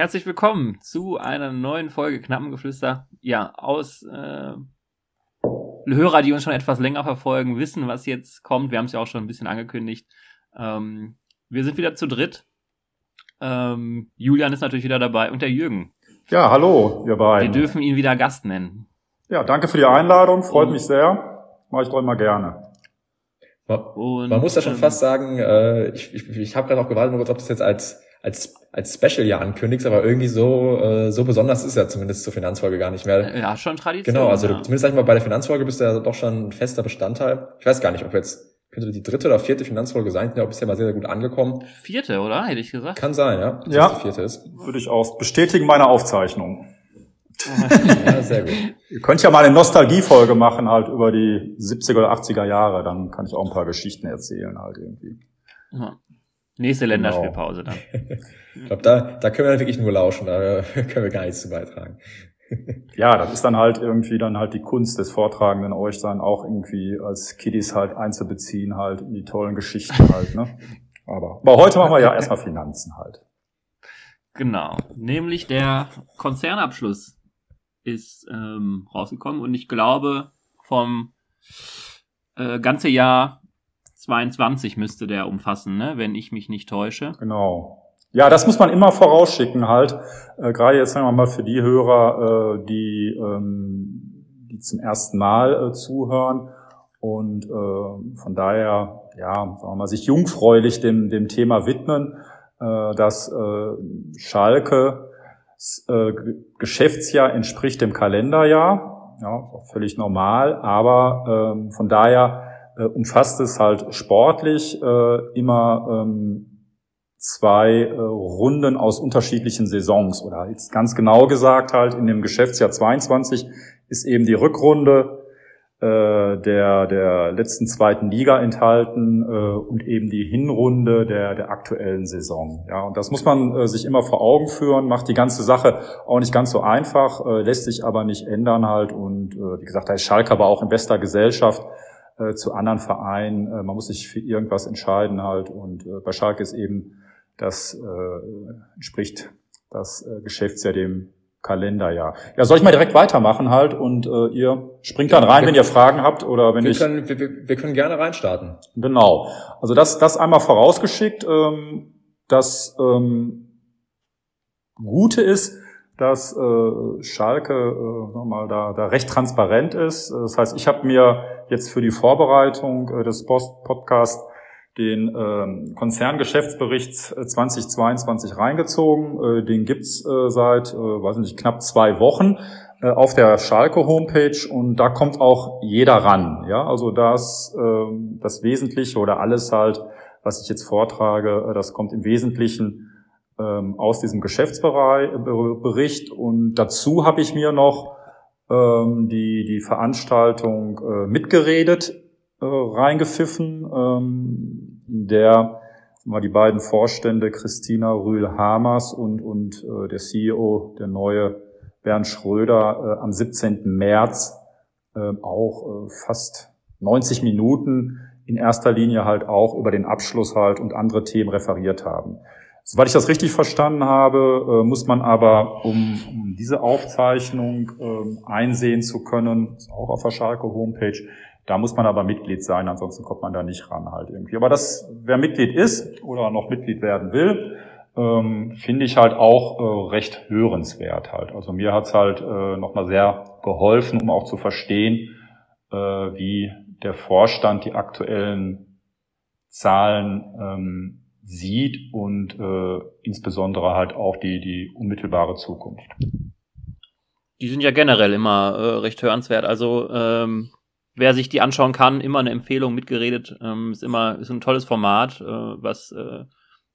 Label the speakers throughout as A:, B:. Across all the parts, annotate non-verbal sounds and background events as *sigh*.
A: Herzlich willkommen zu einer neuen Folge Knappengeflüster. Ja, aus äh, Hörer, die uns schon etwas länger verfolgen, wissen, was jetzt kommt. Wir haben es ja auch schon ein bisschen angekündigt. Ähm, wir sind wieder zu dritt. Ähm, Julian ist natürlich wieder dabei und der Jürgen.
B: Ja, hallo, ihr beiden.
A: Wir dürfen ihn wieder Gast nennen.
B: Ja, danke für die Einladung, freut und, mich sehr. Mache ich doch immer gerne.
C: Man, man muss ja schon ähm, fast sagen, äh, ich, ich, ich habe gerade auch gewartet, ob das jetzt als als als Special ja ankündigst, aber irgendwie so äh, so besonders ist ja zumindest zur Finanzfolge gar nicht mehr.
A: Ja, schon Tradition.
C: Genau, also
A: ja.
C: du, zumindest sag ich mal bei der Finanzfolge bist du ja doch schon ein fester Bestandteil. Ich weiß gar nicht, ob jetzt könnte die dritte oder vierte Finanzfolge sein, ja, bisher mal sehr, sehr gut angekommen.
A: Vierte, oder? Hätte ich gesagt.
C: Kann sein, ja.
B: Dass ja, die vierte ist. würde ich auch bestätigen meine Aufzeichnung. *laughs*
C: ja, sehr gut.
B: Ihr könnt ja mal eine Nostalgiefolge machen halt über die 70er oder 80er Jahre, dann kann ich auch ein paar Geschichten erzählen halt irgendwie.
A: Ja. Nächste genau. Länderspielpause dann. *laughs*
C: ich glaube, da, da können wir dann wirklich nur lauschen, da können wir gar nichts zu beitragen. *laughs*
B: ja, das ist dann halt irgendwie dann halt die Kunst des Vortragenden, euch dann auch irgendwie als Kiddies halt einzubeziehen halt in die tollen Geschichten halt, ne? Aber, aber heute machen wir ja erstmal Finanzen halt.
A: Genau, nämlich der Konzernabschluss ist ähm, rausgekommen und ich glaube vom äh, ganze Jahr 22 müsste der umfassen, ne? wenn ich mich nicht täusche.
B: Genau. Ja, das muss man immer vorausschicken halt. Äh, gerade jetzt sagen wir mal für die Hörer, äh, die, ähm, die zum ersten Mal äh, zuhören und äh, von daher, ja, sagen wir mal, sich jungfräulich dem, dem Thema widmen, äh, dass äh, Schalke Geschäftsjahr entspricht dem Kalenderjahr, ja, völlig normal, aber ähm, von daher äh, umfasst es halt sportlich äh, immer ähm, zwei äh, Runden aus unterschiedlichen Saisons. Oder jetzt ganz genau gesagt halt in dem Geschäftsjahr 22 ist eben die Rückrunde äh, der der letzten zweiten Liga enthalten äh, und eben die Hinrunde der der aktuellen Saison. Ja, und das muss man äh, sich immer vor Augen führen, macht die ganze Sache auch nicht ganz so einfach, äh, lässt sich aber nicht ändern halt. Und äh, wie gesagt, da ist Schalke aber auch in bester Gesellschaft äh, zu anderen Vereinen. Äh, man muss sich für irgendwas entscheiden halt und äh, bei Schalke ist eben das äh, entspricht das äh, Geschäftsjahr dem Kalenderjahr. Ja, soll ich mal direkt weitermachen halt und äh, ihr springt dann rein, wenn ihr Fragen habt oder wenn
C: wir
B: ich.
C: Können, wir, wir können gerne reinstarten.
B: Genau. Also das, das einmal vorausgeschickt. Ähm, das ähm, Gute ist, dass äh, Schalke äh, mal da, da recht transparent ist. Das heißt, ich habe mir jetzt für die Vorbereitung äh, des Post Podcasts den ähm, Konzerngeschäftsbericht 2022 äh, reingezogen. Äh, den gibt's äh, seit, weiß nicht, knapp zwei Wochen auf der Schalke Homepage und da kommt auch jeder ran. Ja, also das, äh, das Wesentliche oder alles halt, was ich jetzt vortrage, das kommt im Wesentlichen äh, aus diesem Geschäftsbericht und dazu habe ich mir noch ähm, die, die Veranstaltung äh, mitgeredet äh, reingepfiffen, ähm, in der mal die beiden Vorstände Christina Rühl-Hamers und, und äh, der CEO, der neue Bernd Schröder, äh, am 17. März äh, auch äh, fast 90 Minuten in erster Linie halt auch über den Abschluss halt und andere Themen referiert haben. Soweit ich das richtig verstanden habe, äh, muss man aber, um, um diese Aufzeichnung äh, einsehen zu können, auch auf der Schalke Homepage, da muss man aber Mitglied sein, ansonsten kommt man da nicht ran halt irgendwie. Aber das, wer Mitglied ist oder noch Mitglied werden will, ähm, finde ich halt auch äh, recht hörenswert halt. Also mir hat's halt äh, nochmal sehr geholfen, um auch zu verstehen, äh, wie der Vorstand die aktuellen Zahlen ähm, sieht und äh, insbesondere halt auch die, die unmittelbare Zukunft.
A: Die sind ja generell immer äh, recht hörenswert. Also ähm, wer sich die anschauen kann, immer eine Empfehlung mitgeredet. Ähm, ist immer ist ein tolles Format, äh, was äh,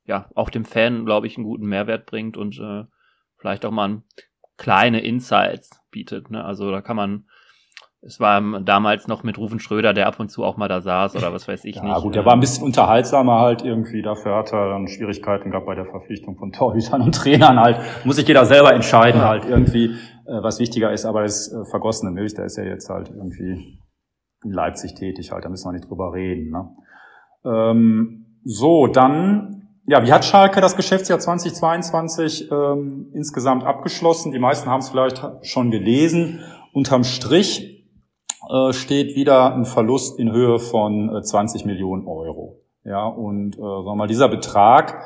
A: ja auch dem Fan, glaube ich, einen guten Mehrwert bringt und äh, vielleicht auch mal kleine Insights bietet. Ne? Also da kann man es war damals noch mit Rufen Schröder, der ab und zu auch mal da saß oder was weiß ich
B: ja,
A: nicht. Ja
B: gut, der war ein bisschen unterhaltsamer halt irgendwie. Dafür hat er dann Schwierigkeiten gehabt bei der Verpflichtung von Torhütern und Trainern halt. Muss sich jeder selber entscheiden halt irgendwie, äh, was wichtiger ist. Aber das äh, vergossene Milch, der ist ja jetzt halt irgendwie in Leipzig tätig halt, da müssen wir nicht drüber reden. Ne? Ähm, so, dann ja, wie hat Schalke das Geschäftsjahr 2022 ähm, insgesamt abgeschlossen? Die meisten haben es vielleicht schon gelesen. Unterm Strich äh, steht wieder ein Verlust in Höhe von äh, 20 Millionen Euro. Ja, und äh, sagen wir mal, dieser Betrag,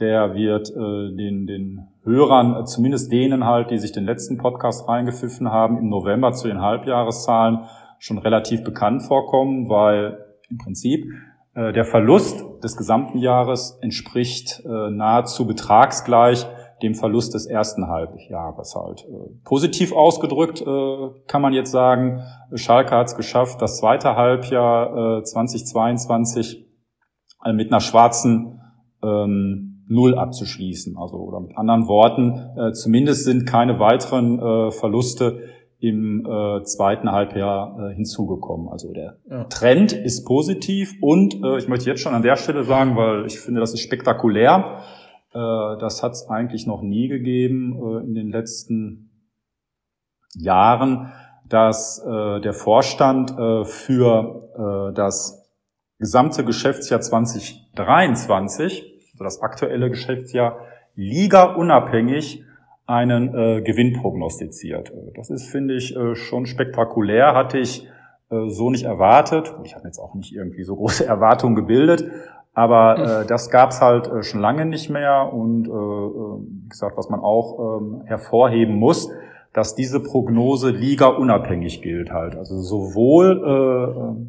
B: der wird äh, den, den Hörern, äh, zumindest denen halt, die sich den letzten Podcast reingepfiffen haben, im November zu den Halbjahreszahlen schon relativ bekannt vorkommen, weil im Prinzip äh, der Verlust des gesamten Jahres entspricht äh, nahezu betragsgleich dem Verlust des ersten Halbjahres halt. Äh, positiv ausgedrückt kann man jetzt sagen, Schalke hat es geschafft, das zweite Halbjahr 2022 mit einer schwarzen ähm, Null abzuschließen. Also oder mit anderen Worten, zumindest sind keine weiteren Verluste im äh, zweiten Halbjahr äh, hinzugekommen. Also der ja. Trend ist positiv und äh, ich möchte jetzt schon an der Stelle sagen, weil ich finde, das ist spektakulär. Äh, das hat es eigentlich noch nie gegeben äh, in den letzten Jahren, dass äh, der Vorstand für das gesamte Geschäftsjahr 2023, also das aktuelle Geschäftsjahr, liga unabhängig einen äh, Gewinn prognostiziert. Das ist, finde ich, äh, schon spektakulär, hatte ich äh, so nicht erwartet. Ich habe jetzt auch nicht irgendwie so große *laughs* Erwartungen gebildet, aber äh, das gab's halt äh, schon lange nicht mehr. Und äh, äh, wie gesagt, was man auch äh, hervorheben muss, dass diese Prognose Liga unabhängig gilt halt. Also sowohl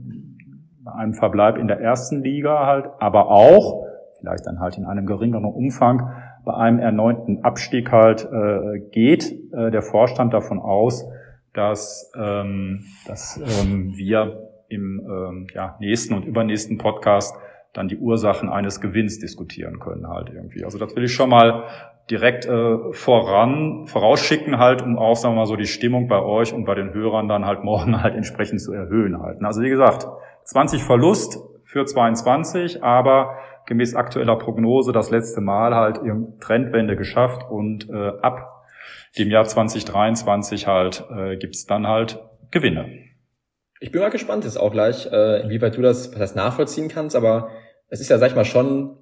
B: äh, einem Verbleib in der ersten Liga halt, aber auch, vielleicht dann halt in einem geringeren Umfang, bei einem erneuten Abstieg halt äh, geht äh, der Vorstand davon aus, dass, ähm, dass ähm, wir im ähm, ja, nächsten und übernächsten Podcast dann die Ursachen eines Gewinns diskutieren können halt irgendwie. Also das will ich schon mal direkt äh, voran vorausschicken halt, um auch sagen wir mal so die Stimmung bei euch und bei den Hörern dann halt morgen *laughs* halt entsprechend zu erhöhen halt. Also wie gesagt, 20 Verlust für 22, aber gemäß aktueller Prognose das letzte Mal halt im Trendwende geschafft und äh, ab dem Jahr 2023 halt äh, gibt dann halt Gewinne.
C: Ich bin mal gespannt jetzt auch gleich, äh, inwieweit du das, das nachvollziehen kannst, aber es ist ja, sag ich mal, schon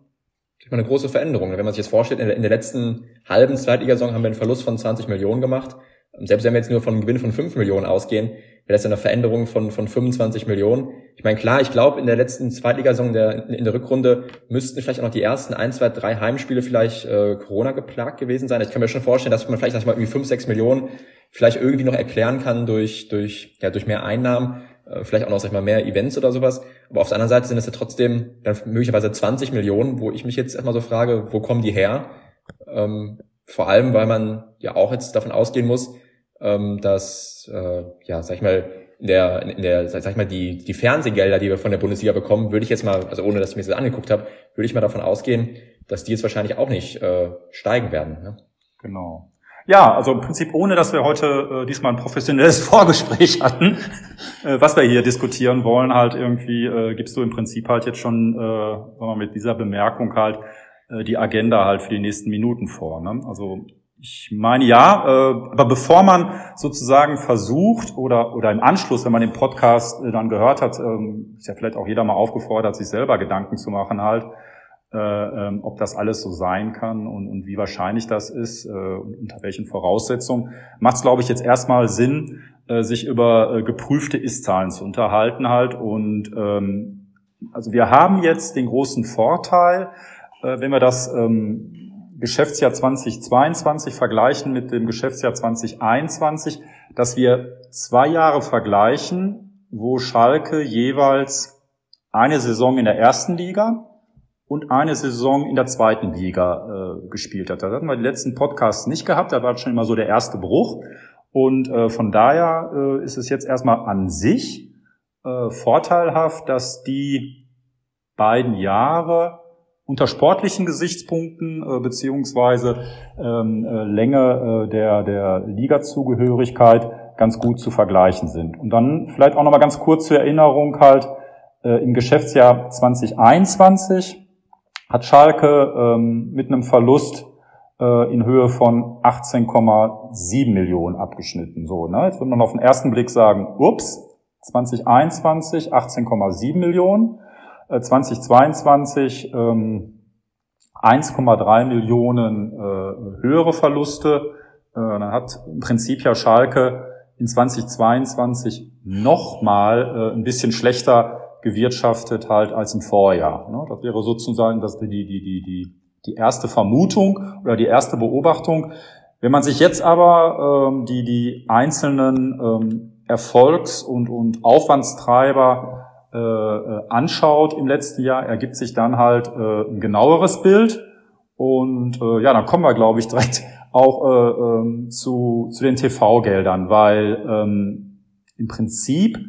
C: ich meine, eine große Veränderung. Wenn man sich jetzt vorstellt, in der, in der letzten halben Zweitligasaison haben wir einen Verlust von 20 Millionen gemacht. Selbst wenn wir jetzt nur von einem Gewinn von 5 Millionen ausgehen, wäre das eine Veränderung von, von 25 Millionen. Ich meine, klar, ich glaube, in der letzten Zweitligasaison, der, in der Rückrunde, müssten vielleicht auch noch die ersten ein, zwei, drei Heimspiele vielleicht äh, Corona geplagt gewesen sein. Ich kann mir schon vorstellen, dass man vielleicht sag ich mal irgendwie 5, 6 Millionen vielleicht irgendwie noch erklären kann durch, durch, ja, durch mehr Einnahmen, vielleicht auch noch, sag ich mal, mehr Events oder sowas. Aber auf der anderen Seite sind es ja trotzdem dann möglicherweise 20 Millionen, wo ich mich jetzt erstmal so frage, wo kommen die her? Ähm, vor allem, weil man ja auch jetzt davon ausgehen muss, ähm, dass, äh, ja, sag ich mal, in der, in der, sag ich mal, die, die Fernsehgelder, die wir von der Bundesliga bekommen, würde ich jetzt mal, also ohne dass ich mir das angeguckt habe, würde ich mal davon ausgehen, dass die jetzt wahrscheinlich auch nicht äh, steigen werden. Ne?
B: Genau. Ja, also im Prinzip ohne, dass wir heute äh, diesmal ein professionelles *laughs* Vorgespräch hatten, äh, was wir hier diskutieren wollen, halt irgendwie äh, gibst du im Prinzip halt jetzt schon, äh, mit dieser Bemerkung halt äh, die Agenda halt für die nächsten Minuten vor. Ne? Also ich meine ja, äh, aber bevor man sozusagen versucht oder oder im Anschluss, wenn man den Podcast äh, dann gehört hat, ähm, ist ja vielleicht auch jeder mal aufgefordert, sich selber Gedanken zu machen halt, äh, ähm, ob das alles so sein kann und, und wie wahrscheinlich das ist äh, und unter welchen Voraussetzungen, macht es glaube ich jetzt erstmal Sinn, äh, sich über äh, geprüfte Ist-Zahlen zu unterhalten halt. Und ähm, also wir haben jetzt den großen Vorteil, äh, wenn wir das ähm, Geschäftsjahr 2022 vergleichen mit dem Geschäftsjahr 2021, dass wir zwei Jahre vergleichen, wo Schalke jeweils eine Saison in der ersten Liga und eine Saison in der zweiten Liga äh, gespielt hat. Da hatten wir die letzten Podcasts nicht gehabt, da war schon immer so der erste Bruch. Und äh, von daher äh, ist es jetzt erstmal an sich äh, vorteilhaft, dass die beiden Jahre unter sportlichen Gesichtspunkten äh, beziehungsweise ähm, äh, Länge äh, der, der Ligazugehörigkeit ganz gut zu vergleichen sind. Und dann vielleicht auch nochmal ganz kurz zur Erinnerung halt, äh, im Geschäftsjahr 2021 hat Schalke ähm, mit einem Verlust äh, in Höhe von 18,7 Millionen abgeschnitten. So, ne? Jetzt würde man auf den ersten Blick sagen, ups, 2021 18,7 Millionen. 2022 äh, ähm, 1,3 Millionen äh, höhere Verluste. Äh, dann hat im Prinzip ja Schalke in 2022 nochmal äh, ein bisschen schlechter gewirtschaftet halt als im Vorjahr. Ne? Das wäre sozusagen das die, die, die, die, die erste Vermutung oder die erste Beobachtung. Wenn man sich jetzt aber ähm, die, die einzelnen ähm, Erfolgs- und, und Aufwandstreiber äh, äh, anschaut im letzten Jahr, ergibt sich dann halt äh, ein genaueres Bild. Und äh, ja, dann kommen wir, glaube ich, *laughs* direkt auch äh, ähm, zu, zu den TV-Geldern, weil ähm, im Prinzip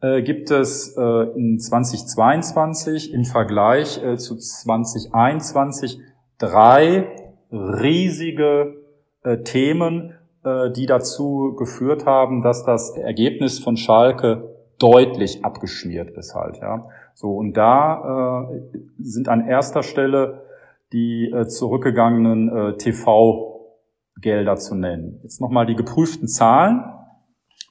B: äh, gibt es äh, in 2022 im Vergleich äh, zu 2021 drei riesige äh, Themen, äh, die dazu geführt haben, dass das Ergebnis von Schalke deutlich abgeschmiert ist halt, ja. So, und da äh, sind an erster Stelle die äh, zurückgegangenen äh, TV-Gelder zu nennen. Jetzt nochmal die geprüften Zahlen.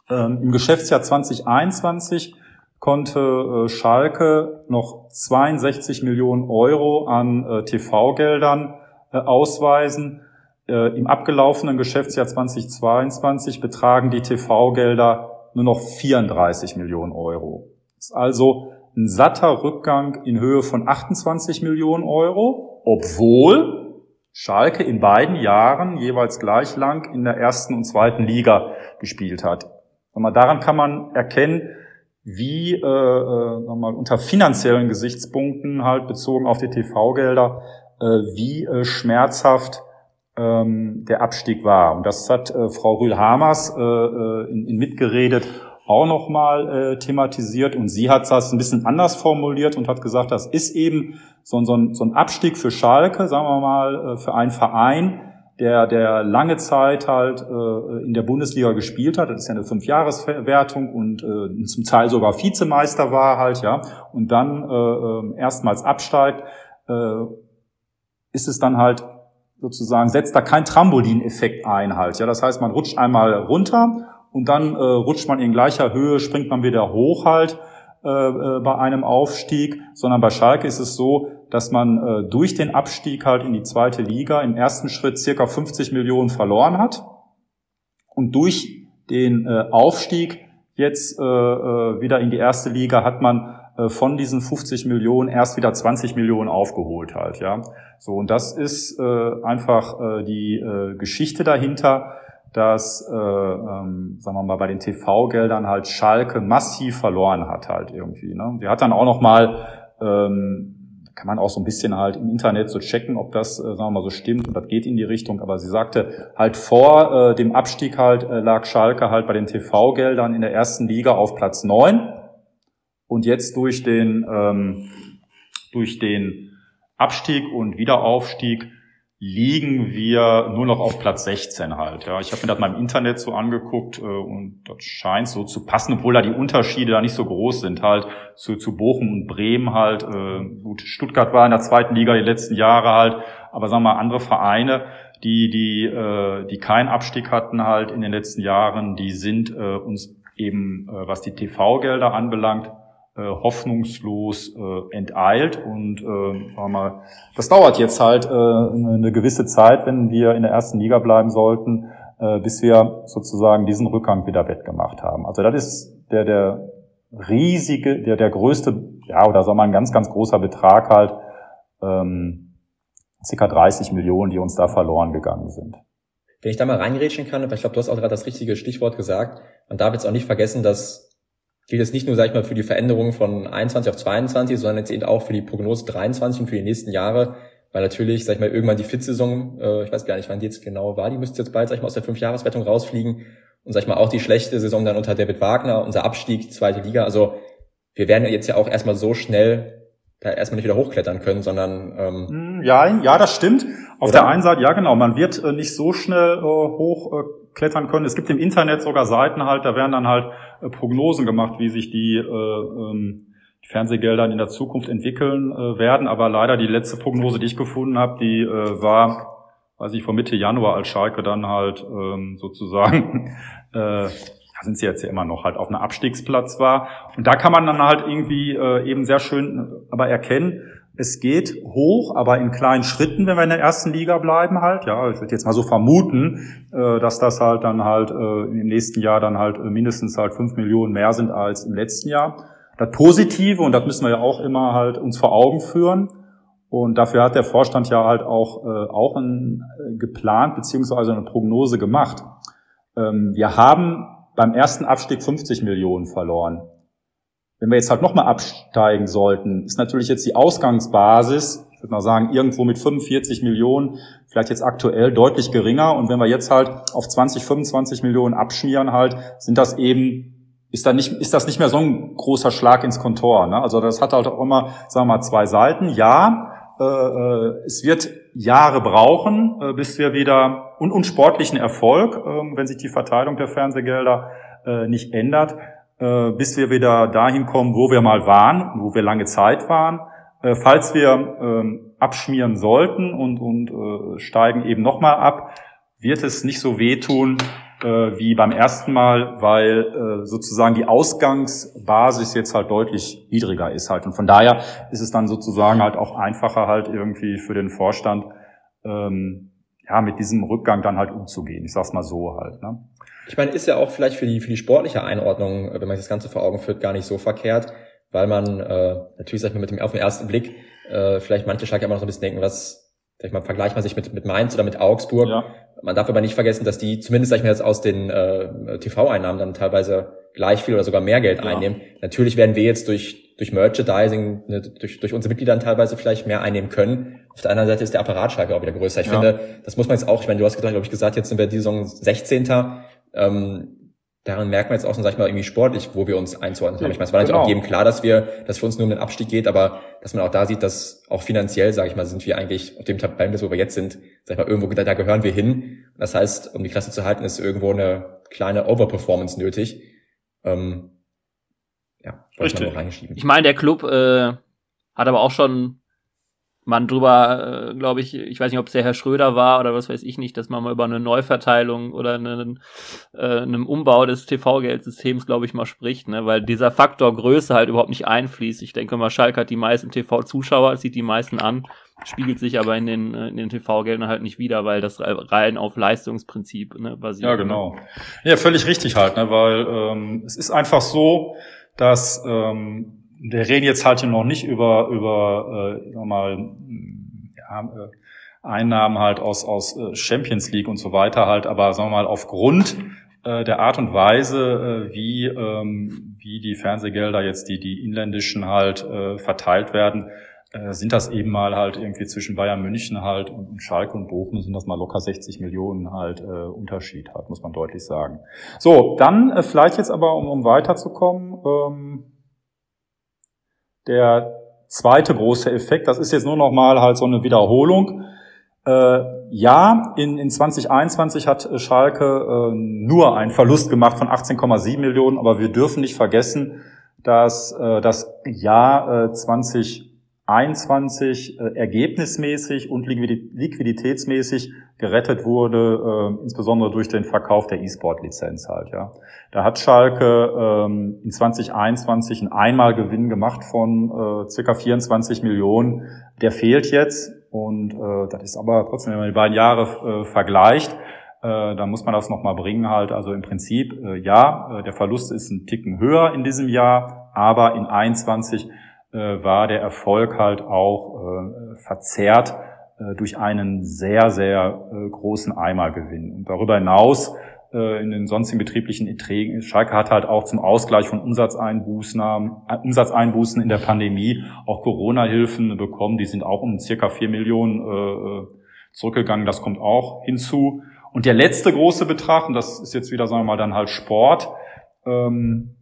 B: Ähm, Im Geschäftsjahr 2021 konnte äh, Schalke noch 62 Millionen Euro an äh, TV-Geldern äh, ausweisen. Im abgelaufenen Geschäftsjahr 2022 betragen die TV-Gelder nur noch 34 Millionen Euro. Das ist also ein satter Rückgang in Höhe von 28 Millionen Euro, obwohl Schalke in beiden Jahren jeweils gleich lang in der ersten und zweiten Liga gespielt hat. Mal, daran kann man erkennen, wie äh, äh, mal, unter finanziellen Gesichtspunkten halt bezogen auf die TV-Gelder, äh, wie äh, schmerzhaft ähm, der Abstieg war. Und das hat äh, Frau Rühl-Hamers äh, äh in, in mitgeredet auch nochmal äh, thematisiert und sie hat das ein bisschen anders formuliert und hat gesagt, das ist eben so, so, ein, so ein Abstieg für Schalke, sagen wir mal, äh, für einen Verein, der, der lange Zeit halt äh, in der Bundesliga gespielt hat. Das ist ja eine Fünfjahreswertung und äh, zum Teil sogar Vizemeister war halt, ja, und dann äh, äh, erstmals absteigt, äh, ist es dann halt sozusagen, setzt da kein Trampolineffekt ein halt. Ja, das heißt, man rutscht einmal runter und dann äh, rutscht man in gleicher Höhe, springt man wieder hoch halt bei einem Aufstieg, sondern bei Schalke ist es so, dass man äh, durch den Abstieg halt in die zweite Liga im ersten Schritt circa 50 Millionen verloren hat und durch den äh, Aufstieg jetzt äh, äh, wieder in die erste Liga hat man äh, von diesen 50 Millionen erst wieder 20 Millionen aufgeholt halt, ja. So und das ist äh, einfach äh, die äh, Geschichte dahinter, dass, äh, ähm, sagen wir mal, bei den TV-Geldern halt Schalke massiv verloren hat halt irgendwie. Ne? Die hat dann auch noch mal ähm, kann man auch so ein bisschen halt im Internet so checken, ob das, äh, sagen wir mal, so stimmt und das geht in die Richtung. Aber sie sagte, halt vor äh, dem Abstieg halt äh, lag Schalke halt bei den TV-Geldern in der ersten Liga auf Platz neun und jetzt durch den ähm, durch den Abstieg und Wiederaufstieg liegen wir nur noch auf Platz 16 halt. Ja, ich habe mir das mal im Internet so angeguckt äh, und das scheint so zu passen, obwohl da die Unterschiede da nicht so groß sind halt zu, zu Bochum und Bremen halt. Äh, gut, Stuttgart war in der zweiten Liga die letzten Jahre halt, aber sagen wir mal andere Vereine, die die äh, die keinen Abstieg hatten halt in den letzten Jahren, die sind äh, uns eben äh, was die TV-Gelder anbelangt hoffnungslos äh, enteilt und äh, mal, das dauert jetzt halt äh, eine gewisse Zeit, wenn wir in der ersten Liga bleiben sollten, äh, bis wir sozusagen diesen Rückgang wieder wettgemacht haben. Also das ist der der riesige, der der größte, ja oder sagen wir mal ein ganz ganz großer Betrag halt, ähm, ca. 30 Millionen, die uns da verloren gegangen sind.
C: Wenn ich da mal reingerätschen kann, weil ich glaube, du hast auch gerade das richtige Stichwort gesagt, man darf jetzt auch nicht vergessen, dass gilt jetzt nicht nur, sag ich mal, für die Veränderung von 21 auf 22, sondern jetzt eben auch für die Prognose 23 und für die nächsten Jahre, weil natürlich, sag ich mal, irgendwann die Fit-Saison, äh, ich weiß gar nicht, wann die jetzt genau war, die müsste jetzt bald, sag ich mal, aus der Fünfjahreswertung rausfliegen und, sag ich mal, auch die schlechte Saison dann unter David Wagner, unser Abstieg, zweite Liga, also wir werden jetzt ja auch erstmal so schnell da erstmal nicht wieder hochklettern können, sondern ähm,
B: hm, ja, ja, das stimmt. Auf oder? der einen Seite, ja genau, man wird äh, nicht so schnell äh, hoch äh, können. Es gibt im Internet sogar Seiten halt, da werden dann halt Prognosen gemacht, wie sich die, äh, ähm, die Fernsehgelder in der Zukunft entwickeln äh, werden. Aber leider die letzte Prognose, die ich gefunden habe, die äh, war, weiß ich, vor Mitte Januar, als Schalke dann halt ähm, sozusagen, *laughs* äh, da sind sie jetzt ja immer noch halt auf einem Abstiegsplatz war. Und da kann man dann halt irgendwie äh, eben sehr schön aber erkennen, Es geht hoch, aber in kleinen Schritten, wenn wir in der ersten Liga bleiben halt. Ja, ich würde jetzt mal so vermuten, äh, dass das halt dann halt äh, im nächsten Jahr dann halt äh, mindestens halt fünf Millionen mehr sind als im letzten Jahr. Das Positive, und das müssen wir ja auch immer halt uns vor Augen führen, und dafür hat der Vorstand ja halt auch, auch ein, geplant beziehungsweise eine Prognose gemacht. Ähm, wir haben beim ersten Abstieg 50 Millionen verloren. Wenn wir jetzt halt nochmal absteigen sollten, ist natürlich jetzt die Ausgangsbasis, ich würde mal sagen, irgendwo mit 45 Millionen, vielleicht jetzt aktuell deutlich geringer. Und wenn wir jetzt halt auf 20, 25 Millionen abschmieren halt, sind das eben, ist, da nicht, ist das nicht mehr so ein großer Schlag ins Kontor. Ne? Also das hat halt auch immer, sagen wir mal, zwei Seiten. Ja, äh, äh, es wird Jahre brauchen, äh, bis wir wieder und, und sportlichen Erfolg, äh, wenn sich die Verteilung der Fernsehgelder äh, nicht ändert, bis wir wieder dahin kommen, wo wir mal waren, wo wir lange Zeit waren. Äh, falls wir ähm, abschmieren sollten und, und äh, steigen eben nochmal ab, wird es nicht so wehtun äh, wie beim ersten Mal, weil äh, sozusagen die Ausgangsbasis jetzt halt deutlich niedriger ist halt. Und von daher ist es dann sozusagen halt auch einfacher halt irgendwie für den Vorstand, ähm, ja, mit diesem Rückgang dann halt umzugehen. Ich sag's mal so halt. Ne?
C: Ich meine, ist ja auch vielleicht für die, für die sportliche Einordnung, äh, wenn man sich das Ganze vor Augen führt, gar nicht so verkehrt, weil man äh, natürlich, sag ich mal, mit dem auf den ersten Blick äh, vielleicht manche Schalke immer noch so ein bisschen denken, was, sag ich mal, vergleicht man sich mit, mit Mainz oder mit Augsburg. Ja. Man darf aber nicht vergessen, dass die zumindest, sag ich mal, jetzt aus den äh, TV-Einnahmen dann teilweise gleich viel oder sogar mehr Geld ja. einnehmen. Natürlich werden wir jetzt durch, durch Merchandising, ne, durch, durch unsere Mitglieder teilweise vielleicht mehr einnehmen können. Auf der anderen Seite ist der Apparat Schalke auch wieder größer. Ich ja. finde, das muss man jetzt auch, ich meine, du hast gerade, glaube ich, gesagt, jetzt sind wir die Saison 16. Ähm, daran merkt man jetzt auch, sag ich mal, irgendwie sportlich, wo wir uns einzuordnen haben. Ich meine, es war natürlich genau. auch jedem klar, dass wir, dass für uns nur um den Abstieg geht, aber dass man auch da sieht, dass auch finanziell, sage ich mal, sind wir eigentlich auf dem Tabellenplatz, wo wir jetzt sind, sag ich mal, irgendwo, da, da gehören wir hin. Das heißt, um die Klasse zu halten, ist irgendwo eine kleine Overperformance nötig. Ähm,
A: ja, Richtig. Ich meine, der Club äh, hat aber auch schon man drüber, äh, glaube ich, ich weiß nicht, ob es der Herr Schröder war oder was weiß ich nicht, dass man mal über eine Neuverteilung oder einen, äh, einem Umbau des TV-Geldsystems, glaube ich, mal spricht, ne? weil dieser Faktor Größe halt überhaupt nicht einfließt. Ich denke mal, Schalke hat die meisten TV-Zuschauer, sieht die meisten an, spiegelt sich aber in den, äh, in den TV-Geldern halt nicht wieder, weil das rein auf Leistungsprinzip ne, basiert.
B: Ja, genau. Ja, völlig richtig halt, ne? weil ähm, es ist einfach so, dass ähm, wir reden jetzt halt noch nicht über, über äh, mal, ja, äh, Einnahmen halt aus, aus äh, Champions League und so weiter halt, aber sagen wir mal, aufgrund äh, der Art und Weise, äh, wie, ähm, wie die Fernsehgelder jetzt, die, die inländischen halt äh, verteilt werden, äh, sind das eben mal halt irgendwie zwischen Bayern München halt und Schalke und Bochum sind das mal locker 60 Millionen halt äh, Unterschied halt, muss man deutlich sagen. So, dann äh, vielleicht jetzt aber, um, um weiterzukommen, ähm, der zweite große Effekt, das ist jetzt nur noch mal halt so eine Wiederholung. Äh, ja, in, in 2021 hat Schalke äh, nur einen Verlust gemacht von 18,7 Millionen, aber wir dürfen nicht vergessen, dass äh, das Jahr äh, 2021 äh, ergebnismäßig und liquiditätsmäßig gerettet wurde, äh, insbesondere durch den Verkauf der E-Sport-Lizenz halt. Ja, da hat Schalke ähm, in 2021 einen Einmalgewinn gemacht von äh, circa 24 Millionen. Der fehlt jetzt und äh, das ist aber trotzdem, wenn man die beiden Jahre äh, vergleicht, äh, dann muss man das nochmal bringen halt. Also im Prinzip, äh, ja, äh, der Verlust ist ein Ticken höher in diesem Jahr, aber in 21 äh, war der Erfolg halt auch äh, verzerrt äh, durch einen sehr, sehr äh, großen Eimergewinn. Und darüber hinaus äh, in den sonstigen betrieblichen Erträgen, Schalke hat halt auch zum Ausgleich von Umsatzeinbußen, Umsatzeinbußen in der Pandemie auch Corona-Hilfen bekommen. Die sind auch um circa vier Millionen zurückgegangen. Das kommt auch hinzu. Und der letzte große Betrag, und das ist jetzt wieder, sagen wir mal, dann halt Sport, ähm,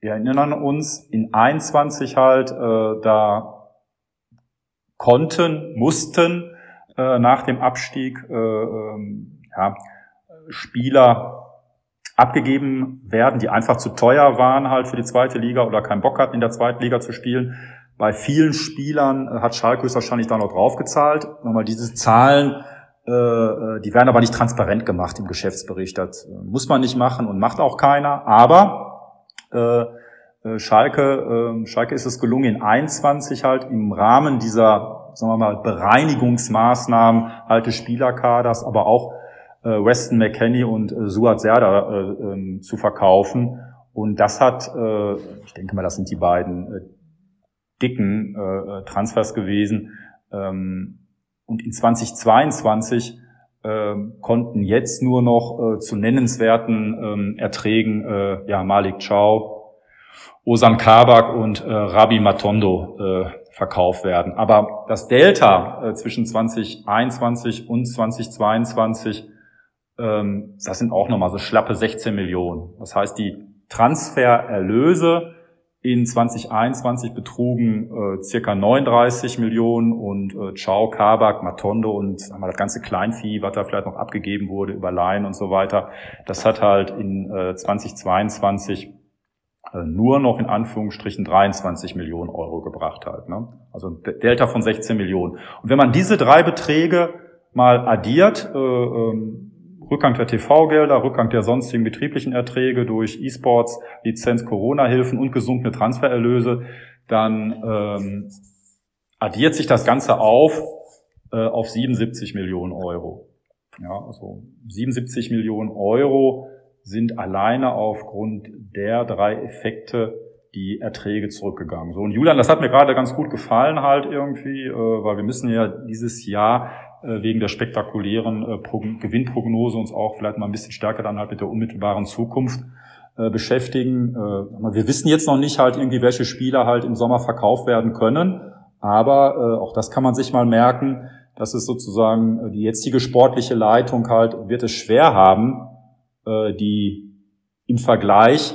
B: wir erinnern uns, in 21 halt, äh, da konnten, mussten äh, nach dem Abstieg äh, ähm, ja, Spieler abgegeben werden, die einfach zu teuer waren halt für die zweite Liga oder keinen Bock hatten, in der zweiten Liga zu spielen. Bei vielen Spielern äh, hat Schalke wahrscheinlich da noch draufgezahlt. Nochmal diese Zahlen, äh, äh, die werden aber nicht transparent gemacht im Geschäftsbericht. Das äh, muss man nicht machen und macht auch keiner. Aber äh, äh, Schalke, äh, Schalke ist es gelungen, in 21 halt im Rahmen dieser, sagen wir mal, Bereinigungsmaßnahmen des Spielerkaders, aber auch äh, Weston McKenney und Suat Serda äh, äh, zu verkaufen. Und das hat, ich denke mal, das sind die beiden dicken Transfers gewesen. Ähm, und in 2022 äh, konnten jetzt nur noch äh, zu nennenswerten äh, Erträgen äh, ja, Malik Chow, Osan Kabak und äh, Rabi Matondo äh, verkauft werden. Aber das Delta zwischen 2021 und 2022, ähm, das sind auch nochmal so schlappe 16 Millionen. Das heißt, die Transfererlöse in 2021 betrugen äh, circa 39 Millionen und äh, Chao, Kabak, Matondo und sagen wir, das ganze Kleinvieh, was da vielleicht noch abgegeben wurde über Laien und so weiter, das hat halt in äh, 2022 äh, nur noch in Anführungsstrichen 23 Millionen Euro gebracht halt. Ne? Also Delta von 16 Millionen. Und wenn man diese drei Beträge mal addiert, äh, ähm, Rückgang der TV-Gelder, Rückgang der sonstigen betrieblichen Erträge durch E-Sports, Lizenz, Corona-Hilfen und gesunkene Transfererlöse, dann ähm, addiert sich das Ganze auf äh, auf 77 Millionen Euro. Ja, also 77 Millionen Euro sind alleine aufgrund der drei Effekte die Erträge zurückgegangen. So und Julian, das hat mir gerade ganz gut gefallen halt irgendwie, äh, weil wir müssen ja dieses Jahr wegen der spektakulären äh, Gewinnprognose uns auch vielleicht mal ein bisschen stärker dann halt mit der unmittelbaren Zukunft äh, beschäftigen. wir wissen jetzt noch nicht halt irgendwie, welche Spieler halt im Sommer verkauft werden können, aber auch das kann man sich mal merken, dass es sozusagen die jetzige sportliche Leitung halt wird es schwer haben, die im Vergleich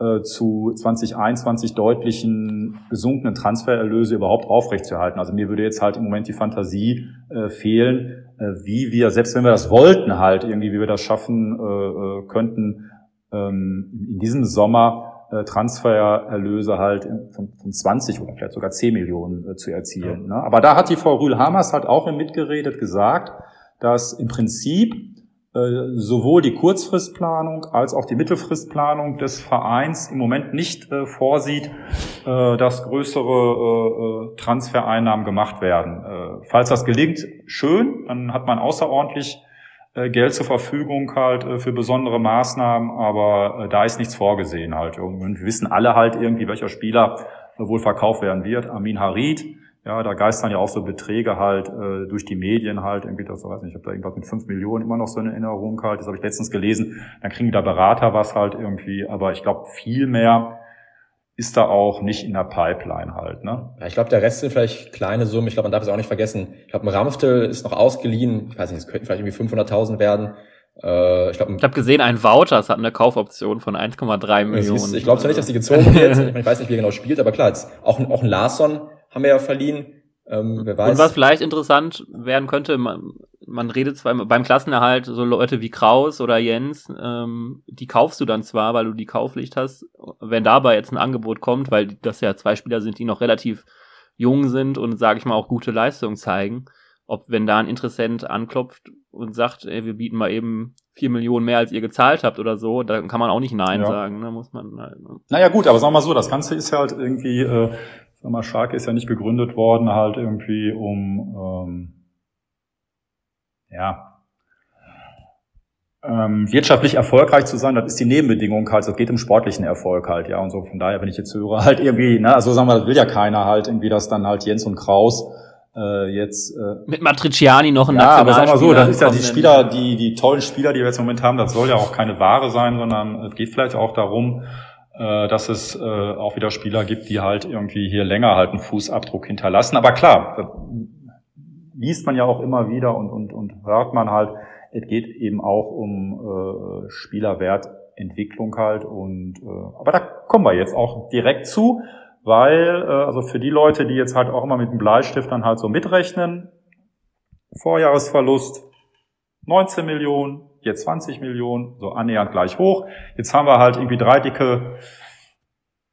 B: äh, zu 2021 deutlichen gesunkenen Transfererlöse überhaupt aufrechtzuerhalten. Also mir würde jetzt halt im Moment die Fantasie äh, fehlen, äh, wie wir, selbst wenn wir das wollten halt, irgendwie, wie wir das schaffen äh, äh könnten, ähm, in diesem Sommer äh, Transfererlöse halt von, von 20 oder vielleicht sogar 10 Millionen zu erzielen. Ja. Ne? Aber da hat die Frau Rühl-Hamers halt auch mitgeredet gesagt, dass im Prinzip sowohl die Kurzfristplanung als auch die Mittelfristplanung des Vereins im Moment nicht äh, vorsieht, äh, dass größere äh, äh Transfereinnahmen gemacht werden. Äh, falls das gelingt, schön, dann hat man außerordentlich Geld zur Verfügung halt für besondere Maßnahmen, aber da ist nichts vorgesehen halt. Und wir wissen alle halt irgendwie, welcher Spieler wohl verkauft werden wird. Armin Harid, ja, da geistern ja auch so Beträge halt äh, durch die Medien halt, irgendwie das, weiß nicht, ich habe da irgendwas mit fünf Millionen immer noch so eine Erinnerung halt, das habe ich letztens gelesen, dann kriegen da Berater was halt irgendwie, aber ich glaube viel mehr ist da auch nicht in der Pipeline halt. Ne?
C: Ja, ich glaube, der Rest sind vielleicht kleine Summen. Ich glaube, man darf es auch nicht vergessen. Ich glaube, ein Ramftel ist noch ausgeliehen. Ich weiß nicht, es könnten vielleicht irgendwie 500.000 werden.
A: Äh, ich glaube, ich habe gesehen, ein Voucher, es hat eine Kaufoption von 1,3 Millionen.
C: Ich glaube zwar nicht, dass die gezogen *laughs* wird. ich weiß nicht, wie er genau spielt, aber klar, jetzt auch, auch ein Larsson haben wir ja verliehen.
A: Ähm, wer weiß. Und was vielleicht interessant werden könnte, man, man redet zwar beim Klassenerhalt so Leute wie Kraus oder Jens, ähm, die kaufst du dann zwar, weil du die Kaufpflicht hast. Wenn dabei jetzt ein Angebot kommt, weil das ja zwei Spieler sind, die noch relativ jung sind und sage ich mal auch gute Leistung zeigen, ob wenn da ein Interessent anklopft und sagt, ey, wir bieten mal eben vier Millionen mehr, als ihr gezahlt habt oder so, dann kann man auch nicht Nein ja. sagen, ne? muss man halt,
B: ne? Naja gut, aber sagen wir mal so, das Ganze ist halt irgendwie äh, Sag mal, Schalke ist ja nicht gegründet worden, halt irgendwie um, ähm, ja, ähm, wirtschaftlich erfolgreich zu sein, das ist die Nebenbedingung halt, es geht um sportlichen Erfolg halt, ja, und so von daher, wenn ich jetzt höre, halt irgendwie, ne, also sagen wir, das will ja keiner halt irgendwie, dass dann halt Jens und Kraus äh, jetzt äh,
A: mit Matriciani noch ein
B: Ja, aber sagen wir so, das ist ja die Spieler, die die tollen Spieler, die wir jetzt im Moment haben, das soll ja auch keine Ware sein, sondern es geht vielleicht auch darum, dass es äh, auch wieder Spieler gibt, die halt irgendwie hier länger halt einen Fußabdruck hinterlassen. Aber klar, liest man ja auch immer wieder und, und, und hört man halt, es geht eben auch um äh, Spielerwertentwicklung halt. Und äh, aber da kommen wir jetzt auch direkt zu, weil äh, also für die Leute, die jetzt halt auch immer mit dem Bleistift dann halt so mitrechnen, Vorjahresverlust 19 Millionen, jetzt 20 Millionen, so annähernd gleich hoch. Jetzt haben wir halt irgendwie drei dicke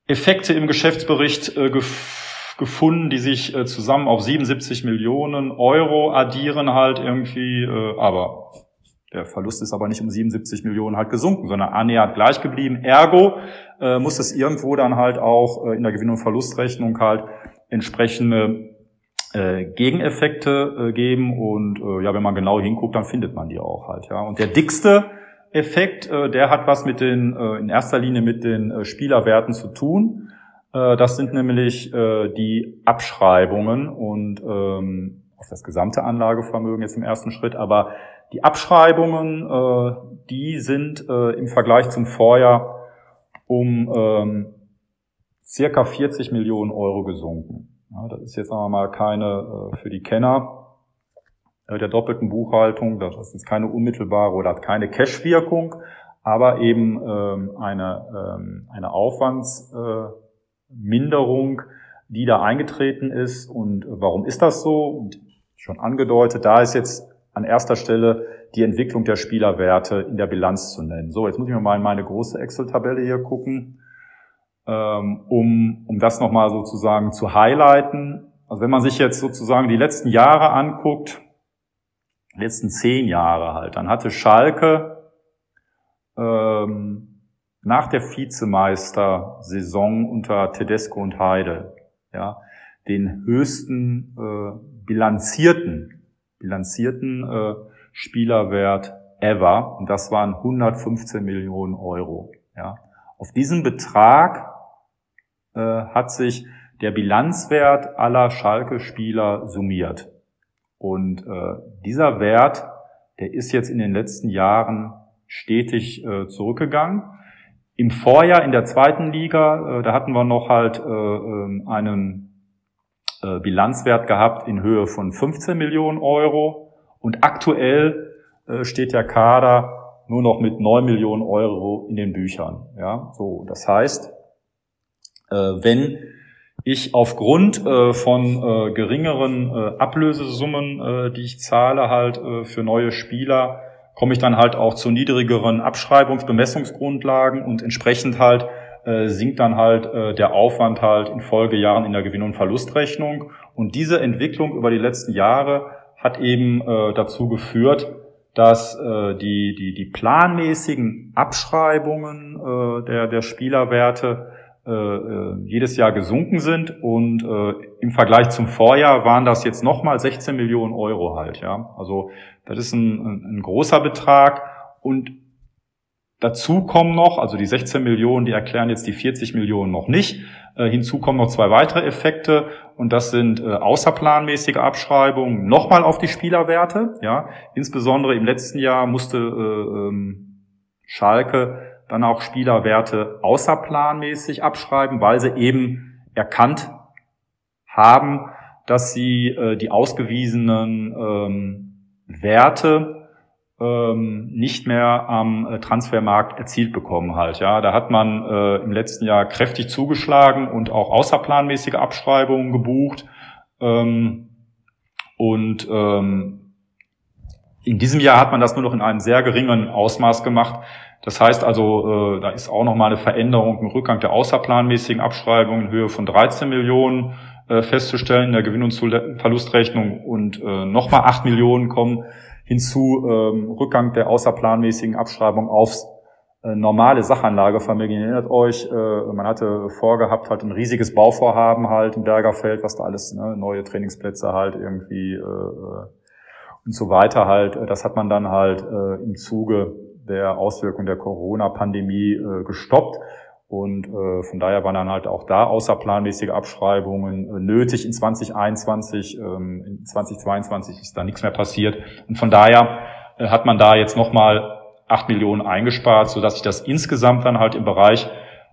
B: Effekte im Geschäftsbericht äh, gef gefunden, die sich äh, zusammen auf 77 Millionen Euro addieren halt irgendwie, äh, aber Der Verlust ist aber nicht um 77 Millionen halt gesunken, sondern annähernd gleich geblieben. Ergo äh, muss es irgendwo dann halt auch äh, in der Gewinn- und Verlustrechnung halt entsprechende äh, Gegeneffekte äh, geben. Und äh, ja, wenn man genau hinguckt, dann findet man die auch halt. Ja. Und der dickste Effekt, äh, der hat was mit den, äh, in erster Linie mit den äh, Spielerwerten zu tun. Äh, das sind nämlich äh, die Abschreibungen und ähm, auf das gesamte Anlagevermögen jetzt im ersten Schritt, aber die Abschreibungen, äh, die sind äh, im Vergleich zum Vorjahr um ähm, circa 40 Millionen Euro gesunken. Ja, das ist jetzt aber mal keine äh, für die Kenner äh, der doppelten Buchhaltung, das ist keine unmittelbare oder hat keine Cash-Wirkung, aber eben ähm, eine, ähm, eine Aufwandsminderung, äh, die da eingetreten ist. Und warum ist das so? Und schon angedeutet, da ist jetzt an erster Stelle die Entwicklung der Spielerwerte in der Bilanz zu nennen. So, jetzt muss ich mal in meine große Excel-Tabelle hier gucken, um, um das nochmal sozusagen zu highlighten. Also wenn man sich jetzt sozusagen die letzten Jahre anguckt, letzten zehn Jahre halt, dann hatte Schalke ähm, nach der Vizemeister-Saison unter Tedesco und Heide ja, den höchsten äh, bilanzierten, bilanzierten äh, Spielerwert ever. Und das waren 115 Millionen Euro. Ja. Auf diesen Betrag äh, hat sich der Bilanzwert aller Schalke-Spieler summiert. Und äh, dieser Wert, der ist jetzt in den letzten Jahren stetig äh, zurückgegangen. Im Vorjahr in der zweiten Liga, äh, da hatten wir noch halt äh, ähm, einen äh, Bilanzwert gehabt in Höhe von 15 Millionen Euro und aktuell äh, steht der Kader nur noch mit 9 Millionen Euro in den Büchern. Ja, so, das heißt, wenn ich aufgrund von geringeren Ablösesummen, die ich zahle halt für neue Spieler, komme ich dann halt auch zu niedrigeren Abschreibungsbemessungsgrundlagen und entsprechend halt äh, sinkt dann halt äh, der Aufwand halt in Folgejahren in der Gewinn- und Verlustrechnung. Und diese Entwicklung über die letzten Jahre hat eben äh, dazu geführt, dass äh, die, die, die planmäßigen Abschreibungen äh, der, der Spielerwerte äh, äh, jedes Jahr gesunken sind und äh, im Vergleich zum Vorjahr waren das jetzt nochmal 16 Millionen Euro halt, ja. Also das ist ein, ein, ein großer Betrag und Dazu kommen noch, also die 16 Millionen, die erklären jetzt die 40 Millionen noch nicht. Äh, hinzu kommen noch zwei weitere Effekte und das sind äh, außerplanmäßige Abschreibungen nochmal auf die Spielerwerte. Ja, insbesondere im letzten Jahr musste äh, ähm, Schalke dann auch Spielerwerte außerplanmäßig abschreiben, weil sie eben erkannt haben, dass sie äh, die ausgewiesenen ähm, Werte ähm, nicht mehr am äh, Transfermarkt erzielt bekommen halt. Ja, da hat man äh, im letzten Jahr kräftig zugeschlagen und auch außerplanmäßige Abschreibungen gebucht. Ähm, und ähm, in diesem Jahr hat man das nur noch in einem sehr geringen Ausmaß gemacht. Das heißt also, äh, da ist auch noch mal eine Veränderung im Rückgang der außerplanmäßigen Abschreibungen in Höhe von 13 Millionen äh, festzustellen in der Gewinn- und Verlustrechnung und äh, nochmal 8 Millionen kommen hinzu ähm, Rückgang der außerplanmäßigen Abschreibung aufs äh, normale Sachanlagevermögen. Ihr erinnert euch, äh, man hatte vorgehabt, halt ein riesiges Bauvorhaben halt im Bergerfeld, was da alles, ne, neue Trainingsplätze halt irgendwie äh, äh und so weiter halt. Das hat man dann halt äh, im Zuge der Auswirkung der Corona-Pandemie äh, gestoppt. Und äh, von daher waren dann halt auch da außerplanmäßige Abschreibungen äh, nötig. In 2021, ähm, in 2022 ist da nichts mehr passiert. Und von daher äh, hat man da jetzt nochmal acht Millionen eingespart, sodass sich das insgesamt dann halt im Bereich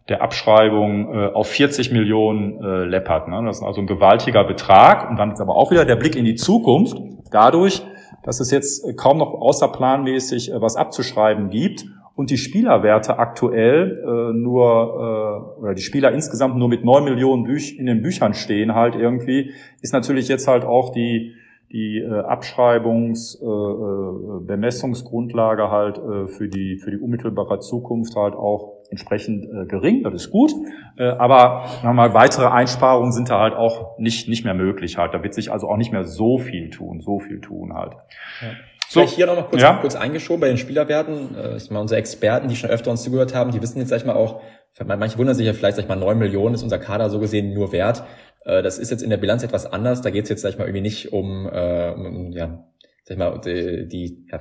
B: der Abschreibung äh, auf 40 Millionen äh, läppert. Ne? Das ist also ein gewaltiger Betrag. Und dann ist aber auch wieder der Blick in die Zukunft. Dadurch, dass es jetzt kaum noch außerplanmäßig äh, was abzuschreiben gibt und die Spielerwerte aktuell äh, nur, äh, oder die Spieler insgesamt nur mit neun Millionen Büch in den Büchern stehen halt irgendwie, ist natürlich jetzt halt auch die, die äh, Abschreibungs-, äh, äh, Bemessungsgrundlage halt äh, für, die, für die unmittelbare Zukunft halt auch entsprechend äh, gering, das ist gut. Äh, aber mal, weitere Einsparungen sind da halt auch nicht, nicht mehr möglich halt. Da wird sich also auch nicht mehr so viel tun, so viel tun halt. Ja.
C: Vielleicht so, hier noch mal kurz, ja. kurz eingeschoben bei den Spielerwerten. Äh, ich meine, unsere Experten, die schon öfter uns zugehört haben, die wissen jetzt, sag ich mal, auch, manche wundern sich ja vielleicht, sag ich mal, neun Millionen ist unser Kader so gesehen nur wert. Äh, das ist jetzt in der Bilanz etwas anders. Da geht es jetzt, sag ich mal, irgendwie nicht um, äh, um ja, sag ich mal, die, die ja,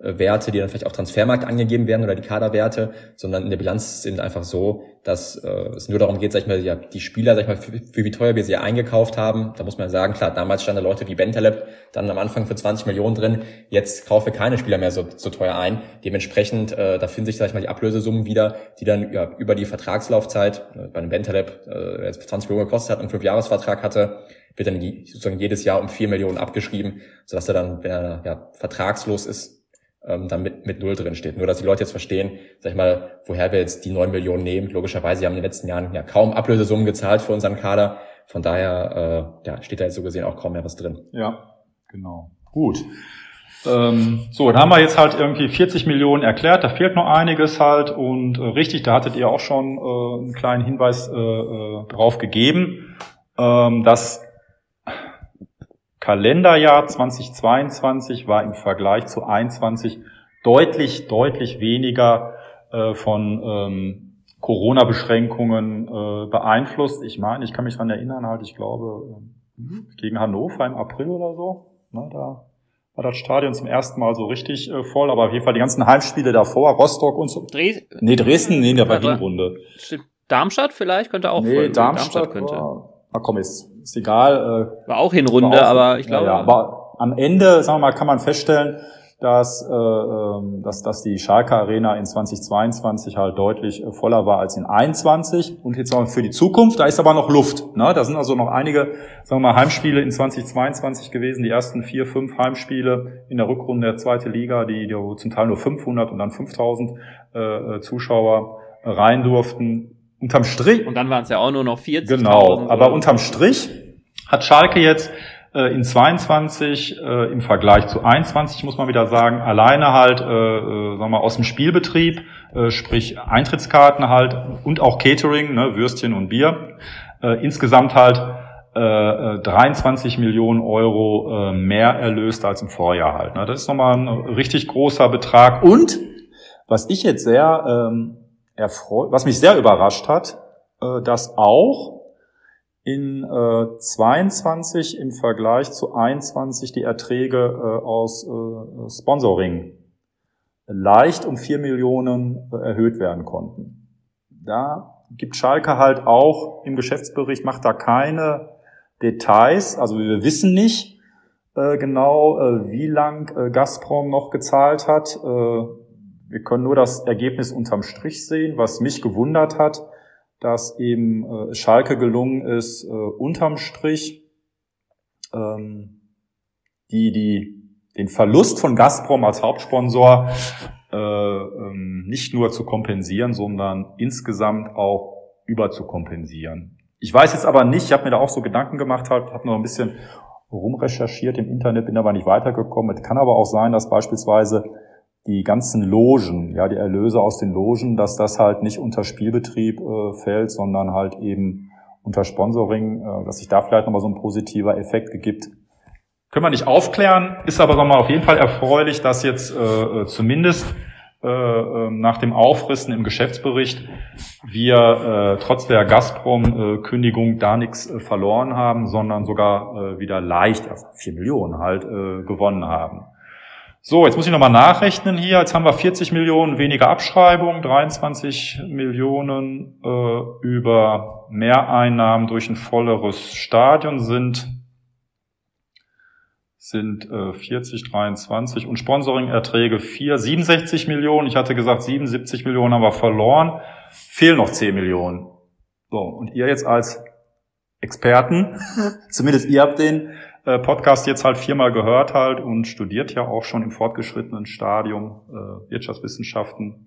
C: Transferwerte, die dann vielleicht auf Transfermarkt angegeben werden oder die Kaderwerte, sondern in der Bilanz sind einfach so, dass äh, es nur darum geht, sag ich mal, ja, die Spieler, sag ich mal, für, für wie teuer wir sie eingekauft haben. Da muss man sagen, klar, damals standen Leute wie Bentaleb dann am Anfang für 20 Millionen drin. Jetzt kaufen wir keine Spieler mehr so, so teuer ein. Dementsprechend, äh, da finden sich, sag ich mal, die Ablösesummen wieder, die dann ja, über die Vertragslaufzeit, äh, bei einem Bentaleb äh, jetzt 20 Millionen gekostet hat und einen Fünfjahresvertrag hatte, wird dann sozusagen jedes Jahr um vier Millionen abgeschrieben, sodass er dann, wenn er ja, vertragslos ist, ähm, dann mit, Null drin steht. Nur, dass die Leute jetzt verstehen, sag ich mal, woher wir jetzt die neun Millionen nehmen. Logischerweise, sie haben in den letzten Jahren ja kaum Ablösesummen gezahlt für unseren Kader. Von daher äh, ja, steht da jetzt so gesehen auch kaum mehr was drin.
B: Ja, genau. Gut. Ähm, so, dann haben wir jetzt halt irgendwie 40 Millionen erklärt, da fehlt noch einiges halt und äh, richtig, da hattet ihr auch schon äh, einen kleinen Hinweis äh, äh, drauf gegeben, ähm, dass Kalenderjahr 2022 war im Vergleich zu 21 deutlich, deutlich weniger äh, von ähm, Corona-Beschränkungen äh, beeinflusst. Ich meine, ich kann mich dran erinnern, halt, ich glaube, äh, gegen Hannover im April oder so, ne, da war das Stadion zum ersten Mal so richtig äh, voll, aber auf jeden Fall die ganzen Heimspiele davor, Rostock und so. Dres nee, Dresden, nee, der war Hinrunde.
A: Darmstadt vielleicht könnte auch.
B: Nee, Darmstadt, Darmstadt könnte. War, na komm, ist, ist egal.
A: Äh, war auch Hinrunde, aber ich glaube. Ja, ja,
B: aber am Ende, sagen wir mal, kann man feststellen, dass, äh, ähm, dass, dass die Schalke Arena in 2022 halt deutlich äh, voller war als in 21 und jetzt auch für die Zukunft, da ist aber noch Luft. Ne? Da sind also noch einige, sagen wir mal, Heimspiele in 2022 gewesen, die ersten vier, fünf Heimspiele in der Rückrunde der zweite Liga, die, die zum Teil nur 500 und dann 5000 äh, äh, Zuschauer rein durften unterm Strich.
A: Und dann waren es ja auch nur noch 40.
B: Genau, aber unterm Strich hat Schalke jetzt äh, in 22 äh, im Vergleich zu 21 muss man wieder sagen, alleine halt, äh, äh, sagen wir aus dem Spielbetrieb, äh, sprich Eintrittskarten halt und auch Catering, ne, Würstchen und Bier, äh, insgesamt halt äh, 23 äh, Millionen Euro äh, mehr erlöst als im Vorjahr halt. Ne. Das ist nochmal ein richtig großer Betrag. Und was ich jetzt sehr ähm, erfreut, was mich sehr überrascht hat, äh, dass auch in äh, 22 im Vergleich zu 21 die Erträge äh, aus äh, Sponsoring leicht um 4 Millionen äh, erhöht werden konnten. Da gibt Schalke halt auch im Geschäftsbericht, macht da keine Details, also wir wissen nicht äh, genau, äh, wie lang Gazprom noch gezahlt hat. Wir können nur das Ergebnis unterm Strich sehen, was mich gewundert hat, dass eben äh, Schalke gelungen ist, äh, unterm Strich ähm, die, die, den Verlust von Gazprom als Hauptsponsor äh, ähm, nicht nur zu kompensieren, sondern insgesamt auch überzukompensieren. Ich weiß jetzt aber nicht, ich habe mir da auch so Gedanken gemacht, habe noch ein bisschen rumrecherchiert im Internet, bin aber nicht weitergekommen. Es kann aber auch sein, dass beispielsweise die ganzen Logen, ja, die Erlöse aus den Logen, dass das halt nicht unter Spielbetrieb äh, fällt, sondern halt eben unter Sponsoring, äh, dass sich da vielleicht nochmal so ein positiver Effekt gibt. Können wir nicht aufklären, ist aber nochmal auf jeden Fall erfreulich, dass jetzt äh, äh zumindest äh, ähm, nach dem Aufrissen im Geschäftsbericht wir äh, trotz der Gazprom-Kündigung da nichts äh, verloren haben, sondern sogar äh, wieder leicht, also vier Millionen halt, äh, gewonnen haben. So, jetzt muss ich nochmal nachrechnen hier. Jetzt haben wir 40 Millionen weniger Abschreibung, 23 Millionen äh, über Mehreinnahmen durch ein volleres Stadion sind sind äh, 40, 23 und Sponsoring-Erträge 4, 67 Millionen. Ich hatte gesagt, 77 Millionen haben wir verloren. Fehlen noch 10 Millionen. So, und ihr jetzt als Experten, *laughs* zumindest ihr habt den äh, Podcast jetzt halt viermal gehört halt und studiert ja auch schon im fortgeschrittenen Stadium äh, Wirtschaftswissenschaften.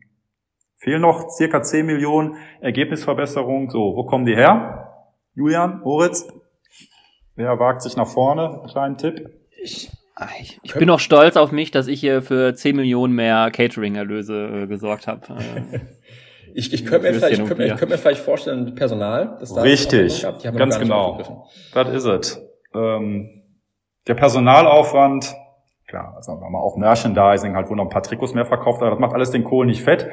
B: Fehlen noch circa 10 Millionen Ergebnisverbesserung. So, wo kommen die her? Julian, Moritz? Wer wagt sich nach vorne? Einen kleinen Tipp.
A: Ich, ich, ich bin auch stolz auf mich, dass ich hier für 10 Millionen mehr Catering-Erlöse äh, gesorgt habe. *laughs*
C: Ich, ich könnte mir, vielleicht, ich könnte, mir, ich könnte mir vielleicht vorstellen, Personal.
B: Das Richtig, ganz genau. Das ist es. Ähm, der Personalaufwand klar, also sagen wir auch Merchandising, halt, wo noch ein paar Trikots mehr verkauft, aber das macht alles den Kohl nicht fett.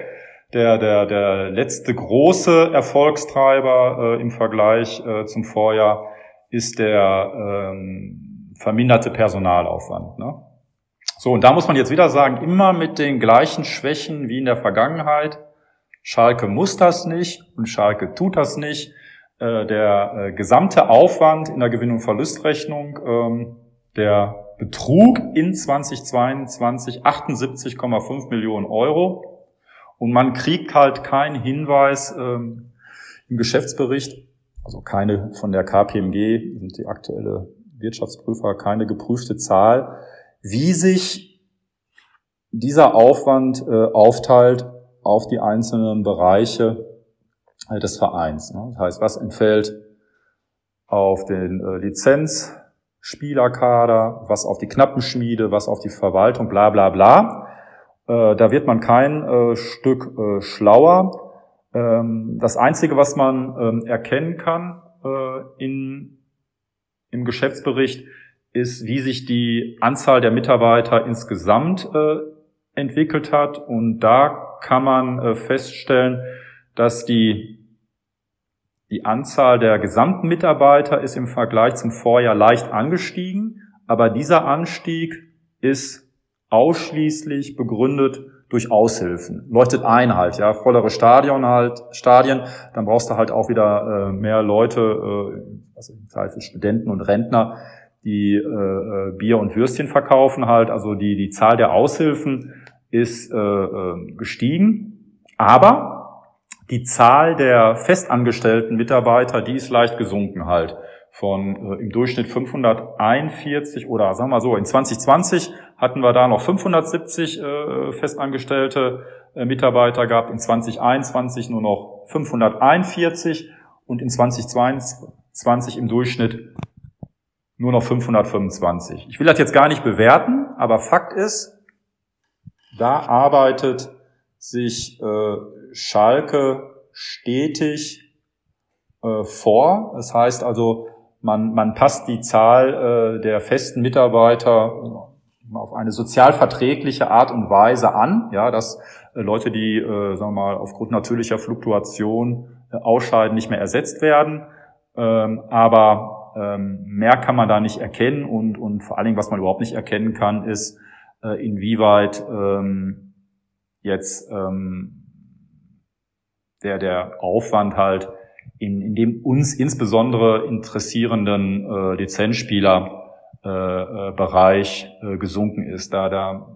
B: Der, der, der letzte große Erfolgstreiber äh, im Vergleich äh, zum Vorjahr ist der ähm, verminderte Personalaufwand. Ne? So, und da muss man jetzt wieder sagen, immer mit den gleichen Schwächen wie in der Vergangenheit. Schalke muss das nicht und Schalke tut das nicht. Äh, der äh, gesamte Aufwand in der Gewinn- und Verlustrechnung, ähm, der Betrug in 2022 78,5 Millionen Euro. Und man kriegt halt keinen Hinweis ähm, im Geschäftsbericht, also keine von der KPMG, die aktuelle Wirtschaftsprüfer, keine geprüfte Zahl, wie sich dieser Aufwand äh, aufteilt auf die einzelnen Bereiche äh, des Vereins. Ne? Das heißt, was entfällt auf den äh, Lizenzspielerkader, was auf die Knappenschmiede, was auf die Verwaltung, bla bla bla. Äh, da wird man kein Stück schlauer. Ähm, das Einzige, was man ähm, erkennen kann in, im Geschäftsbericht, ist, wie sich die Anzahl der Mitarbeiter insgesamt entwickelt hat. Und da kann man feststellen, dass die die Anzahl der gesamten Mitarbeiter ist im Vergleich zum Vorjahr leicht angestiegen, aber dieser Anstieg ist ausschließlich begründet durch Aushilfen. Leuchtet ein halt, ja, vollere Stadion halt, Stadien, dann brauchst du halt auch wieder äh, mehr Leute, äh, also im für Studenten und Rentner, die äh, äh, Bier und Würstchen verkaufen halt. Also die, die Zahl der Aushilfen ist äh, äh, gestiegen. Aber die Zahl der festangestellten Mitarbeiter, die ist leicht gesunken halt von äh, im Durchschnitt 541 oder sagen wir mal so, in 2020 hatten wir da noch 570 äh, festangestellte äh, Mitarbeiter gehabt, in 2021 nur noch 541 und in 2022 im Durchschnitt nur noch 525. Ich will das jetzt gar nicht bewerten, aber Fakt ist, da arbeitet sich äh, Schalke stetig äh, vor. Das heißt also, man, man passt die Zahl äh, der festen Mitarbeiter äh, auf eine sozialverträgliche Art und Weise an, ja, dass äh, Leute, die, äh, sagen wir mal, aufgrund natürlicher Fluktuation äh, ausscheiden, nicht mehr ersetzt werden. Ähm, aber ähm, mehr kann man da nicht erkennen und, und vor allen Dingen, was man überhaupt nicht erkennen kann, ist, äh, inwieweit ähm, jetzt ähm, der, der Aufwand halt in, in dem uns insbesondere interessierenden äh, Lizenzspieler-Bereich äh, äh, gesunken ist. Da, da,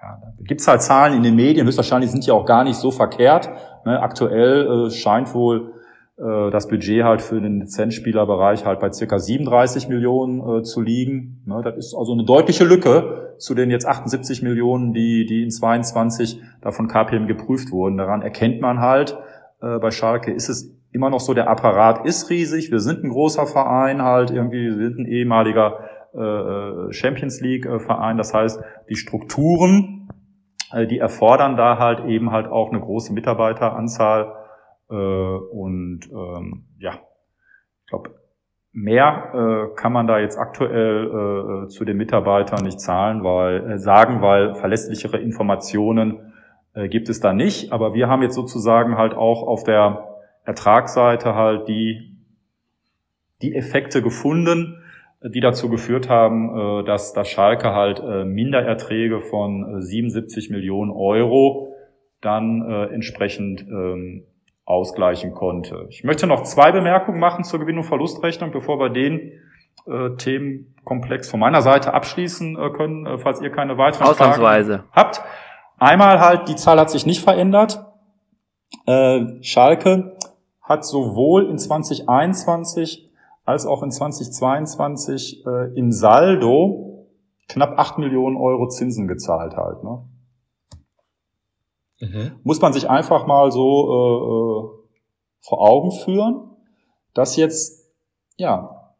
B: ja, da gibt's halt Zahlen in den Medien, höchstwahrscheinlich sind die auch gar nicht so verkehrt. Ne? Aktuell äh, scheint wohl äh, das Budget halt für den Lizenzspielerbereich halt bei circa 37 Millionen äh, zu liegen. Ne? Das ist also eine deutliche Lücke zu den jetzt 78 Millionen, die, die in 22 davon KPM geprüft wurden. Daran erkennt man halt, äh, bei Schalke ist es immer noch so, der Apparat ist riesig, wir sind ein großer Verein halt, irgendwie, wir sind ein ehemaliger äh, äh Champions League äh, Verein, das heißt, die Strukturen, die erfordern da halt eben halt auch eine große Mitarbeiteranzahl. Und ähm, ja, ich glaube, mehr kann man da jetzt aktuell zu den Mitarbeitern nicht zahlen, weil sagen, weil verlässlichere Informationen äh, gibt es da nicht. Aber wir haben jetzt sozusagen halt auch auf der Ertragsseite halt die, die Effekte gefunden, die dazu geführt haben, äh, dass, dass Schalke halt äh, Mindererträge von 77 Millionen Euro dann entsprechend ähm, ausgleichen konnte. Ich möchte noch zwei Bemerkungen machen zur Gewinn- und Verlustrechnung, bevor wir den Themenkomplex von meiner Seite abschließen können, falls ihr keine weiteren
A: Fragen
B: habt. Einmal halt, die Zahl hat sich nicht verändert. Äh, Schalke hat sowohl in 2021 als auch in 2022 äh, im Saldo knapp 8 Millionen Euro Zinsen gezahlt halt. Ne? Mhm. Muss man sich einfach mal so äh, äh vor Augen führen, dass jetzt, ja,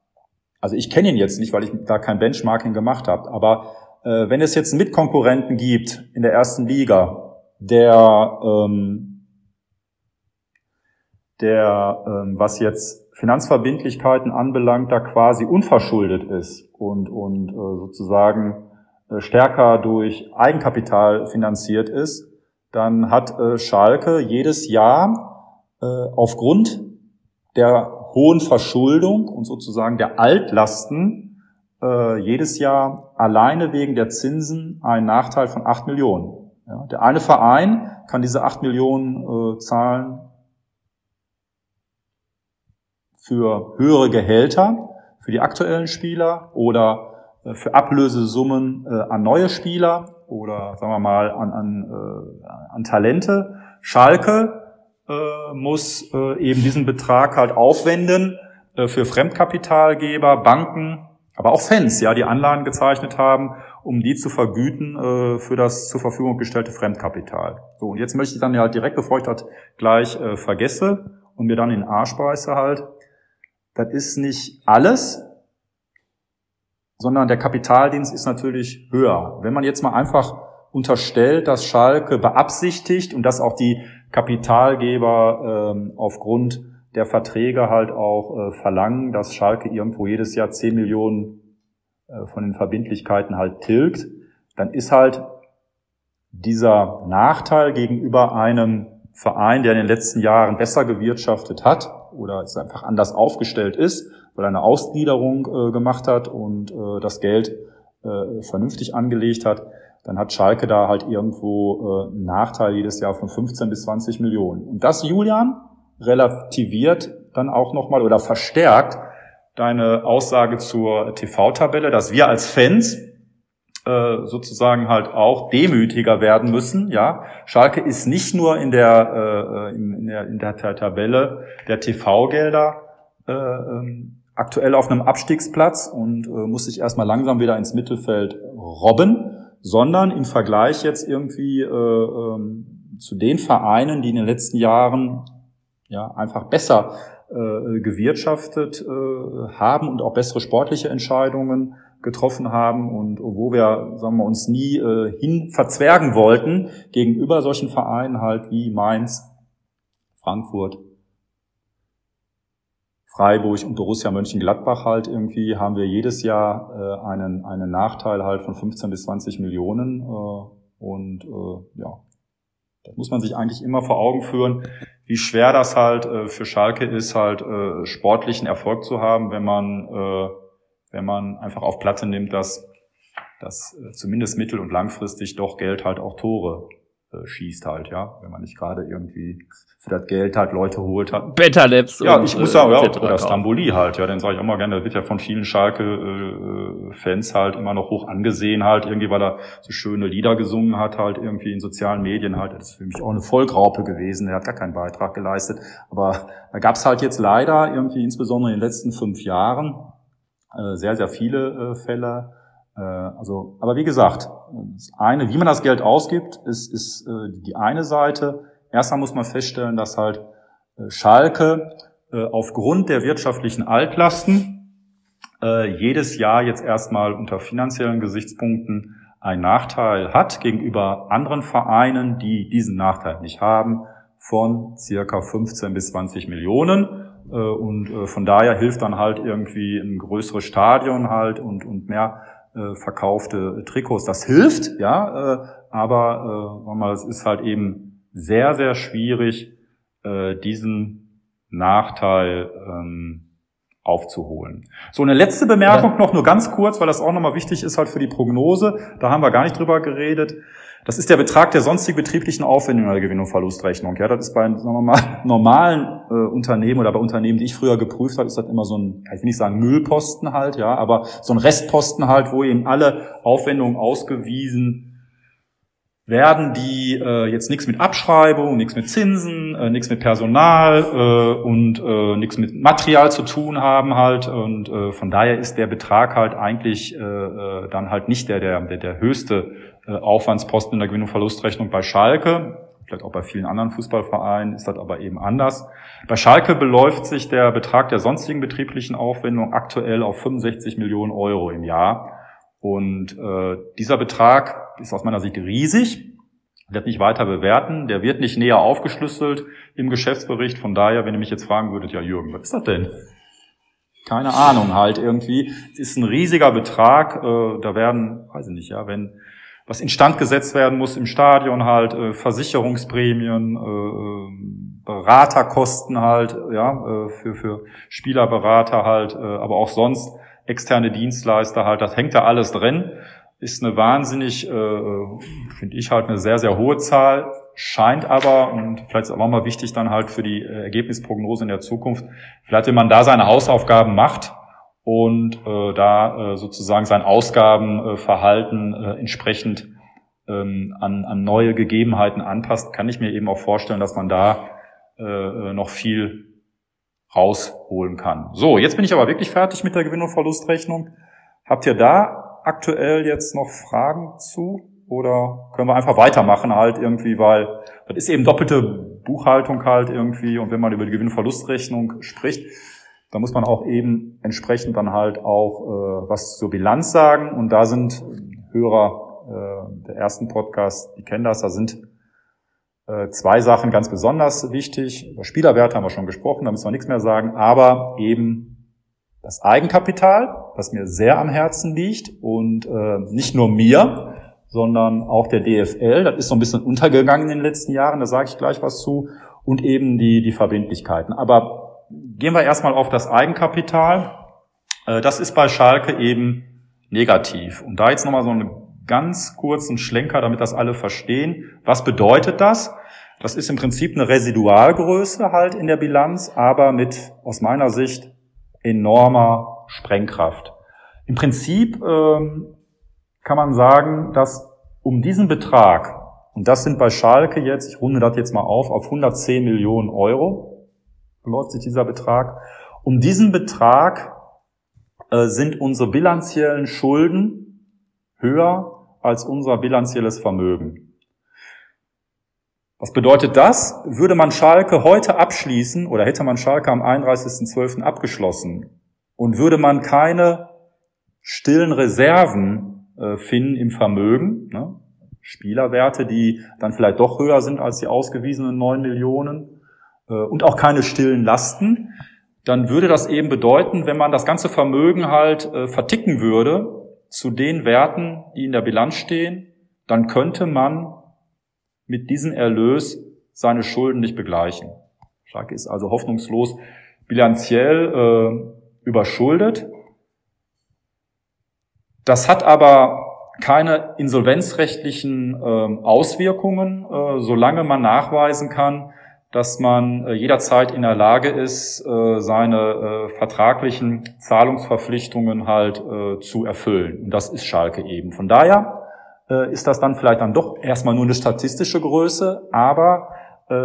B: also ich kenne ihn jetzt nicht, weil ich da kein Benchmarking gemacht habe, aber äh, wenn es jetzt einen Mitkonkurrenten gibt in der ersten Liga, der, ähm, der ähm, was jetzt Finanzverbindlichkeiten anbelangt, da quasi unverschuldet ist und, und äh, sozusagen äh, stärker durch Eigenkapital finanziert ist, dann hat äh, Schalke jedes Jahr äh, aufgrund der hohen Verschuldung und sozusagen der Altlasten äh, jedes Jahr alleine wegen der Zinsen einen Nachteil von acht Millionen. Ja, der eine Verein kann diese acht Millionen äh, zahlen für höhere Gehälter für die aktuellen Spieler oder äh, für Ablösesummen äh, an neue Spieler oder sagen wir mal an, an, äh, an Talente. Schalke äh, muss eben diesen Betrag halt aufwenden für Fremdkapitalgeber, Banken, aber auch Fans, ja, die Anlagen gezeichnet haben, um die zu vergüten äh, für das zur Verfügung gestellte Fremdkapital. So, und jetzt möchte ich dann ja direkt, bevor ich das gleich äh, vergesse und mir dann in den Arsch beiße halt, das ist nicht alles, sondern der Kapitaldienst ist natürlich höher. Wenn man jetzt mal einfach unterstellt, dass Schalke beabsichtigt und dass auch die Kapitalgeber ähm, aufgrund der Verträge halt auch äh, verlangen, dass Schalke irgendwo jedes Jahr 10 Millionen äh, von den Verbindlichkeiten halt tilgt, dann ist halt dieser Nachteil gegenüber einem Verein, der in den letzten Jahren besser gewirtschaftet hat oder es einfach anders aufgestellt ist, weil er eine Ausgliederung äh, gemacht hat und äh, das Geld äh, vernünftig angelegt hat, dann hat Schalke da halt irgendwo äh, einen Nachteil jedes Jahr von 15 bis 20 Millionen. Und das, Julian, relativiert dann auch nochmal oder verstärkt deine Aussage zur TV-Tabelle, dass wir als Fans äh, sozusagen halt auch demütiger werden müssen. Ja, Schalke ist nicht nur in der, äh, in, der, in der Tabelle der TV-Gelder äh, ähm, aktuell auf einem Abstiegsplatz und äh, muss sich erstmal langsam wieder ins Mittelfeld robben, sondern im Vergleich jetzt irgendwie äh, ähm, zu den Vereinen, die in den letzten Jahren ja einfach besser äh, gewirtschaftet äh, haben und auch bessere sportliche Entscheidungen getroffen haben und wo wir, sagen wir, uns nie äh, hin verzwergen wollten gegenüber solchen Vereinen halt wie Mainz, Frankfurt, Freiburg und Borussia Mönchengladbach halt irgendwie haben wir jedes Jahr äh, einen, einen Nachteil halt von 15 bis 20 Millionen. Äh, und äh, ja, das muss man sich eigentlich immer vor Augen führen, wie schwer das halt äh, für Schalke ist, halt äh, sportlichen Erfolg zu haben, wenn man, äh, wenn man einfach auf Platte nimmt, dass, dass äh, zumindest mittel- und langfristig doch Geld halt auch Tore äh, schießt halt, ja, wenn man nicht gerade irgendwie für das Geld halt Leute holt hat.
A: Better Labs.
B: Ja, ich muss sagen, ja, oder Stamboli halt, ja, den sage ich auch mal gerne, der wird ja von vielen Schalke-Fans halt immer noch hoch angesehen halt, irgendwie, weil er so schöne Lieder gesungen hat halt, irgendwie in sozialen Medien halt, das ist für mich auch eine Vollgraupe gewesen, der hat gar keinen Beitrag geleistet, aber da gab's halt jetzt leider irgendwie, insbesondere in den letzten fünf Jahren, äh, sehr, sehr viele äh, Fälle, äh, also, aber wie gesagt, das eine, wie man das Geld ausgibt, ist, ist äh, die eine Seite. Erstmal muss man feststellen, dass halt äh, Schalke äh, aufgrund der wirtschaftlichen Altlasten äh, jedes Jahr jetzt erstmal unter finanziellen Gesichtspunkten einen Nachteil hat gegenüber anderen Vereinen, die diesen Nachteil nicht haben, von circa 15 bis 20 Millionen. Äh, und äh, von daher hilft dann halt irgendwie ein größeres Stadion halt und, und mehr äh, verkaufte Trikots. Das hilft, ja, äh, aber äh, mal, es ist halt eben sehr, sehr schwierig, äh, diesen Nachteil ähm, aufzuholen. So, eine letzte Bemerkung noch, nur ganz kurz, weil das auch nochmal wichtig ist halt für die Prognose. Da haben wir gar nicht drüber geredet. Das ist der Betrag der sonstigen betrieblichen Aufwendungen der Gewinn- und Verlustrechnung. Ja, das ist bei, sagen wir mal, *laughs* normalen äh, Unternehmen oder bei Unternehmen, die ich früher geprüft habe, ist das immer so ein, ich will nicht sagen Müllposten halt, ja, aber so ein Restposten halt, wo eben alle Aufwendungen ausgewiesen werden, die äh, jetzt nichts mit Abschreibung, nichts mit Zinsen, äh, nichts mit Personal äh, und äh, nichts mit Material zu tun haben halt und äh, von daher ist der Betrag halt eigentlich äh, äh dann halt nicht der der der, der höchste Aufwandsposten in der Gewinn- und Verlustrechnung bei Schalke. Vielleicht auch bei vielen anderen Fußballvereinen ist das aber eben anders. Bei Schalke beläuft sich der Betrag der sonstigen betrieblichen Aufwendung aktuell auf 65 Millionen Euro im Jahr. Und äh, dieser Betrag ist aus meiner Sicht riesig, wird nicht weiter bewerten, der wird nicht näher aufgeschlüsselt im Geschäftsbericht. Von daher, wenn ihr mich jetzt fragen würdet, ja Jürgen, was ist das denn? keine Ahnung halt irgendwie. Es ist ein riesiger Betrag. Äh, da werden, weiß ich nicht, ja, wenn was instand gesetzt werden muss im Stadion halt, äh, Versicherungsprämien, äh, äh, Beraterkosten halt, ja, äh, für, für Spielerberater halt, äh, aber auch sonst externe Dienstleister halt, das hängt da alles drin. Ist eine wahnsinnig, äh, finde ich halt eine sehr, sehr hohe Zahl, scheint aber, und vielleicht ist auch mal wichtig dann halt für die äh, Ergebnisprognose in der Zukunft, vielleicht wenn man da seine Hausaufgaben macht, und äh, da äh, sozusagen sein Ausgabenverhalten äh, entsprechend ähm, an, an neue Gegebenheiten anpasst, kann ich mir eben auch vorstellen, dass man da äh, äh, noch viel rausholen kann. So, jetzt bin ich aber wirklich fertig mit der Gewinn- und Verlustrechnung. Habt ihr da aktuell jetzt noch Fragen zu? Oder können wir einfach weitermachen halt irgendwie, weil das ist eben doppelte Buchhaltung halt irgendwie und wenn man über die Gewinn- und Verlustrechnung spricht, da muss man auch eben entsprechend dann halt auch äh, was zur Bilanz sagen. Und da sind Hörer äh, der ersten Podcast, die kennen das, da sind äh, zwei Sachen ganz besonders wichtig. Über Spielerwerte haben wir schon gesprochen, da müssen wir nichts mehr sagen, aber eben das Eigenkapital, das mir sehr am Herzen liegt und äh, nicht nur mir, sondern auch der DFL. Das ist so ein bisschen untergegangen in den letzten Jahren, da sage ich gleich was zu. Und eben die, die Verbindlichkeiten. Aber Gehen wir erstmal auf das Eigenkapital. Äh, das ist bei Schalke eben negativ. Und da jetzt nochmal so einen ganz kurzen Schlenker, damit das alle verstehen. Was bedeutet das? Das ist im Prinzip eine Residualgröße halt in der Bilanz, aber mit aus meiner Sicht enormer Sprengkraft. Im Prinzip ähm, kann man sagen, dass um diesen Betrag, und das sind bei Schalke jetzt, ich runde das jetzt mal auf, auf 110 Millionen Euro, beläuft sich dieser Betrag. Um diesen Betrag äh, sind unsere bilanziellen Schulden höher als unser bilanzielles Vermögen. Was bedeutet das? Würde man Schalke heute abschließen oder hätte man Schalke am 31.12. abgeschlossen und würde man keine stillen Reserven äh, finden im Vermögen, ne? Spielerwerte, die dann vielleicht doch höher sind als die ausgewiesenen 9 Millionen, und auch keine stillen Lasten, dann würde das eben bedeuten, wenn man das ganze Vermögen halt äh, verticken würde zu den Werten, die in der Bilanz stehen, dann könnte man mit diesem Erlös seine Schulden nicht begleichen. Schalke ist also hoffnungslos bilanziell äh, überschuldet. Das hat aber keine insolvenzrechtlichen äh, Auswirkungen, äh, solange man nachweisen kann, dass man äh, jederzeit in der Lage ist, äh, seine äh, vertraglichen Zahlungsverpflichtungen halt zu erfüllen. Und das ist Schalke eben. Von daher ist das dann vielleicht dann doch erstmal nur eine statistische Größe, aber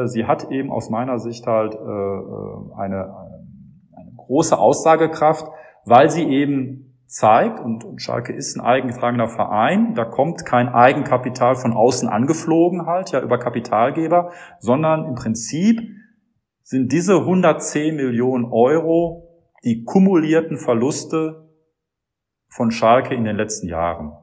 B: sie hat eben aus meiner Sicht halt eine, eine große Aussagekraft, weil sie eben zeigt, und, und Schalke ist ein eigengetragener Verein, da kommt kein Eigenkapital von außen angeflogen halt, ja, über Kapitalgeber, sondern im Prinzip sind diese 110 Millionen Euro die kumulierten Verluste von Schalke in den letzten Jahren.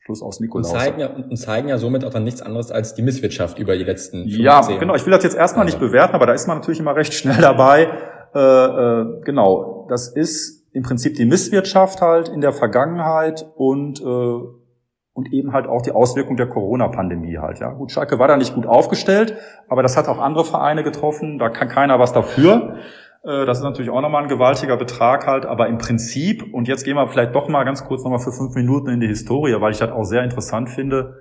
B: Schluss aus Nikolaus.
C: Und zeigen, ja, und zeigen ja somit auch dann nichts anderes als die Misswirtschaft über die letzten
B: 15 Ja, genau. Ich will das jetzt erstmal also. nicht bewerten, aber da ist man natürlich immer recht schnell dabei. Äh, äh, genau, das ist im Prinzip die Misswirtschaft halt in der Vergangenheit und, äh, und eben halt auch die Auswirkung der Corona-Pandemie halt. Ja, gut, Schalke war da nicht gut aufgestellt, aber das hat auch andere Vereine getroffen. Da kann keiner was dafür. Äh, das ist natürlich auch nochmal ein gewaltiger Betrag halt, aber im Prinzip, und jetzt gehen wir vielleicht doch mal ganz kurz nochmal für fünf Minuten in die Historie, weil ich das auch sehr interessant finde.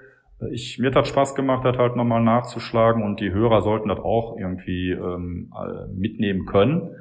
B: Ich, mir hat Spaß gemacht, das halt nochmal nachzuschlagen und die Hörer sollten das auch irgendwie ähm, mitnehmen können.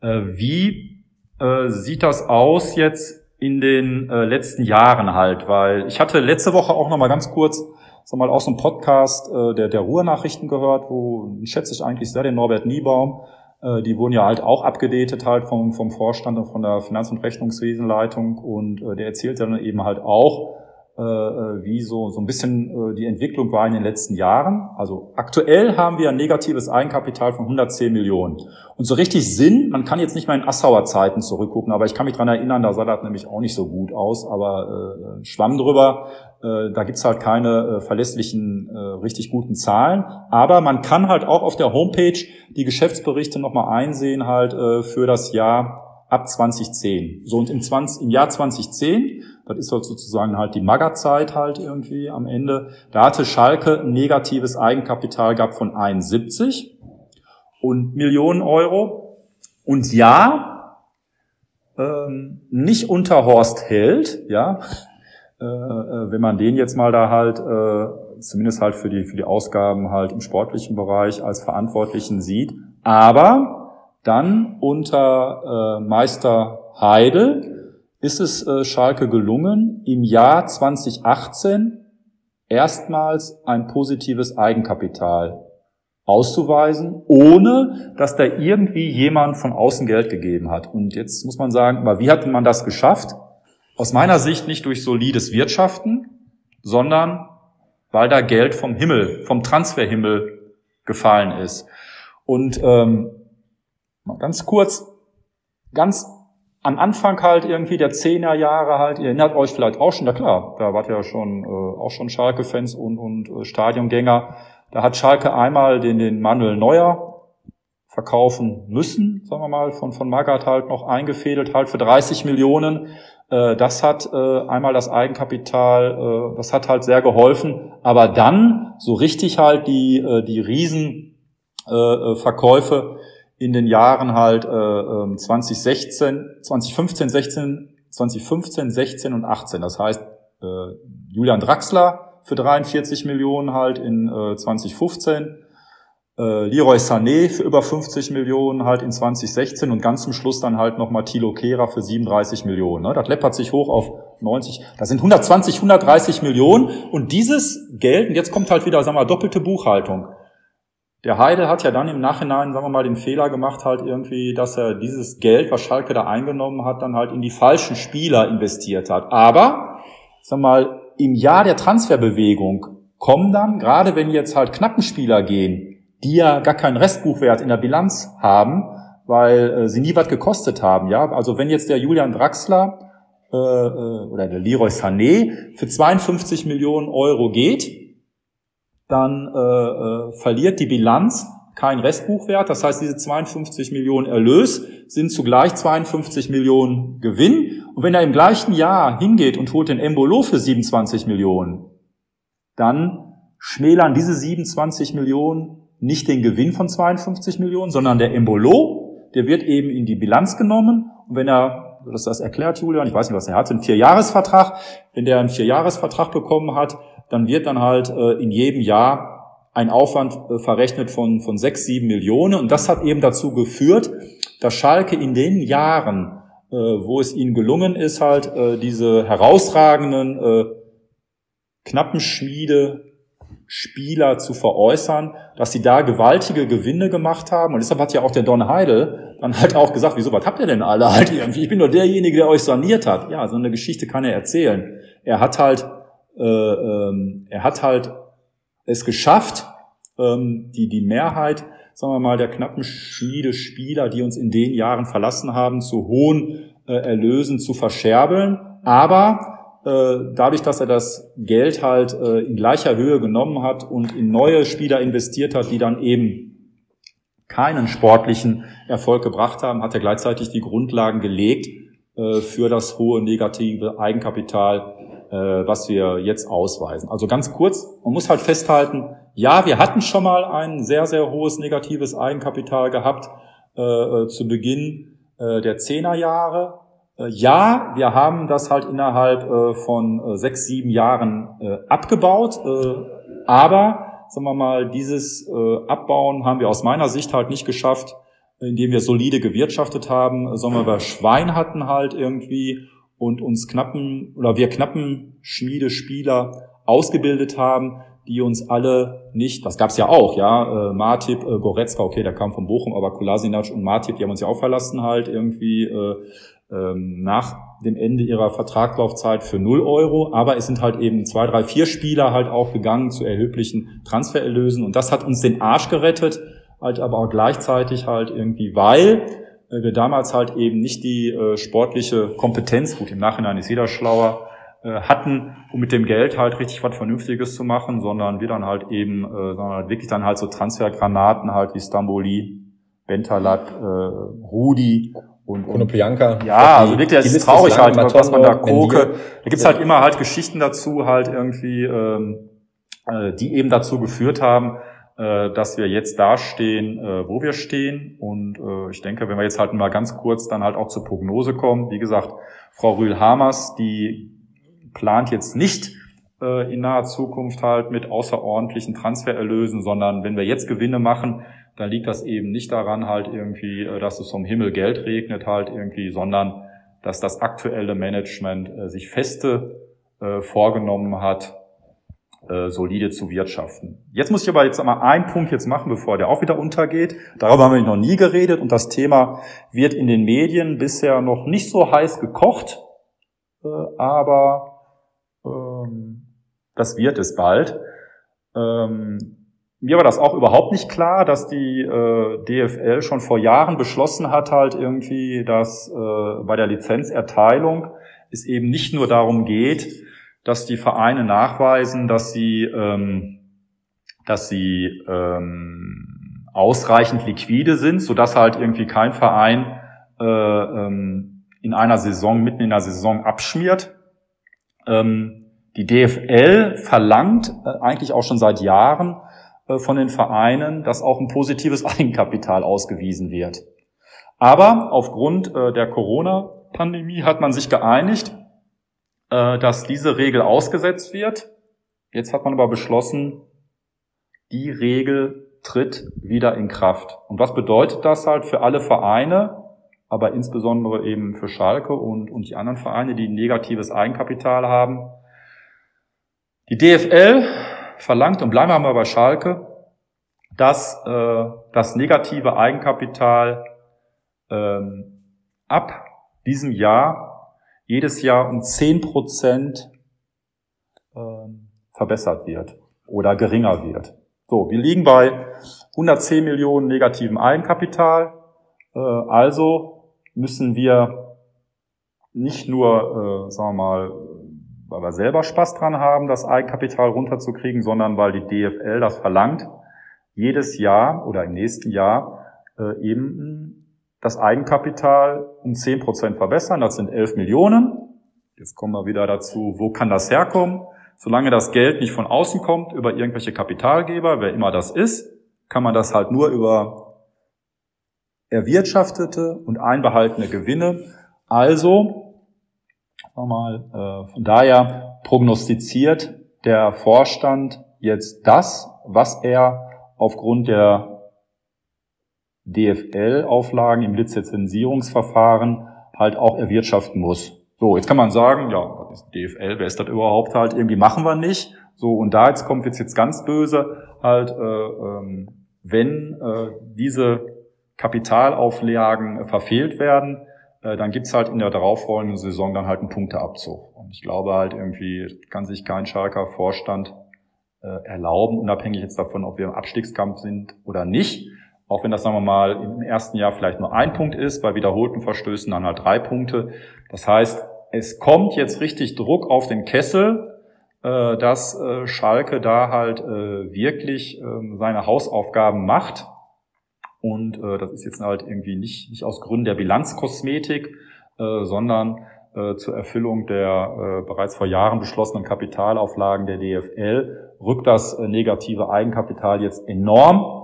B: Äh, wie äh, sieht das aus jetzt in den äh, letzten Jahren halt? Weil ich hatte letzte Woche auch noch mal ganz kurz sag mal aus einem Podcast äh, der der Ruhrnachrichten gehört, wo schätze ich eigentlich sehr den Norbert Niebaum. Äh, die wurden ja halt auch abgedatet halt vom vom Vorstand und von der Finanz- und Rechnungswesenleitung und äh, der erzählt dann eben halt auch wie so, so ein bisschen äh, die Entwicklung war in den letzten Jahren. Also aktuell haben wir ein negatives Eigenkapital von 110 Millionen. Und so richtig Sinn, man kann jetzt nicht mal in Assauer Zeiten zurückgucken, aber ich kann mich dran erinnern, da sah das nämlich auch nicht so gut aus, aber äh, Schwamm drüber, äh, da gibt's halt keine äh, verlässlichen, äh, richtig guten Zahlen. Aber man kann halt auch auf der Homepage die Geschäftsberichte nochmal einsehen halt äh, für das Jahr ab 2010. So und im, 20, im Jahr 2010, das ist halt sozusagen halt die Magerzeit halt irgendwie am Ende, da hatte Schalke ein negatives Eigenkapital gehabt von 71 und Millionen Euro. Und ja, ähm, nicht unter Horst Held, ja, äh, äh, wenn man den jetzt mal da halt, äh, zumindest halt für die, für die Ausgaben halt im sportlichen Bereich als Verantwortlichen sieht, aber dann unter äh, Meister Heidel ist es äh, Schalke gelungen, im Jahr 2018 erstmals ein positives Eigenkapital auszuweisen, ohne dass da irgendwie jemand von außen Geld gegeben hat. Und jetzt muss man sagen, aber wie hat man das geschafft? Aus meiner Sicht nicht durch solides Wirtschaften, sondern weil da Geld vom Himmel, vom Transferhimmel gefallen ist. Und ähm, ganz kurz, ganz am Anfang halt irgendwie der Zehnerjahre halt, ihr erinnert euch vielleicht auch schon, na klar, da wart ihr ja schon, äh, auch schon Schalke-Fans und, und äh, Stadiongänger. Da hat Schalke einmal den, den Manuel Neuer verkaufen müssen, sagen wir mal, von, von Magath halt noch eingefädelt, halt für 30 Millionen. Äh, das hat äh, einmal das Eigenkapital, äh, das hat halt sehr geholfen. Aber dann so richtig halt die, äh, die Riesenverkäufe, äh, in den Jahren halt äh, 2016, 2015, 16, 2015, 16 und 18. Das heißt, äh, Julian Draxler für 43 Millionen halt in äh, 2015, äh, Leroy Sané für über 50 Millionen halt in 2016 und ganz zum Schluss dann halt nochmal Thilo Kehrer für 37 Millionen. Ne? Das läppert sich hoch auf 90, das sind 120, 130 Millionen und dieses Geld, und jetzt kommt halt wieder, sagen wir mal, doppelte Buchhaltung. Der Heidel hat ja dann im Nachhinein, sagen wir mal, den Fehler gemacht, halt irgendwie, dass er dieses Geld, was Schalke da eingenommen hat, dann halt in die falschen Spieler investiert hat. Aber, sagen wir mal, im Jahr der Transferbewegung kommen dann, gerade wenn jetzt halt Knappenspieler gehen, die ja gar keinen Restbuchwert in der Bilanz haben, weil äh, sie nie was gekostet haben, ja. Also wenn jetzt der Julian Draxler äh, äh oder der Leroy Sané für 52 Millionen Euro geht, dann äh, äh, verliert die Bilanz kein Restbuchwert. Das heißt, diese 52 Millionen Erlös sind zugleich 52 Millionen Gewinn. Und wenn er im gleichen Jahr hingeht und holt den Embolo für 27 Millionen, dann schmälern diese 27 Millionen nicht den Gewinn von 52 Millionen, sondern der Embolo, der wird eben in die Bilanz genommen. Und wenn er, das das erklärt Julian, ich weiß nicht, was er hat, einen Vierjahresvertrag, wenn der einen Vierjahresvertrag bekommen hat, dann wird dann halt äh, in jedem Jahr ein Aufwand äh, verrechnet von, von sechs, sieben Millionen. Und das hat eben dazu geführt, dass Schalke in den Jahren, äh, wo es ihnen gelungen ist, halt äh, diese herausragenden äh, knappen Schmiede Spieler zu veräußern, dass sie da gewaltige Gewinne gemacht haben. Und deshalb hat ja auch der Don Heidel dann halt auch gesagt, wieso, was habt ihr denn alle halt irgendwie? Ich bin nur derjenige, der euch saniert hat. Ja, so eine Geschichte kann er erzählen. Er hat halt äh, ähm, er hat halt es geschafft, ähm, die, die Mehrheit, sagen wir mal, der knappen Schmiede Spieler, die uns in den Jahren verlassen haben, zu hohen äh, Erlösen zu verscherbeln. Aber äh, dadurch, dass er das Geld halt äh, in gleicher Höhe genommen hat und in neue Spieler investiert hat, die dann eben keinen sportlichen Erfolg gebracht haben, hat er gleichzeitig die Grundlagen gelegt für das hohe negative Eigenkapital was wir jetzt ausweisen. Also ganz kurz, man muss halt festhalten, ja, wir hatten schon mal ein sehr, sehr hohes negatives Eigenkapital gehabt äh, äh zu Beginn äh, der Zehnerjahre. Äh, ja, wir haben das halt innerhalb äh, von äh, sechs, sieben Jahren äh, abgebaut, äh, aber sagen wir mal, dieses äh, Abbauen haben wir aus meiner Sicht halt nicht geschafft, indem wir solide gewirtschaftet haben, sondern wir Schwein hatten halt irgendwie und uns knappen oder wir knappen Schmiedespieler ausgebildet haben, die uns alle nicht, das gab's ja auch, ja, äh, Martip, äh, Goretzka, okay, der kam von Bochum, aber Kolasinac und Martip, die haben uns ja auch verlassen halt irgendwie äh, ähm, nach dem Ende ihrer Vertragslaufzeit für 0 Euro, aber es sind halt eben zwei, drei, vier Spieler halt auch gegangen zu erheblichen Transfererlösen und das hat uns den Arsch gerettet, halt aber auch gleichzeitig halt irgendwie, weil wir damals halt eben nicht die äh, sportliche Kompetenz, gut, im Nachhinein ist jeder schlauer, äh, hatten, um mit dem Geld halt richtig was Vernünftiges zu machen, sondern wir dann halt eben, äh, sondern halt wirklich dann halt so Transfergranaten halt wie Stamboli, Bentalat, äh, Rudi
C: und, und Priyanka.
B: Ja, also wirklich, das ist traurig halt, was man da gucke. Da gibt's halt immer halt Geschichten dazu, halt irgendwie, ähm, äh, die eben dazu geführt haben, äh, dass wir jetzt da stehen, äh, wo wir stehen. Und äh, ich denke, wenn wir jetzt halt mal ganz kurz dann halt auch zur Prognose kommen, wie gesagt, Frau Rühl-Hamers, die plant jetzt nicht äh, in naher Zukunft halt mit außerordentlichen Transfererlösen, sondern wenn wir jetzt Gewinne machen, dann liegt das eben nicht daran halt irgendwie, äh, dass es vom Himmel Geld regnet halt irgendwie, sondern dass das aktuelle Management äh, sich feste äh, vorgenommen hat, solide zu wirtschaften. Jetzt muss ich aber jetzt einmal einen Punkt jetzt machen, bevor der auch wieder untergeht. Darüber haben wir noch nie geredet und das Thema wird in den Medien bisher noch nicht so heiß gekocht, aber ähm, das wird es bald. Ähm, mir war das auch überhaupt nicht klar, dass die äh, DFL schon vor Jahren beschlossen hat, halt irgendwie, dass äh, bei der Lizenzerteilung es eben nicht nur darum geht, dass die Vereine nachweisen, dass sie, ähm, dass sie ähm, ausreichend liquide sind, sodass halt irgendwie kein Verein äh, ähm, in einer Saison, mitten in der Saison abschmiert. Ähm, die DFL verlangt äh, eigentlich auch schon seit Jahren, äh, von den Vereinen, dass auch ein positives *laughs* Eigenkapital ausgewiesen wird. Aber aufgrund äh, der Corona-Pandemie hat man sich geeinigt, dass diese Regel ausgesetzt wird. Jetzt hat man aber beschlossen, die Regel tritt wieder in Kraft. Und was bedeutet das halt für alle Vereine, aber insbesondere eben für Schalke und, und die anderen Vereine, die negatives Eigenkapital haben? Die DFL verlangt, und bleiben wir mal bei Schalke, dass äh, das negative Eigenkapital ähm, ab diesem Jahr jedes Jahr um zehn Prozent ähm, verbessert wird oder geringer wird. So, wir liegen bei 110 Millionen negativem Eigenkapital. Äh, also müssen wir nicht nur, äh, sagen wir mal, weil wir selber Spaß dran haben, das Eigenkapital runterzukriegen, sondern weil die DFL das verlangt, jedes Jahr oder im nächsten Jahr äh, eben das Eigenkapital um zehn Prozent verbessern. Das sind 11 Millionen. Jetzt kommen wir wieder dazu, wo kann das herkommen? Solange das Geld nicht von außen kommt, über irgendwelche Kapitalgeber, wer immer das ist, kann man das halt nur über erwirtschaftete und einbehaltene Gewinne, also nochmal. Äh, von daher prognostiziert der Vorstand jetzt das, was er aufgrund der DFL-Auflagen im Lizenzierungsverfahren halt auch erwirtschaften muss. So, jetzt kann man sagen, ja, was ist DFL, wer ist das überhaupt halt? Irgendwie machen wir nicht. So, und da jetzt kommt jetzt, jetzt ganz böse halt, äh, ähm, wenn äh, diese Kapitalauflagen verfehlt werden, äh, dann gibt's halt in der darauffolgenden Saison dann halt einen Punkteabzug. Und ich glaube halt irgendwie kann sich kein Schalker Vorstand äh, erlauben, unabhängig jetzt davon, ob wir im Abstiegskampf sind oder nicht. Auch wenn das, sagen wir mal, im ersten Jahr vielleicht nur ein Punkt ist, bei wiederholten Verstößen dann halt drei Punkte. Das heißt, es kommt jetzt richtig Druck auf den Kessel, äh, dass Schalke da halt wirklich ähm, seine Hausaufgaben macht und äh, das ist jetzt halt irgendwie nicht, nicht aus Gründen der Bilanzkosmetik, äh, sondern äh, zur Erfüllung der äh, bereits vor Jahren beschlossenen Kapitalauflagen der DFL rückt das äh, negative Eigenkapital jetzt enorm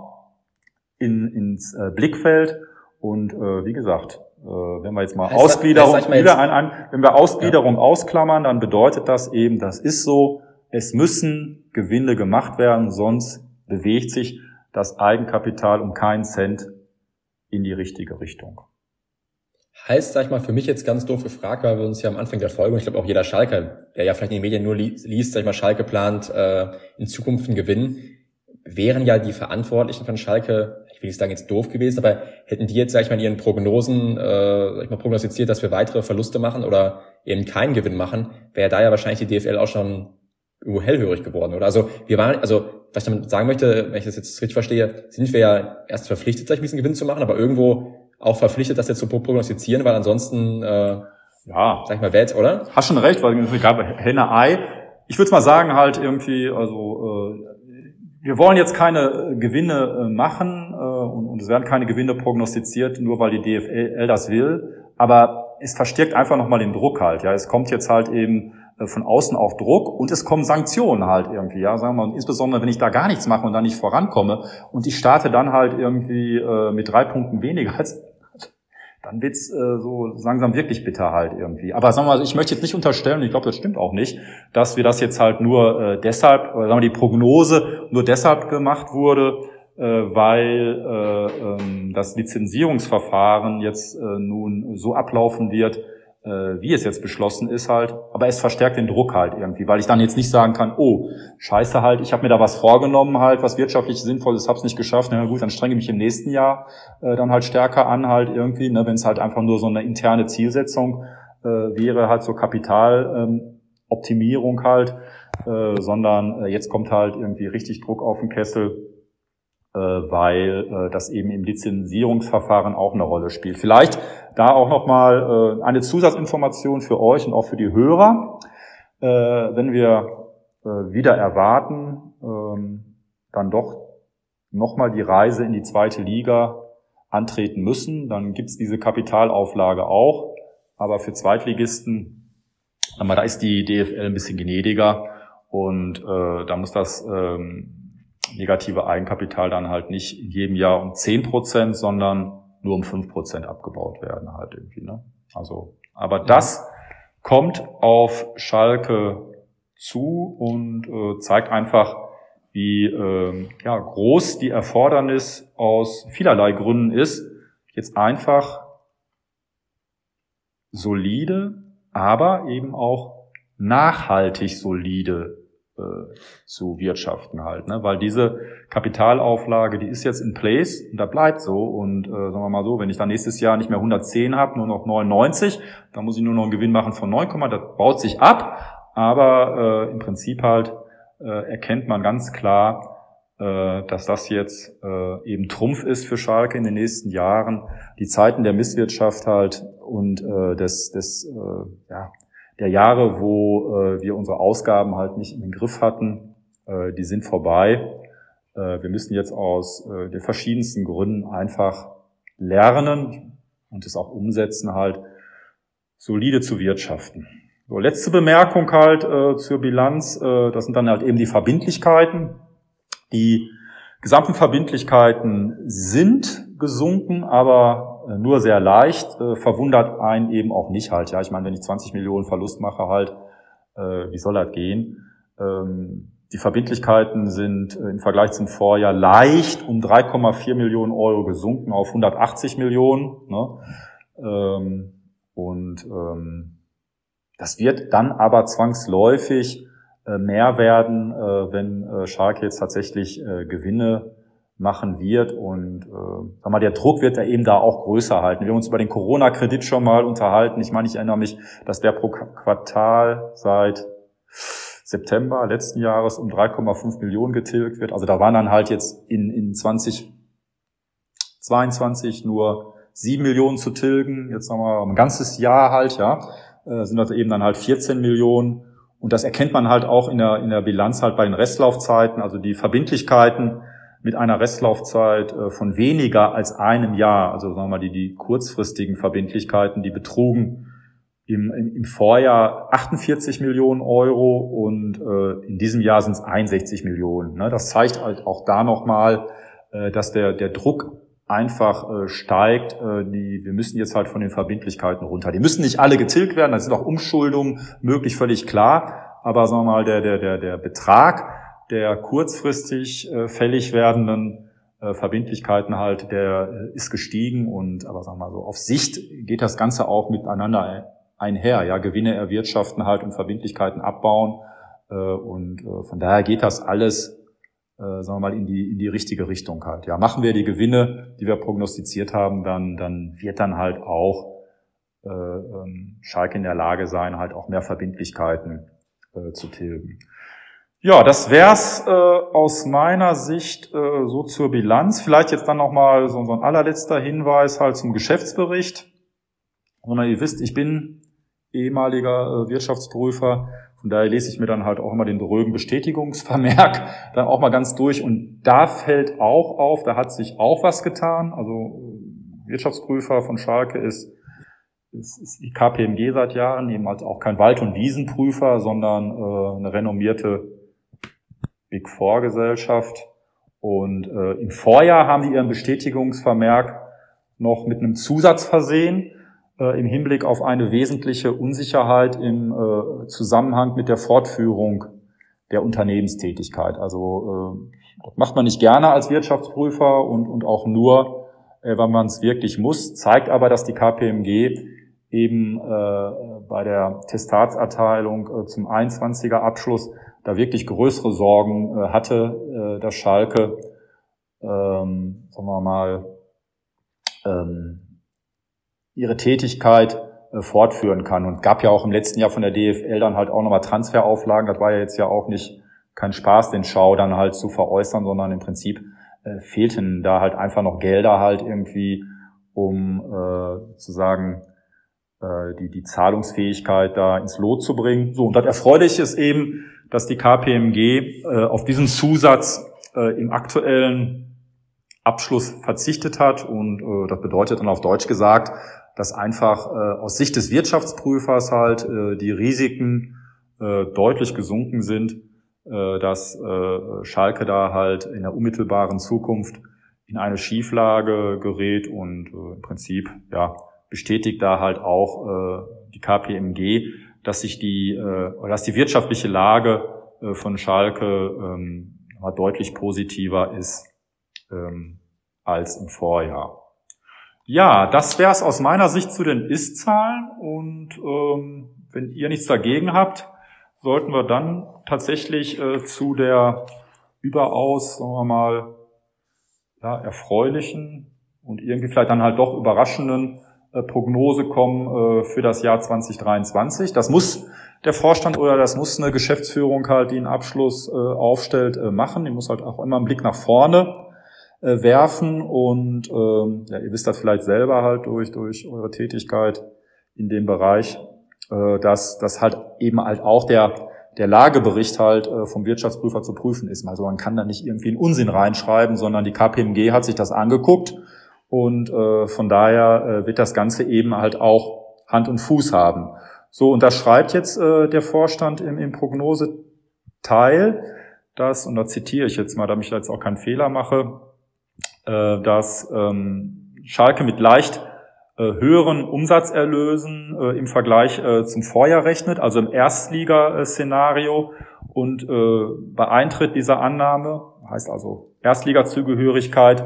B: in, ins äh, Blickfeld. Und äh, wie gesagt, äh, wenn wir jetzt mal heißt Ausgliederung das, wieder ein, ein, wenn wir Ausgliederung ja. ausklammern, dann bedeutet das eben, das ist so, es müssen Gewinne gemacht werden, sonst bewegt sich das Eigenkapital um keinen Cent in die richtige Richtung.
C: Heißt, sag ich mal, für mich jetzt ganz doof gefragt, weil wir uns ja am Anfang der Folge, und ich glaube auch jeder Schalker, der ja vielleicht in den Medien nur liest, sag ich mal, Schalke plant äh, in Zukunft einen Gewinn, wären ja die Verantwortlichen von Schalke, ich will nicht sagen jetzt doof gewesen, aber hätten die jetzt, sag ich mal, in ihren Prognosen, äh, sag ich mal, prognostiziert, dass wir weitere Verluste machen oder eben keinen Gewinn machen, wäre da ja wahrscheinlich die DFL auch schon irgendwo hellhörig geworden, oder? Also wir waren, also was ich damit sagen möchte, wenn ich das jetzt richtig verstehe, sind wir ja erst verpflichtet, sag ich, diesen Gewinn zu machen, aber irgendwo auch verpflichtet, das jetzt zu prognostizieren, weil ansonsten, äh, ja, sag ich mal, Welt, oder?
B: Hast schon recht, weil es gab Henne Ei. Ich würde mal sagen, halt irgendwie, also äh, wir wollen jetzt keine Gewinne äh, machen, und, und es werden keine Gewinne prognostiziert, nur weil die DFL das will. Aber es verstärkt einfach nochmal den Druck halt. Ja, es kommt jetzt halt eben äh, von außen auch Druck und es kommen Sanktionen halt irgendwie, ja, sagen wir mal, insbesondere wenn ich da gar nichts mache und da nicht vorankomme und ich starte dann halt irgendwie äh, mit drei Punkten weniger als *laughs* dann wird's äh, so langsam wirklich bitter halt irgendwie. Aber sagen wir mal, ich möchte jetzt nicht unterstellen, und ich glaube, das stimmt auch nicht, dass wir das jetzt halt nur äh, deshalb, oder sagen wir, die Prognose nur deshalb gemacht wurde, äh, weil äh, ähm, das Lizenzierungsverfahren jetzt äh, nun so ablaufen wird, äh, wie es jetzt beschlossen ist halt, aber es verstärkt den Druck halt irgendwie, weil ich dann jetzt nicht sagen kann, oh, scheiße halt, ich habe mir da was vorgenommen halt, was wirtschaftlich sinnvoll ist, hab's nicht geschafft, na gut, dann strenge mich im nächsten Jahr äh, dann halt stärker an halt irgendwie, ne, wenn es halt einfach nur so eine interne Zielsetzung äh, wäre, halt so Kapitaloptimierung ähm, halt, äh, sondern äh, jetzt kommt halt irgendwie richtig Druck auf den Kessel, äh, weil äh, das eben im Lizenzierungsverfahren auch eine Rolle spielt. Vielleicht da auch nochmal äh, eine Zusatzinformation für euch und auch für die Hörer. Äh, wenn wir äh, wieder erwarten, ähm, dann doch nochmal die Reise in die zweite Liga antreten müssen, dann gibt's diese Kapitalauflage auch. Aber für Zweitligisten, da ist die DFL ein bisschen gnädiger und äh, da muss das ähm, negative Eigenkapital dann halt nicht in jedem Jahr um zehn Prozent, sondern nur um fünf Prozent abgebaut werden halt irgendwie. Ne? Also, aber das kommt auf Schalke zu und äh, zeigt einfach, wie äh, ja, groß die Erfordernis aus vielerlei Gründen ist, jetzt einfach solide, aber eben auch nachhaltig solide zu wirtschaften halt, ne? weil diese Kapitalauflage, die ist jetzt in place und da bleibt so. Und äh, sagen wir mal so, wenn ich dann nächstes Jahr nicht mehr 110 habe, nur noch 99, dann muss ich nur noch einen Gewinn machen von 9, das baut sich ab, aber äh, im Prinzip halt äh, erkennt man ganz klar, äh, dass das jetzt äh, eben Trumpf ist für Schalke in den nächsten Jahren, die Zeiten der Misswirtschaft halt und äh, des, des äh, ja, der Jahre, wo äh, wir unsere Ausgaben halt nicht im Griff hatten, äh, die sind vorbei. Äh, wir müssen jetzt aus den verschiedensten Gründen einfach lernen und es auch umsetzen, halt solide zu wirtschaften. So, letzte Bemerkung halt äh, zur Bilanz, äh, das sind dann halt eben die Verbindlichkeiten. Die gesamten Verbindlichkeiten sind gesunken, aber nur sehr leicht, äh, verwundert einen eben auch nicht halt. Ja, ich meine, wenn ich 20 Millionen Verlust mache halt, äh, wie soll das gehen? Ähm, die Verbindlichkeiten sind äh, im Vergleich zum Vorjahr leicht um 3,4 Millionen Euro gesunken auf 180 Millionen. Ne? Ähm, und ähm, das wird dann aber zwangsläufig äh, mehr werden, äh, wenn äh, Schalke jetzt tatsächlich äh, Gewinne machen wird. Und äh, sag mal, der Druck wird ja eben da auch größer halten. Wir haben uns über den Corona-Kredit schon mal unterhalten. Ich meine, ich erinnere mich, dass der pro Quartal seit September letzten Jahres um 3,5 Millionen getilgt wird. Also da waren dann halt jetzt in, in 2022 nur 7 Millionen zu tilgen. Jetzt sagen wir ein ganzes Jahr halt, ja, äh, sind das eben dann halt 14 Millionen. Und das erkennt man halt auch in der, in der Bilanz halt bei den Restlaufzeiten. Also die Verbindlichkeiten mit einer Restlaufzeit äh, von weniger als einem Jahr, also sagen wir mal die, die kurzfristigen Verbindlichkeiten, die betrugen im, im, im Vorjahr 48 Millionen Euro und äh, in diesem Jahr sind es 61 Millionen. Ne? Das zeigt halt auch da nochmal, äh, dass der, der Druck einfach äh, steigt. Äh, die, wir müssen jetzt halt von den Verbindlichkeiten runter. Die müssen nicht alle getilgt werden, da sind auch Umschuldungen möglich, völlig klar. Aber sagen wir mal, der, der, der, der Betrag, der kurzfristig äh, fällig werdenden äh, Verbindlichkeiten halt, der äh, ist gestiegen und aber sagen wir mal so, auf Sicht geht das Ganze auch miteinander einher. Ja, Gewinne erwirtschaften halt und Verbindlichkeiten abbauen. Äh, und äh, von daher geht das alles, äh, sagen wir mal, in die, in die richtige Richtung halt. Ja, machen wir die Gewinne, die wir prognostiziert haben, dann, dann wird dann halt auch äh, ähm, Schalke in der Lage sein, halt auch mehr Verbindlichkeiten zu tilgen. Ja, das wär's äh, aus meiner Sicht äh, so zur Bilanz. Vielleicht jetzt dann nochmal so, so ein allerletzter Hinweis halt zum Geschäftsbericht. Und ihr wisst, ich bin ehemaliger äh, Wirtschaftsprüfer. Von daher lese ich mir dann halt auch immer den drögen Bestätigungsvermerk *laughs* dann auch mal ganz durch. Und da fällt auch auf, da hat sich auch was getan. Also Wirtschaftsprüfer von Schalke ist, ist, ist die KPMG seit Jahren, eben halt auch kein Wald- und Wiesenprüfer, sondern äh, eine renommierte Big Four Gesellschaft. Und äh, im Vorjahr haben die ihren Bestätigungsvermerk noch mit einem Zusatz versehen äh, im Hinblick auf eine wesentliche Unsicherheit im äh, Zusammenhang mit der Fortführung der Unternehmenstätigkeit. Also äh, macht man nicht gerne als Wirtschaftsprüfer und, und auch nur, äh, wenn man es wirklich muss, zeigt aber, dass die KPMG eben äh, bei der Testatserteilung äh, zum 21er Abschluss da wirklich größere Sorgen äh, hatte, äh, dass Schalke, ähm, sagen wir mal, ähm, ihre Tätigkeit äh, fortführen kann. Und gab ja auch im letzten Jahr von der DFL dann halt auch nochmal Transferauflagen. Das war ja jetzt ja auch nicht kein Spaß, den Schau dann halt zu veräußern, sondern im Prinzip äh, fehlten da halt einfach noch Gelder halt irgendwie, um äh, zu sagen, äh, die, die Zahlungsfähigkeit da ins Lot zu bringen. So, und das erfreulich ist eben, dass die KPMG äh, auf diesen Zusatz äh, im aktuellen Abschluss verzichtet hat. Und äh, das bedeutet dann auf Deutsch gesagt, dass einfach äh, aus Sicht des Wirtschaftsprüfers halt äh, die Risiken äh, deutlich gesunken sind, dass Schalke da halt in der unmittelbaren Zukunft in eine Schieflage gerät und im Prinzip ja bestätigt da halt auch die KPMG, dass sich die, äh, dass die wirtschaftliche Lage äh, von Schalke ähm, deutlich positiver ist ähm, als im Vorjahr. Ja, das wäre es aus meiner Sicht zu den Ist-Zahlen und ähm, wenn ihr nichts dagegen habt, sollten wir dann tatsächlich äh, zu der überaus, sagen wir mal, ja, erfreulichen und irgendwie vielleicht dann halt doch überraschenden Prognose kommen äh, für das Jahr 2023. Das muss der Vorstand oder das muss eine Geschäftsführung halt, die einen Abschluss äh, aufstellt, äh, machen. Die muss halt auch immer einen Blick nach vorne äh, werfen und ähm, ja, ihr wisst das vielleicht selber halt durch, durch eure Tätigkeit in dem Bereich, äh, dass, dass halt eben halt auch der, der Lagebericht halt äh, vom Wirtschaftsprüfer zu prüfen ist. Also man kann da nicht irgendwie einen Unsinn reinschreiben, sondern die KPMG hat sich das angeguckt und äh, von daher äh, wird das Ganze eben halt auch Hand und Fuß haben. So, und da schreibt jetzt äh, der Vorstand im, im Prognoseteil, dass, und da zitiere ich jetzt mal, damit ich jetzt auch keinen Fehler mache, äh, dass ähm, Schalke mit leicht äh, höheren Umsatzerlösen äh, im Vergleich äh, zum Vorjahr rechnet, also im Erstliga-Szenario. Und äh, bei Eintritt dieser Annahme, heißt also Erstliga-Zugehörigkeit,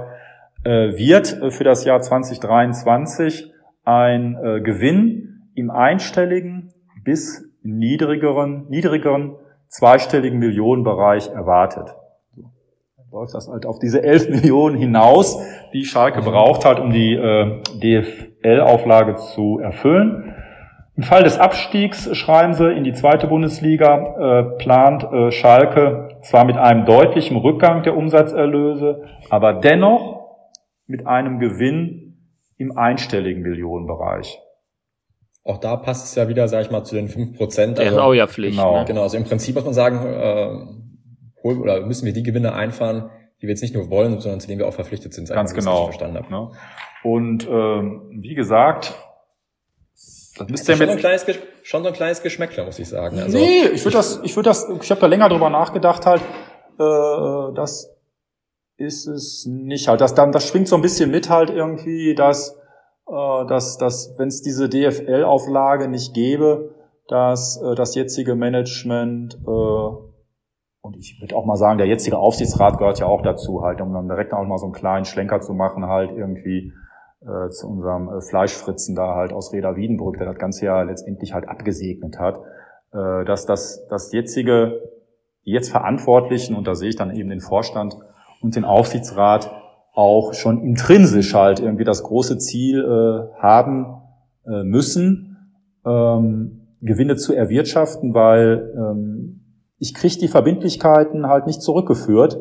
B: wird äh, für das Jahr 2023 ein äh, Gewinn im einstelligen bis niedrigeren, niedrigeren zweistelligen Millionenbereich erwartet läuft das halt auf diese 11 *laughs* Millionen hinaus, die Schalke mhm. braucht hat, um die äh, DFL-Auflage zu erfüllen. Im Fall des Abstiegs, schreiben sie, in die zweite Bundesliga äh, plant äh, Schalke zwar mit einem deutlichen Rückgang der Umsatzerlöse, aber dennoch mit einem Gewinn im einstelligen Millionenbereich.
C: Auch da passt es ja wieder, sag ich mal, zu den 5 Prozent.
A: Also, genau, ja Pflicht.
C: Genau. Ne? genau, also im Prinzip muss man sagen, äh, holen oder müssen wir die Gewinne einfahren, die wir jetzt nicht nur wollen, sondern zu denen wir auch verpflichtet sind.
B: Ganz genau.
C: Verstanden habe.
B: Ne? Und ähm, wie gesagt,
C: das müsste ja schon, so ein kleines, schon so ein kleines Geschmäckler, muss ich sagen.
B: Also, nee, ich würde das, ich würde das, ich habe da länger drüber nachgedacht halt, äh, das ist es nicht halt. Das, dann, das schwingt so ein bisschen mit halt irgendwie, dass, äh, dass, dass wenn es diese DFL-Auflage nicht gäbe, dass äh, das jetzige Management äh, und ich würde auch mal sagen, der jetzige Aufsichtsrat gehört ja auch dazu, halt, um dann direkt auch mal so einen kleinen Schlenker zu machen, halt irgendwie äh, zu unserem äh, Fleischfritzen da halt aus Reda Wiedenbrück, der das Ganze ja letztendlich halt abgesegnet hat, äh, dass das, das jetzige, jetzt Verantwortlichen, und da sehe ich dann eben den Vorstand und den Aufsichtsrat, auch schon intrinsisch halt irgendwie das große Ziel äh, haben äh, müssen, ähm, Gewinne zu erwirtschaften, weil ähm, ich kriege die Verbindlichkeiten halt nicht zurückgeführt,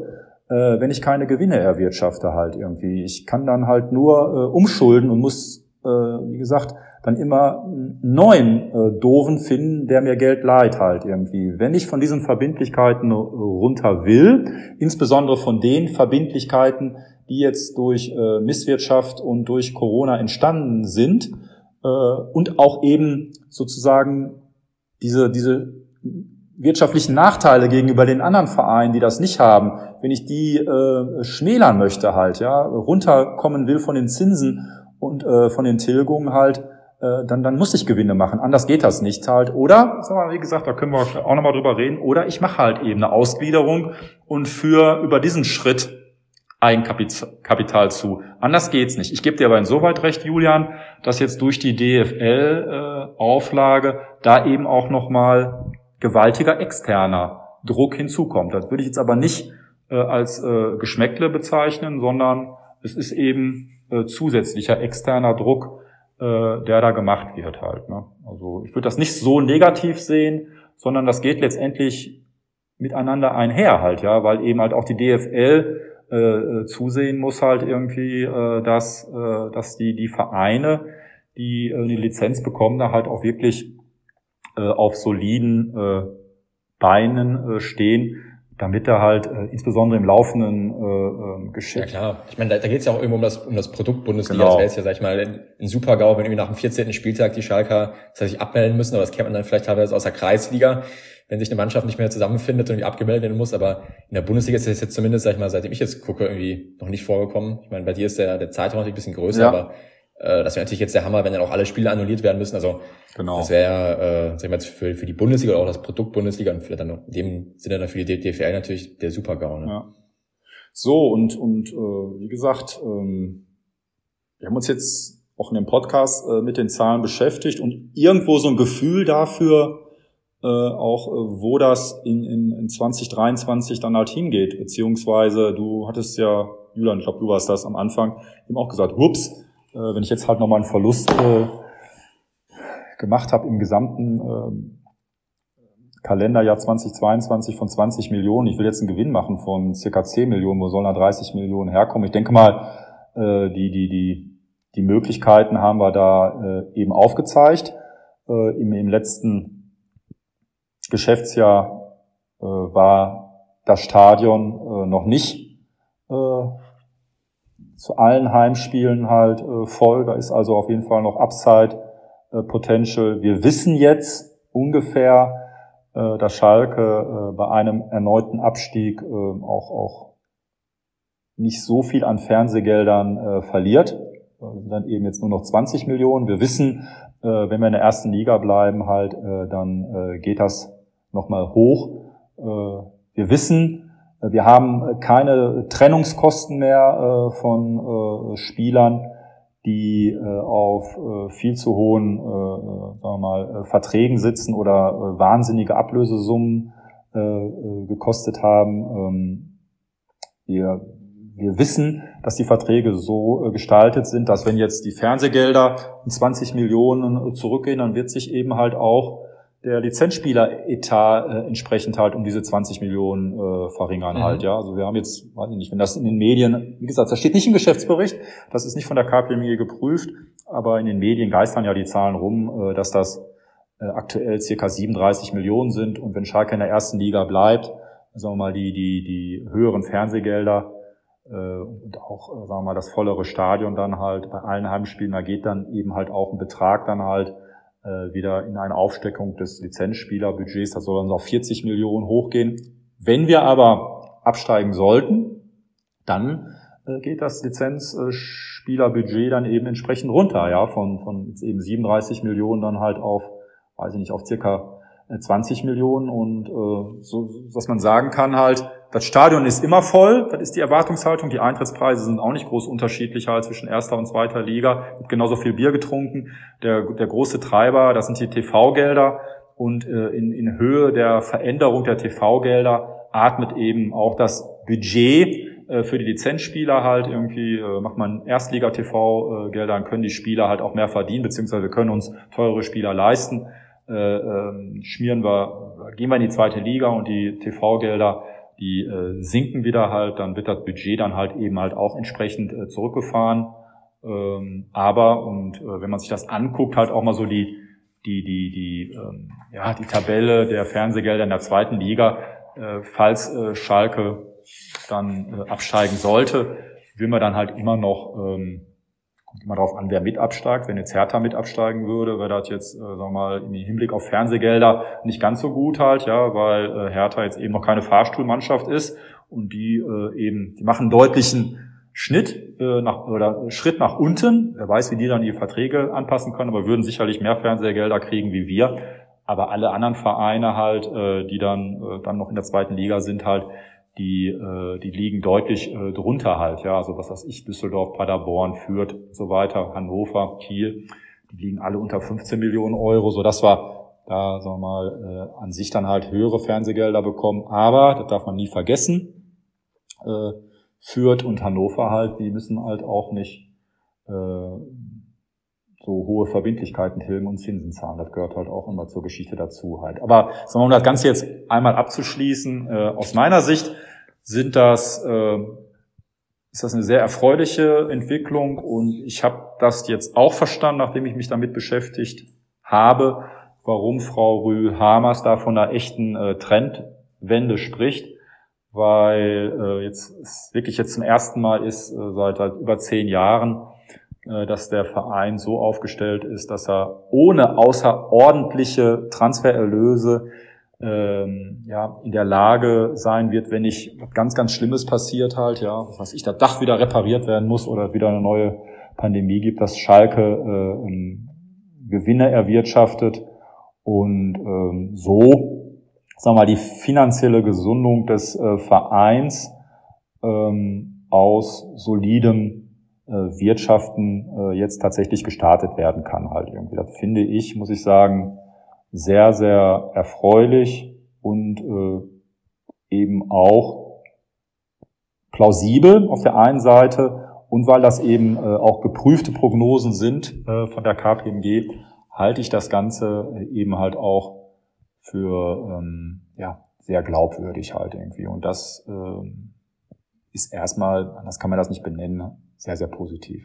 B: äh, wenn ich keine Gewinne erwirtschafte halt irgendwie. Ich kann dann halt nur äh, umschulden und muss, äh, wie gesagt, dann immer einen neuen äh, Doofen finden, der mir Geld leiht halt irgendwie. Wenn ich von diesen Verbindlichkeiten runter will, insbesondere von den Verbindlichkeiten, die jetzt durch äh, Misswirtschaft und durch Corona entstanden sind äh, und auch eben sozusagen diese, diese wirtschaftlichen Nachteile gegenüber den anderen Vereinen, die das nicht haben, wenn ich die äh, schmälern möchte halt, ja, runterkommen will von den Zinsen und äh, von den Tilgungen halt, äh, dann, dann muss ich Gewinne machen. Anders geht das nicht halt. Oder, wie gesagt, da können wir auch nochmal drüber reden, oder ich mache halt eben eine Ausgliederung und führe über diesen Schritt Eigenkapital zu. Anders geht's nicht. Ich gebe dir aber insoweit recht, Julian, dass jetzt durch die DFL-Auflage äh, da eben auch nochmal gewaltiger externer Druck hinzukommt. Das würde ich jetzt aber nicht äh, als Geschmäckle bezeichnen, sondern es ist eben zusätzlicher externer Druck, äh, der da gemacht wird halt. Ne? Also ich würde das nicht so negativ sehen, sondern das geht letztendlich miteinander einher halt, ja, weil eben halt auch die DFL äh, äh, zusehen muss halt irgendwie, äh, dass, äh, dass die, die Vereine, die äh, eine Lizenz bekommen, da halt auch wirklich äh, auf soliden äh, Beinen äh, stehen, damit er halt äh, insbesondere im laufenden äh, äh, Geschäft.
C: Ja klar, ich meine, da, da geht es ja auch irgendwo um das, um das Produkt Bundesliga. Genau. Das wäre jetzt ja, sag ich mal, ein Super-GAU, wenn irgendwie nach dem 14. Spieltag die Schalker sich abmelden müssen, aber das kennt man dann vielleicht teilweise aus der Kreisliga, wenn sich eine Mannschaft nicht mehr zusammenfindet und irgendwie abgemeldet werden muss. Aber in der Bundesliga ist das jetzt zumindest, sag ich mal, seitdem ich jetzt gucke, irgendwie noch nicht vorgekommen. Ich meine, bei dir ist der, der Zeitraum natürlich ein bisschen größer, ja. aber äh, das wäre natürlich jetzt der Hammer, wenn dann auch alle Spiele annulliert werden müssen. Also genau. das wäre, äh, sag ich mal, für, für die Bundesliga oder auch das Produkt Bundesliga und vielleicht dann in dem Sinne dann für die DFL natürlich der Super-GAU. Ne? Ja.
B: So, und, und äh, wie gesagt, ähm, wir haben uns jetzt auch in dem Podcast äh, mit den Zahlen beschäftigt und irgendwo so ein Gefühl dafür, äh, auch äh, wo das in, in, in 2023 dann halt hingeht. Beziehungsweise du hattest ja, Julian, ich glaube, du warst das am Anfang, eben auch gesagt, hups, äh, wenn ich jetzt halt nochmal einen Verlust äh, gemacht habe im gesamten äh, Kalenderjahr 2022 von 20 Millionen, ich will jetzt einen Gewinn machen von circa 10 Millionen, wo sollen da 30 Millionen herkommen? Ich denke mal, äh, die, die, die, die Möglichkeiten haben wir da äh, eben aufgezeigt. Äh, im, Im letzten Geschäftsjahr äh, war das Stadion äh, noch nicht äh, zu allen Heimspielen halt äh, voll. Da ist also auf jeden Fall noch Upside äh, Potential. Wir wissen jetzt ungefähr, äh, dass Schalke äh, bei einem erneuten Abstieg äh, auch, auch nicht so viel an Fernsehgeldern äh, verliert. Dann eben jetzt nur noch 20 Millionen. Wir wissen, wenn wir in der ersten Liga bleiben, halt, dann geht das nochmal hoch. Wir wissen, wir haben keine Trennungskosten mehr äh, von äh, Spielern, die äh, auf viel zu hohen sagen wir mal, Verträgen sitzen oder wahnsinnige Ablösesummen gekostet haben. Ähm, wir, wir wissen, dass die Verträge so gestaltet sind, dass wenn jetzt die Fernsehgelder in 20 Millionen zurückgehen, dann wird sich eben halt auch der Lizenzspieler-Etat äh, entsprechend halt um diese 20 Millionen äh, verringern mhm. halt, ja. Also wir haben jetzt, weiß ich nicht, wenn das in den Medien, wie gesagt, das steht nicht im Geschäftsbericht, das ist nicht von der KPMG geprüft, aber in den Medien geistern ja die Zahlen rum, äh, dass das äh, aktuell circa 37 Millionen sind und wenn Schalke in der ersten Liga bleibt, sagen wir mal, die, die, die höheren Fernsehgelder äh, und auch, äh, sagen wir mal, das vollere Stadion dann halt bei allen Heimspielen, da geht dann eben halt auch ein Betrag dann halt äh, wieder in eine Aufsteckung des Lizenzspielerbudgets. Das soll dann auf 40 Millionen hochgehen. Wenn wir aber absteigen sollten, dann äh, geht das Lizenzspielerbudget dann eben entsprechend runter, ja, von, von jetzt eben 37 Millionen dann halt auf, weiß ich nicht, auf circa 20 äh, Millionen und äh, so, was man sagen kann halt, das Stadion ist immer voll, das ist die Erwartungshaltung. Die Eintrittspreise sind auch nicht groß unterschiedlicher als zwischen erster und zweiter Liga. Wird genauso viel Bier getrunken. Der, der große Treiber, das sind die TV-Gelder. Und äh, in, in Höhe der Veränderung der TV-Gelder atmet eben auch das Budget äh, für die Lizenzspieler halt irgendwie, äh, macht man Erstliga-TV-Gelder, dann können die Spieler halt auch mehr verdienen, beziehungsweise wir können uns teure Spieler leisten. Äh, äh, schmieren wir, gehen wir in die zweite Liga und die TV-Gelder die äh, sinken wieder halt, dann wird das Budget dann halt eben halt auch entsprechend äh, zurückgefahren. Ähm, aber, und wenn man sich das anguckt, halt auch mal so die, die, die, die, ähm, ja, die Tabelle der Fernsehgelder in der zweiten Liga, falls Schalke dann absteigen sollte, will man dann halt immer noch, ähm, kommt immer darauf an, wer mit absteigt. Wenn jetzt Hertha mit absteigen würde, wäre das jetzt, äh, sagen wir mal, im Hinblick auf Fernsehgelder nicht ganz so gut halt, ja, weil äh, Hertha jetzt eben noch keine Fahrstuhlmannschaft ist und die äh, eben, die machen deutlichen Schnitt äh, nach, oder Schritt nach unten. Wer weiß, wie die dann ihre Verträge anpassen können, aber würden sicherlich mehr Fernsehgelder kriegen wie wir. Aber alle anderen Vereine halt, äh, die dann, äh, dann noch in der zweiten Liga sind halt, die, äh, die liegen deutlich äh, drunter halt, ja, also was weiß ich, Düsseldorf, Paderborn, Fürth und so weiter, Hannover, Kiel, die liegen alle unter 15 Millionen Euro, so dass wir da, sagen wir mal, äh, an sich dann halt höhere Fernsehgelder bekommen, aber, das darf man nie vergessen, äh, Fürth und Hannover halt, die müssen halt auch nicht äh, so hohe Verbindlichkeiten tilgen und Zinsen zahlen. Das gehört halt auch immer zur Geschichte dazu halt. Aber sagen wir um das Ganze jetzt einmal abzuschließen, äh, aus meiner Sicht sind das, äh, ist das eine sehr erfreuliche Entwicklung und ich habe das jetzt auch verstanden, nachdem ich mich damit beschäftigt habe, warum Frau Rühl-Hamers da von einer echten äh, Trendwende spricht weil äh, jetzt wirklich jetzt zum ersten Mal ist äh, seit halt über zehn Jahren, dass der Verein so aufgestellt ist, dass er ohne außerordentliche Transfererlöse ähm, ja in der Lage sein wird, wenn nicht ganz ganz Schlimmes passiert halt, ja, was ich, das Dach wieder repariert werden muss oder wieder eine neue Pandemie gibt, dass Schalke äh, Gewinne erwirtschaftet und ähm, so sagen wir mal, die finanzielle Gesundung des äh, Vereins ähm, aus solidem äh, Wirtschaften äh, jetzt tatsächlich gestartet werden kann halt irgendwie. Das finde ich, muss ich sagen, sehr, sehr erfreulich und äh, eben auch plausibel auf der einen Seite und weil das eben äh, auch geprüfte Prognosen sind äh, von der KPMG, halte ich das Ganze äh, eben halt auch für ähm, ja, sehr glaubwürdig halt irgendwie. Und das ähm, ist erstmal, anders kann man das nicht benennen, sehr, sehr positiv.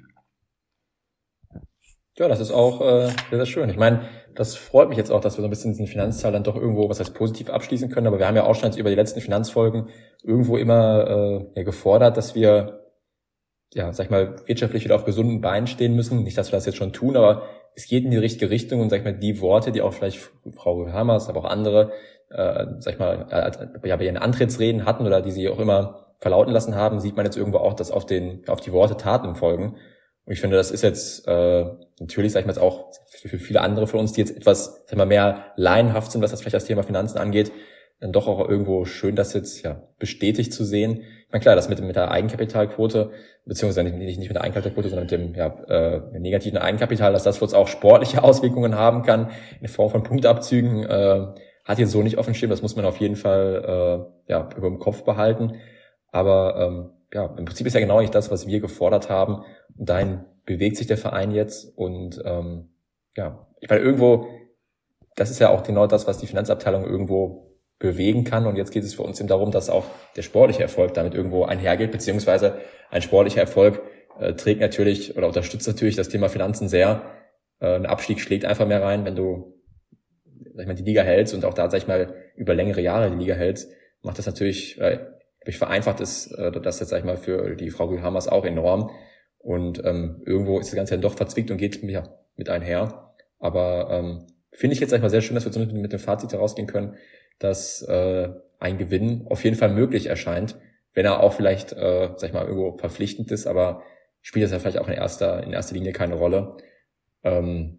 C: Ja, das ist auch äh, sehr, sehr schön. Ich meine, das freut mich jetzt auch, dass wir so ein bisschen diesen Finanzteil dann doch irgendwo, was heißt positiv abschließen können. Aber wir haben ja auch schon jetzt über die letzten Finanzfolgen irgendwo immer äh, gefordert, dass wir, ja, sag ich mal, wirtschaftlich wieder auf gesunden Beinen stehen müssen. Nicht, dass wir das jetzt schon tun, aber es geht in die richtige Richtung und sag ich mal, die Worte, die auch vielleicht Frau Hammers, aber auch andere, äh, sag ich mal, ja, bei ihren Antrittsreden hatten oder die sie auch immer verlauten lassen haben, sieht man jetzt irgendwo auch, dass auf den, auf die Worte Taten folgen. Und ich finde, das ist jetzt äh, natürlich, sag ich mal, jetzt auch für viele andere von uns, die jetzt etwas, sag ich mal, mehr laienhaft sind, was das vielleicht das Thema Finanzen angeht, dann doch auch irgendwo schön, das jetzt ja bestätigt zu sehen. Ich meine, klar, das mit, mit der Eigenkapitalquote, beziehungsweise nicht, nicht mit der Eigenkapitalquote, sondern mit dem ja, äh, negativen Eigenkapital, dass das für uns auch sportliche *laughs* Auswirkungen haben kann, in Form von Punktabzügen, äh, hat jetzt so nicht dem Schirm, das muss man auf jeden Fall äh, ja, über dem Kopf behalten. Aber ähm, ja, im Prinzip ist ja genau nicht das, was wir gefordert haben. Und dahin bewegt sich der Verein jetzt. Und ähm, ja, ich meine, irgendwo, das ist ja auch genau das, was die Finanzabteilung irgendwo bewegen kann. Und jetzt geht es für uns eben darum, dass auch der sportliche Erfolg damit irgendwo einhergeht, beziehungsweise ein sportlicher Erfolg äh, trägt natürlich oder unterstützt natürlich das Thema Finanzen sehr. Äh, ein Abstieg schlägt einfach mehr rein, wenn du sag ich mal, die Liga hältst und auch da, sag ich mal, über längere Jahre die Liga hältst, macht das natürlich, äh, vereinfacht ist äh, das jetzt, sag ich mal, für die Frau Hammers auch enorm. Und ähm, irgendwo ist das Ganze dann doch verzwickt und geht ja, mit einher. Aber ähm, finde ich jetzt sag ich mal sehr schön, dass wir zumindest mit dem Fazit herausgehen können, dass äh, ein Gewinn auf jeden Fall möglich erscheint, wenn er auch vielleicht, äh, sag ich mal, irgendwo verpflichtend ist, aber spielt das ja vielleicht auch in erster, in erster Linie keine Rolle. Ähm,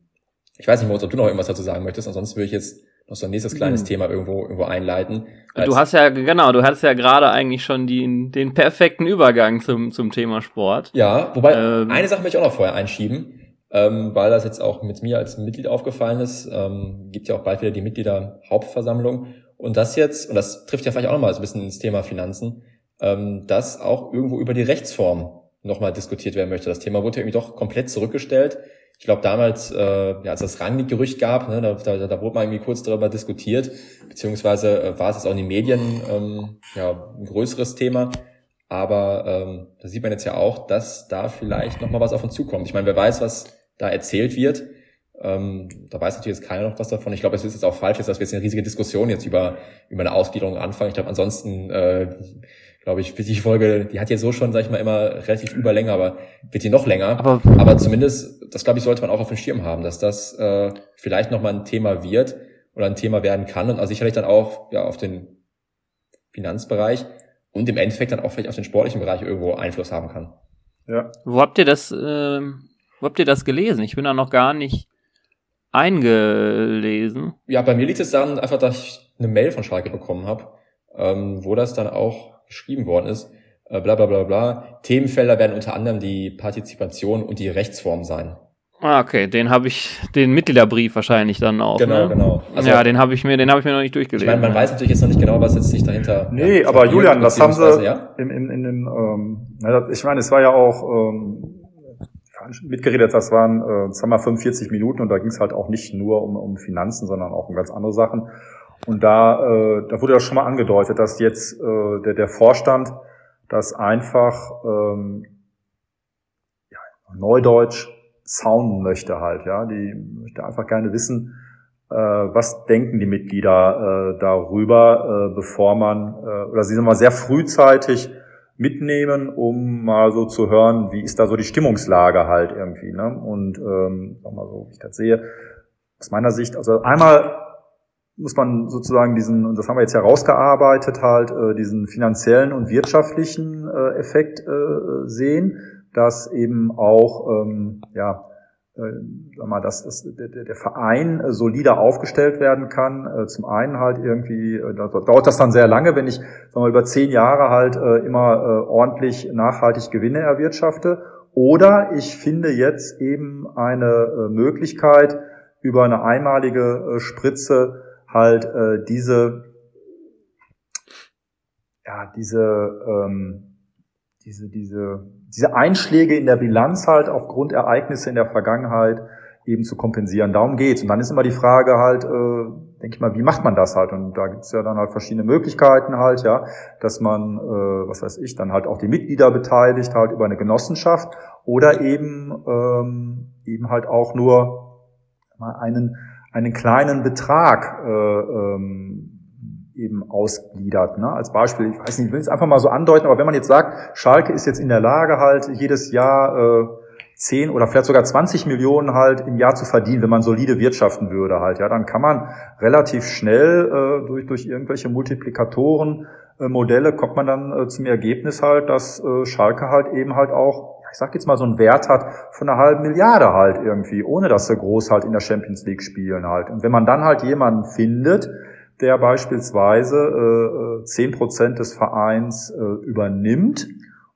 C: ich weiß nicht, Moritz, ob du noch irgendwas dazu sagen möchtest, ansonsten würde ich jetzt noch so ein nächstes kleines hm. Thema irgendwo, irgendwo einleiten.
A: Du hast ja, genau, du hattest ja gerade eigentlich schon die, den perfekten Übergang zum, zum Thema Sport.
C: Ja, wobei, ähm, eine Sache möchte ich auch noch vorher einschieben ähm, weil das jetzt auch mit mir als Mitglied aufgefallen ist. Ähm, gibt ja auch bald wieder die Mitgliederhauptversammlung. Und das jetzt, und das trifft ja vielleicht auch nochmal so ein bisschen ins Thema Finanzen, ähm, dass auch irgendwo über die Rechtsform nochmal diskutiert werden möchte. Das Thema wurde ja irgendwie doch komplett zurückgestellt. Ich glaube damals, äh, ja, als das Rangnick-Gerücht gab, ne, da, da, da wurde mal irgendwie kurz darüber diskutiert, beziehungsweise äh, war es jetzt auch in den Medien ähm, ja, ein größeres Thema. Aber ähm, da sieht man jetzt ja auch, dass da vielleicht noch mal was auf uns zukommt. Ich meine, wer weiß, was da erzählt wird. Ähm, da weiß natürlich jetzt keiner noch was davon. Ich glaube, es ist jetzt auch falsch, dass wir jetzt eine riesige Diskussion jetzt über, über eine Ausgliederung anfangen. Ich glaube, ansonsten, äh, glaube ich, wird die Folge, die hat ja so schon, sag ich mal, immer relativ überlänger, aber wird die noch länger. Aber, aber zumindest, das glaube ich, sollte man auch auf dem Schirm haben, dass das äh, vielleicht nochmal ein Thema wird oder ein Thema werden kann und also sicherlich dann auch ja auf den Finanzbereich und im Endeffekt dann auch vielleicht auf den sportlichen Bereich irgendwo Einfluss haben kann.
A: Ja. Wo habt ihr das, äh, wo habt ihr das gelesen? Ich bin da noch gar nicht eingelesen.
C: Ja, bei mir liegt es dann einfach, dass ich eine Mail von Schalke bekommen habe, ähm, wo das dann auch geschrieben worden ist. Äh, bla bla bla bla. Themenfelder werden unter anderem die Partizipation und die Rechtsform sein.
A: Ah, okay, den habe ich, den Mitgliederbrief wahrscheinlich dann auch.
C: Genau,
A: ne?
C: genau.
A: Also, ja, den habe ich mir, den habe ich mir noch nicht durchgelesen.
C: Ich meine, man weiß natürlich jetzt noch nicht genau, was jetzt sich dahinter.
B: Nee, ja, aber Julian, das haben sie ja? in, in, in dem, ähm, ich meine, es war ja auch ähm, mitgeredet, das waren, äh, sagen wir 45 Minuten und da ging es halt auch nicht nur um, um Finanzen, sondern auch um ganz andere Sachen. Und da, äh, da wurde ja schon mal angedeutet, dass jetzt äh, der, der Vorstand das einfach ähm, ja, Neudeutsch sounden möchte halt, ja. Die möchte einfach gerne wissen, äh, was denken die Mitglieder äh, darüber, äh, bevor man, äh, oder sie sind mal sehr frühzeitig mitnehmen, um mal so zu hören, wie ist da so die Stimmungslage halt irgendwie. Ne? Und ähm, sag mal so, wie ich das sehe, aus meiner Sicht, also einmal muss man sozusagen diesen, und das haben wir jetzt herausgearbeitet, halt äh, diesen finanziellen und wirtschaftlichen äh, Effekt äh, sehen, dass eben auch ähm, ja äh, sag mal, dass, dass der, der Verein äh, solider aufgestellt werden kann. Äh, zum einen halt irgendwie, da dauert das dann sehr lange, wenn ich sag mal, über zehn Jahre halt immer ordentlich nachhaltig Gewinne erwirtschafte. Oder ich finde jetzt eben eine Möglichkeit, über eine einmalige Spritze halt diese, ja, diese, ähm, diese, diese diese Einschläge in der Bilanz halt aufgrund Ereignisse in der Vergangenheit eben zu kompensieren. Darum geht's. Und dann ist immer die Frage halt, äh, denke ich mal, wie macht man das halt? Und da gibt's ja dann halt verschiedene Möglichkeiten halt, ja, dass man, äh, was weiß ich, dann halt auch die Mitglieder beteiligt halt über eine Genossenschaft oder eben ähm, eben halt auch nur mal einen einen kleinen Betrag äh, ähm, eben ausgliedert. Ne? Als Beispiel, ich weiß nicht, ich will es einfach mal so andeuten, aber wenn man jetzt sagt, Schalke ist jetzt in der Lage, halt jedes Jahr äh, 10 oder vielleicht sogar 20 Millionen halt im Jahr zu verdienen, wenn man solide wirtschaften würde halt, ja, dann kann man relativ schnell äh, durch, durch irgendwelche Multiplikatoren äh, Modelle kommt man dann äh, zum Ergebnis halt, dass äh, Schalke halt eben halt auch, ich sag jetzt mal so einen Wert hat von einer halben Milliarde halt irgendwie, ohne dass sie groß halt in der Champions League spielen halt. Und wenn man dann halt jemanden findet, der beispielsweise zehn äh, Prozent des Vereins äh, übernimmt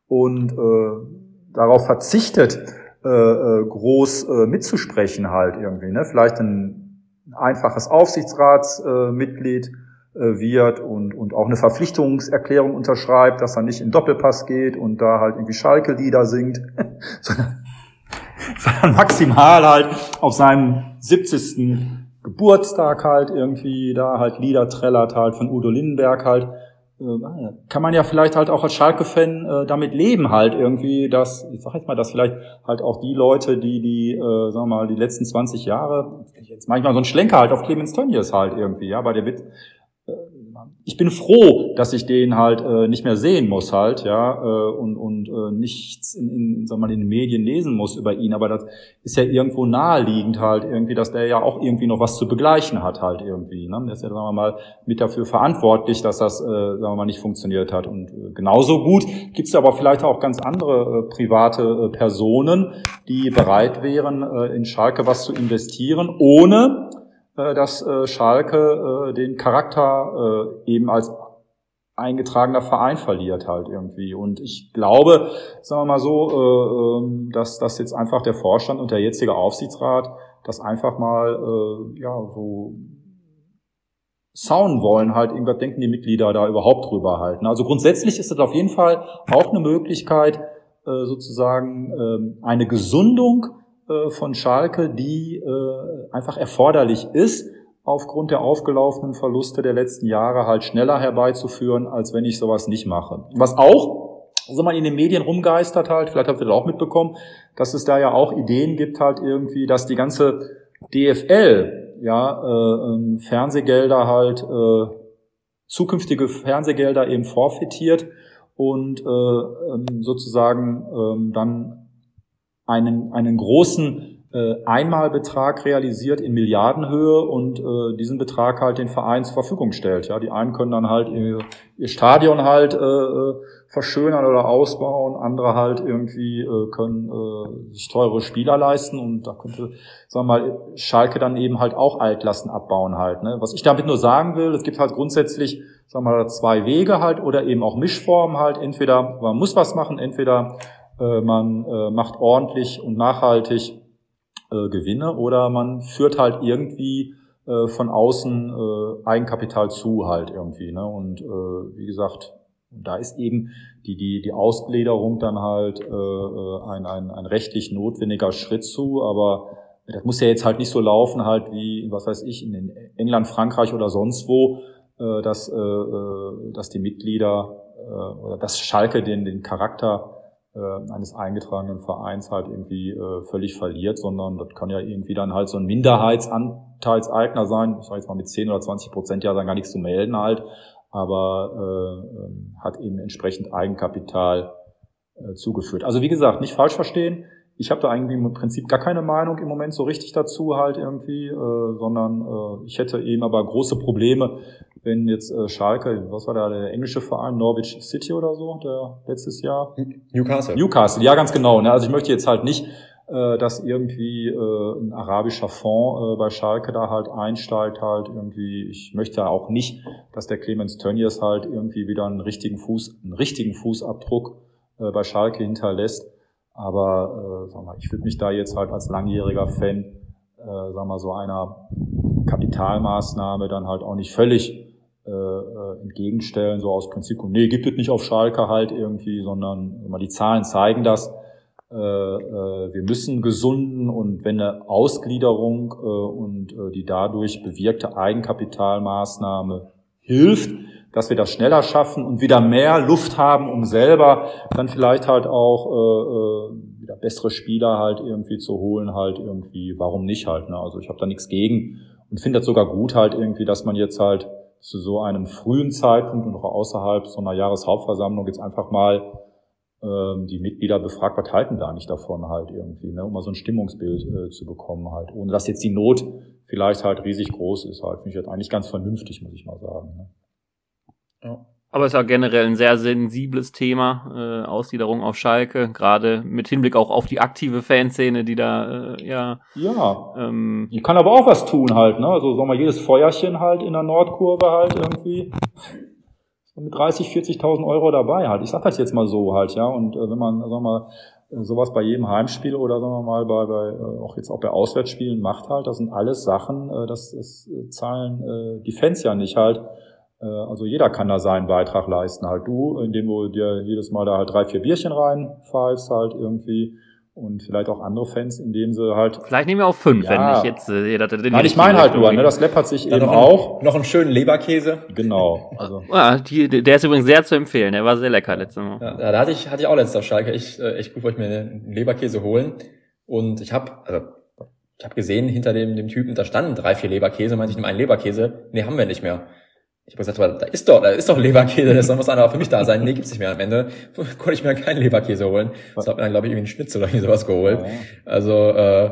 B: und äh, darauf verzichtet, äh, äh, groß äh, mitzusprechen halt irgendwie. Ne? Vielleicht ein einfaches Aufsichtsratsmitglied äh, wird und, und auch eine Verpflichtungserklärung unterschreibt, dass er nicht in Doppelpass geht und da halt irgendwie Schalke-Lieder singt, *laughs* sondern, sondern maximal halt auf seinem 70. Geburtstag halt irgendwie da halt Lieder trällert halt von Udo Lindenberg halt. Äh, kann man ja vielleicht halt auch als Schalke-Fan äh, damit leben halt irgendwie, dass, ich sag jetzt mal, dass vielleicht halt auch die Leute, die die, äh, sagen wir mal, die letzten 20 Jahre, jetzt manchmal so ein Schlenker halt auf Clemens Tönnies halt irgendwie, ja, bei der wird ich bin froh, dass ich den halt äh, nicht mehr sehen muss halt, ja, äh, und, und äh, nichts in, in, sag mal, in den Medien lesen muss über ihn, aber das ist ja irgendwo naheliegend halt irgendwie, dass der ja auch irgendwie noch was zu begleichen hat halt irgendwie. Ne? Der ist ja, sagen wir mal, mit dafür verantwortlich, dass das, äh, sagen wir mal, nicht funktioniert hat. Und äh, genauso gut gibt's aber vielleicht auch ganz andere äh, private äh, Personen, die bereit wären, äh, in Schalke was zu investieren, ohne dass äh, Schalke äh, den Charakter eben als eingetragener Verein verliert halt irgendwie. Und ich glaube, sagen wir mal so, ähm, dass das jetzt einfach der Vorstand und der jetzige Aufsichtsrat das einfach mal ja so sauen wollen, halt, irgendwas denken die Mitglieder da überhaupt drüber halten. Also grundsätzlich ist das auf jeden Fall auch eine Möglichkeit, sozusagen ähm, eine Gesundung äh, von Schalke, die äh, einfach erforderlich ist, aufgrund der aufgelaufenen Verluste der letzten Jahre halt schneller herbeizuführen, als wenn ich sowas nicht mache. Was auch so mal in den Medien rumgeistert halt, vielleicht habt ihr das auch mitbekommen, dass es da ja auch Ideen gibt halt irgendwie, dass die ganze DFL, ja, äh, ähm, Fernsehgelder halt, äh, zukünftige Fernsehgelder eben forfeitiert und äh, ähm, sozusagen ähm, dann einen, einen großen äh, Einmalbetrag realisiert in Milliardenhöhe und äh, diesen Betrag halt den Verein zur Verfügung stellt. Ja, die einen können dann halt ihr, ihr Stadion halt äh, äh, verschönern oder ausbauen, andere halt irgendwie äh, können äh, sich teure Spieler leisten und da könnte, sagen wir mal, Schalke dann eben halt auch Altlasten abbauen halt. Ne? Was ich damit nur sagen will, es gibt halt grundsätzlich, sagen wir mal, zwei Wege halt oder eben auch Mischformen halt. Entweder man muss was machen, entweder man äh, macht ordentlich und nachhaltig äh, Gewinne oder man führt halt irgendwie äh, von außen äh, Eigenkapital zu halt irgendwie. Ne? Und äh, wie gesagt, da ist eben die, die, die Ausgliederung dann halt äh, äh, ein, ein, ein rechtlich notwendiger Schritt zu, aber das muss ja jetzt halt nicht so laufen, halt wie, was weiß ich, in England, Frankreich oder sonst wo, äh, dass, äh, äh dass die Mitglieder äh, oder dass Schalke den, den Charakter äh, eines eingetragenen Vereins halt irgendwie äh, völlig verliert, sondern das kann ja irgendwie dann halt so ein Minderheitsanteilseigner sein, ich sage jetzt mal mit 10 oder 20 Prozent ja dann gar nichts zu melden halt, aber äh, ähm, hat eben entsprechend Eigenkapital äh, zugeführt. Also wie gesagt, nicht falsch verstehen, ich habe da eigentlich im Prinzip gar keine Meinung im Moment so richtig dazu halt irgendwie, äh, sondern äh, ich hätte eben aber große Probleme, wenn jetzt äh, Schalke, was war da der englische Verein, Norwich City oder so, der letztes Jahr?
C: Newcastle.
B: Newcastle, ja ganz genau. Ne? Also ich möchte jetzt halt nicht, äh, dass irgendwie äh, ein arabischer Fonds äh, bei Schalke da halt einsteigt halt irgendwie. Ich möchte auch nicht, dass der Clemens Tönnies halt irgendwie wieder einen richtigen Fuß, einen richtigen Fußabdruck äh, bei Schalke hinterlässt. Aber äh, sag mal, ich würde mich da jetzt halt als langjähriger Fan, äh, sag mal, so einer Kapitalmaßnahme dann halt auch nicht völlig äh, äh, entgegenstellen, so aus Prinzip, nee, gibt es nicht auf Schalke halt irgendwie, sondern mal die Zahlen zeigen das. Äh, äh, wir müssen gesunden und wenn eine Ausgliederung äh, und äh, die dadurch bewirkte Eigenkapitalmaßnahme hilft, dass wir das schneller schaffen und wieder mehr Luft haben, um selber dann vielleicht halt auch äh, äh, wieder bessere Spieler halt irgendwie zu holen, halt irgendwie, warum nicht halt. Ne? Also ich habe da nichts gegen und finde das sogar gut halt irgendwie, dass man jetzt halt zu so einem frühen Zeitpunkt und auch außerhalb so einer Jahreshauptversammlung jetzt einfach mal ähm, die Mitglieder befragt, was halten da nicht davon halt irgendwie, ne, um mal so ein Stimmungsbild äh, zu bekommen halt, ohne dass jetzt die Not vielleicht halt riesig groß ist halt, finde ich das eigentlich ganz vernünftig, muss ich mal sagen. Ne.
A: Ja. Aber es ist ja generell ein sehr sensibles Thema, äh, Ausgliederung auf Schalke, gerade mit Hinblick auch auf die aktive Fanszene, die da, äh, ja.
B: Ja. Ähm, die kann aber auch was tun halt, ne? Also sagen wir jedes Feuerchen halt in der Nordkurve halt irgendwie mit 30, 40.000 Euro dabei halt. Ich sag das jetzt mal so halt, ja. Und äh, wenn man, sagen wir mal, äh, sowas bei jedem Heimspiel oder sagen wir mal bei, bei äh, auch jetzt auch bei Auswärtsspielen macht halt, das sind alles Sachen, äh, das, das zahlen äh, die Fans ja nicht halt äh, also jeder kann da seinen Beitrag leisten. Halt du, indem du dir jedes Mal da halt drei, vier Bierchen reinpfeifst halt irgendwie. Und vielleicht auch andere Fans, indem sie halt.
A: Vielleicht nehmen wir auch fünf, ja. wenn ich jetzt
B: äh, jeder den Nein, ich meine halt nur, ne, das läppert sich Dann eben
C: noch
B: auch.
C: Einen, noch einen schönen Leberkäse.
B: Genau.
A: Also. Ja, *laughs* die, der ist übrigens sehr zu empfehlen, der war sehr lecker letztes Mal.
C: Ja, da hatte ich, hatte ich auch letztes auf Schalke. Ich, äh, ich gut, wollte mir einen Leberkäse holen. Und ich habe, also ich habe gesehen, hinter dem, dem Typen, da standen drei, vier Leberkäse, meinte ich, nehme einen Leberkäse. Nee, haben wir nicht mehr. Ich habe gesagt, da ist doch, da ist doch Leberkäse, das muss einer für mich da sein. Nee, gibt's nicht mehr. Am Ende *laughs* konnte ich mir keinen Leberkäse holen. Das hat mir dann, glaube ich, irgendwie einen Schnitzel oder irgendwie sowas geholt. Also, äh,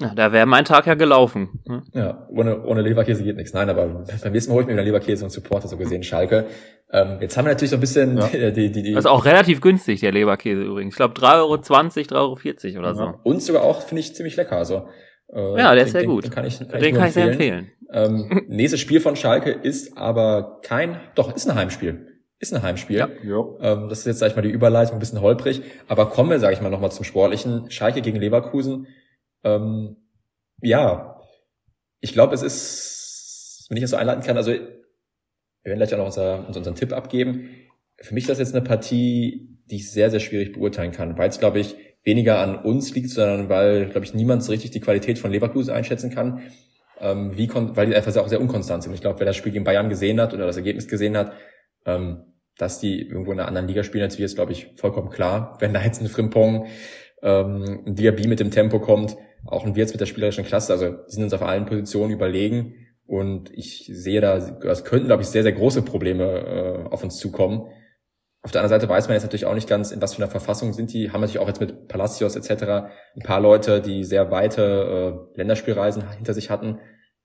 A: ja, da wäre mein Tag ja gelaufen.
C: Hm? Ja, ohne, ohne Leberkäse geht nichts. Nein, aber beim nächsten Mal hole ich mir wieder Leberkäse und Supporter so gesehen, Schalke. Ähm, jetzt haben wir natürlich so ein bisschen
A: ja. *laughs* die, die, die. Das ist auch relativ günstig, der Leberkäse übrigens. Ich glaube 3,20 Euro, 3,40 Euro oder so. Ja.
C: Und sogar auch, finde ich, ziemlich lecker. Also
A: äh, ja, der ist sehr
C: den,
A: gut.
C: Den kann ich,
A: kann den ich kann ich sehr empfehlen.
C: Ähm, nächstes Spiel von Schalke ist aber kein, doch, ist ein Heimspiel. Ist ein Heimspiel. Ja, ähm, das ist jetzt, sag ich mal, die Überleitung ein bisschen holprig. Aber kommen wir, sag ich mal, nochmal zum Sportlichen. Schalke gegen Leverkusen. Ähm, ja, ich glaube, es ist, wenn ich das so einleiten kann, also wir werden gleich auch noch unser, unseren Tipp abgeben. Für mich ist das jetzt eine Partie, die ich sehr, sehr schwierig beurteilen kann, weil es, glaube ich, weniger an uns liegt, sondern weil, glaube ich, niemand so richtig die Qualität von Leverkusen einschätzen kann, ähm, wie weil die einfach auch sehr unkonstant sind. Ich glaube, wer das Spiel gegen Bayern gesehen hat oder das Ergebnis gesehen hat, ähm, dass die irgendwo in einer anderen Liga spielen als wir, ist, glaube ich, vollkommen klar. Wenn da jetzt ein Frimpong, ähm, ein Diaby mit dem Tempo kommt, auch ein Wirtz mit der spielerischen Klasse, also die sind uns auf allen Positionen überlegen. Und ich sehe da, es könnten, glaube ich, sehr, sehr große Probleme äh, auf uns zukommen. Auf der anderen Seite weiß man jetzt natürlich auch nicht ganz, in was für einer Verfassung sind die. Haben natürlich auch jetzt mit Palacios etc. ein paar Leute, die sehr weite äh, Länderspielreisen hinter sich hatten.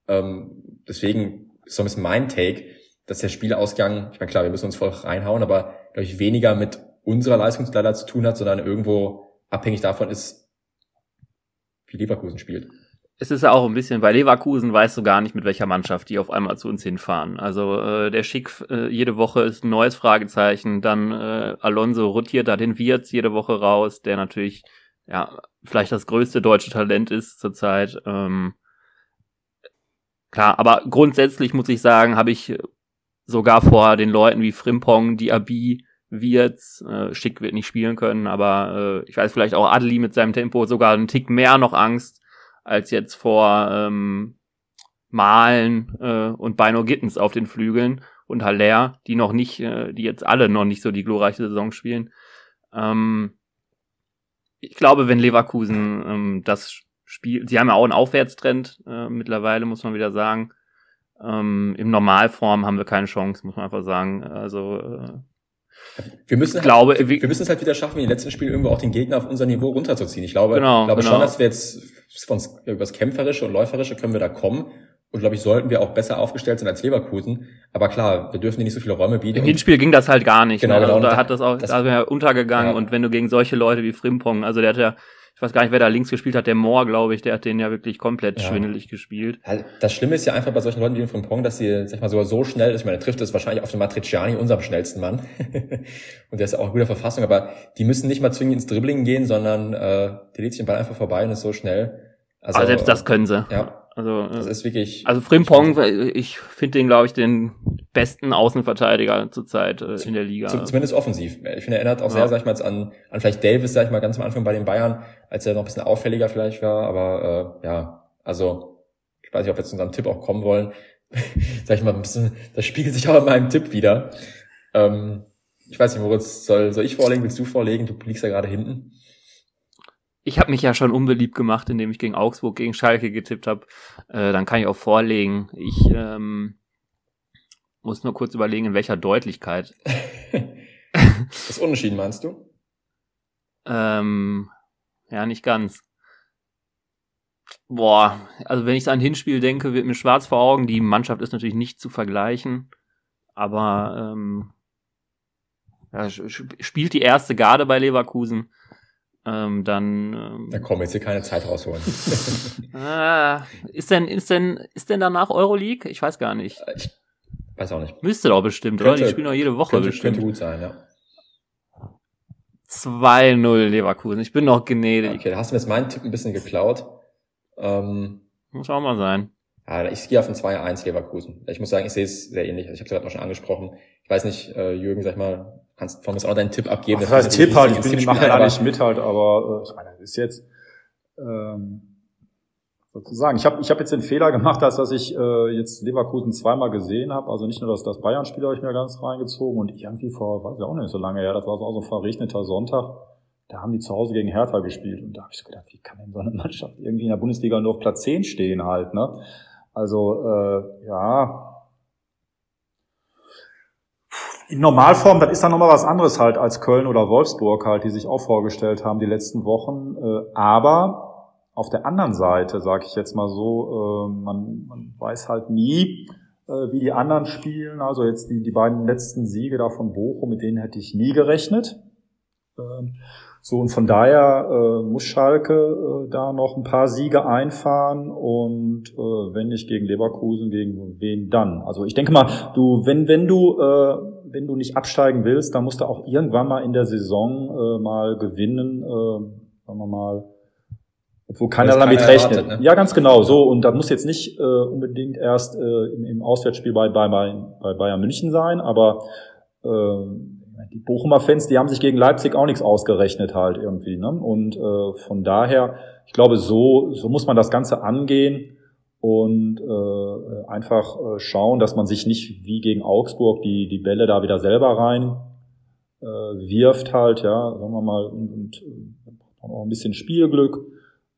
C: Ähm, deswegen ist so ein bisschen mein Take, dass der Spielausgang, ich meine klar, wir müssen uns voll reinhauen, aber glaube ich weniger mit unserer Leistungsleiter zu tun hat, sondern irgendwo abhängig davon ist, wie Leverkusen spielt
A: es ist ja auch ein bisschen, bei Leverkusen weißt du gar nicht, mit welcher Mannschaft die auf einmal zu uns hinfahren. Also äh, der Schick äh, jede Woche ist ein neues Fragezeichen. Dann äh, Alonso rotiert da den Wirtz jede Woche raus, der natürlich ja vielleicht das größte deutsche Talent ist zurzeit. Ähm, klar, aber grundsätzlich muss ich sagen, habe ich sogar vor den Leuten wie Frimpong, Diaby, Wirtz, äh, Schick wird nicht spielen können, aber äh, ich weiß vielleicht auch Adli mit seinem Tempo sogar einen Tick mehr noch Angst als jetzt vor ähm, Malen äh, und Bino Gittens auf den Flügeln und Haller, die noch nicht, äh, die jetzt alle noch nicht so die glorreiche Saison spielen. Ähm, ich glaube, wenn Leverkusen ähm, das Spiel, sie haben ja auch einen Aufwärtstrend äh, mittlerweile, muss man wieder sagen. Ähm, Im Normalform haben wir keine Chance, muss man einfach sagen. Also äh,
C: wir müssen,
A: halt, glaube,
C: wir, wir müssen es halt wieder schaffen, im letzten Spiel irgendwo auch den Gegner auf unser Niveau runterzuziehen. Ich glaube, genau, glaube genau. schon, dass wir jetzt von über das Kämpferische und Läuferische können wir da kommen. Und glaube ich, sollten wir auch besser aufgestellt sein als Leverkusen. Aber klar, wir dürfen dir nicht so viele Räume bieten.
A: Im Hinspiel ging das halt gar nicht. Genau, ne? also genau. Da hat das auch, das, da wäre untergegangen. Ja. Und wenn du gegen solche Leute wie Frimpong, also der hat ja ich weiß gar nicht, wer da links gespielt hat, der Moore, glaube ich, der hat den ja wirklich komplett ja. schwindelig gespielt.
C: Das Schlimme ist ja einfach bei solchen Leuten wie Frimpong, dass sie, sag ich mal, sogar so schnell ist. Ich meine, trifft es wahrscheinlich auf den Matriciani, unserem schnellsten Mann. *laughs* und der ist auch in guter Verfassung, aber die müssen nicht mal zwingend ins Dribbling gehen, sondern äh, der lädt sich den Ball einfach vorbei und ist so schnell.
A: Also, aber selbst das können sie.
C: Ja. Also, das ist wirklich.
A: Also Frimpong, ich finde den, glaube ich, den besten Außenverteidiger zurzeit äh, in der Liga.
C: Zumindest offensiv. Ich finde, er erinnert auch ja. sehr, sag ich mal, an, an vielleicht Davis, sag ich mal, ganz am Anfang bei den Bayern, als er noch ein bisschen auffälliger vielleicht war. Aber äh, ja, also ich weiß nicht, ob wir zu unserem Tipp auch kommen wollen. *laughs* sag ich mal, ein bisschen, das spiegelt sich auch in meinem Tipp wieder. Ähm, ich weiß nicht, Moritz, soll, soll ich vorlegen? Willst du vorlegen? Du liegst ja gerade hinten
A: ich habe mich ja schon unbeliebt gemacht, indem ich gegen Augsburg, gegen Schalke getippt habe. Äh, dann kann ich auch vorlegen. Ich ähm, muss nur kurz überlegen, in welcher Deutlichkeit. *laughs*
C: das Unentschieden meinst du?
A: Ähm, ja, nicht ganz. Boah, also wenn ich an Hinspiel denke, wird mir schwarz vor Augen. Die Mannschaft ist natürlich nicht zu vergleichen, aber ähm, ja, spielt die erste Garde bei Leverkusen ähm, dann. Ähm,
C: da kommen jetzt hier keine Zeit rausholen. *laughs*
A: ah, ist denn, ist denn, ist denn danach Euroleague? Ich weiß gar nicht.
C: Ich weiß auch nicht.
A: Müsste doch bestimmt, könnte, oder? Die spielen doch jede Woche
C: könnte,
A: bestimmt.
C: Könnte gut sein, ja.
A: 2-0 Leverkusen. Ich bin noch gnädig.
C: Okay, da hast du mir jetzt meinen Tipp ein bisschen geklaut. Ähm,
A: muss auch mal sein.
C: Ja, ich gehe auf ein 2-1 Leverkusen. Ich muss sagen, ich sehe es sehr ähnlich. Ich habe es gerade noch schon angesprochen. Ich weiß nicht, äh, Jürgen, sag ich mal, kannst von uns auch deinen Tipp abgeben.
B: Ach, das heißt Tipp halt, ich bin, ich mache ja nicht mit halt, aber äh, ich meine, das ist jetzt ähm, sozusagen. Ich habe ich hab jetzt den Fehler gemacht, dass, dass ich äh, jetzt Leverkusen zweimal gesehen habe. Also nicht nur das, das Bayern-Spiel habe ich mir ganz reingezogen und irgendwie vor, weiß ich auch nicht so lange her, das war so ein verregneter Sonntag. Da haben die zu Hause gegen Hertha gespielt und da habe ich so gedacht, wie kann denn so eine Mannschaft irgendwie in der Bundesliga nur auf Platz 10 stehen halt, ne? Also äh, ja, in Normalform, das ist dann nochmal was anderes halt als Köln oder Wolfsburg halt, die sich auch vorgestellt haben die letzten Wochen. Äh, aber auf der anderen Seite, sage ich jetzt mal so, äh, man, man weiß halt nie, äh, wie die anderen spielen. Also jetzt die, die beiden letzten Siege da von Bochum, mit denen hätte ich nie gerechnet. So, und von daher äh, muss Schalke äh, da noch ein paar Siege einfahren und äh, wenn nicht gegen Leverkusen, gegen wen dann? Also ich denke mal, du, wenn, wenn du, äh, wenn du nicht absteigen willst, dann musst du auch irgendwann mal in der Saison äh, mal gewinnen, äh, sagen wir mal, obwohl keiner damit rechnet. Erwartet, ne? Ja, ganz genau, so. Und das muss jetzt nicht äh, unbedingt erst äh, im, im Auswärtsspiel bei, bei, bei Bayern München sein, aber äh, die Bochumer Fans, die haben sich gegen Leipzig auch nichts ausgerechnet halt irgendwie. Ne? Und äh, von daher, ich glaube, so, so muss man das Ganze angehen. und äh, einfach äh, schauen, dass man sich nicht wie gegen Augsburg die, die Bälle da wieder selber rein äh, wirft halt, ja, sagen wir mal, und, und äh, auch ein bisschen Spielglück.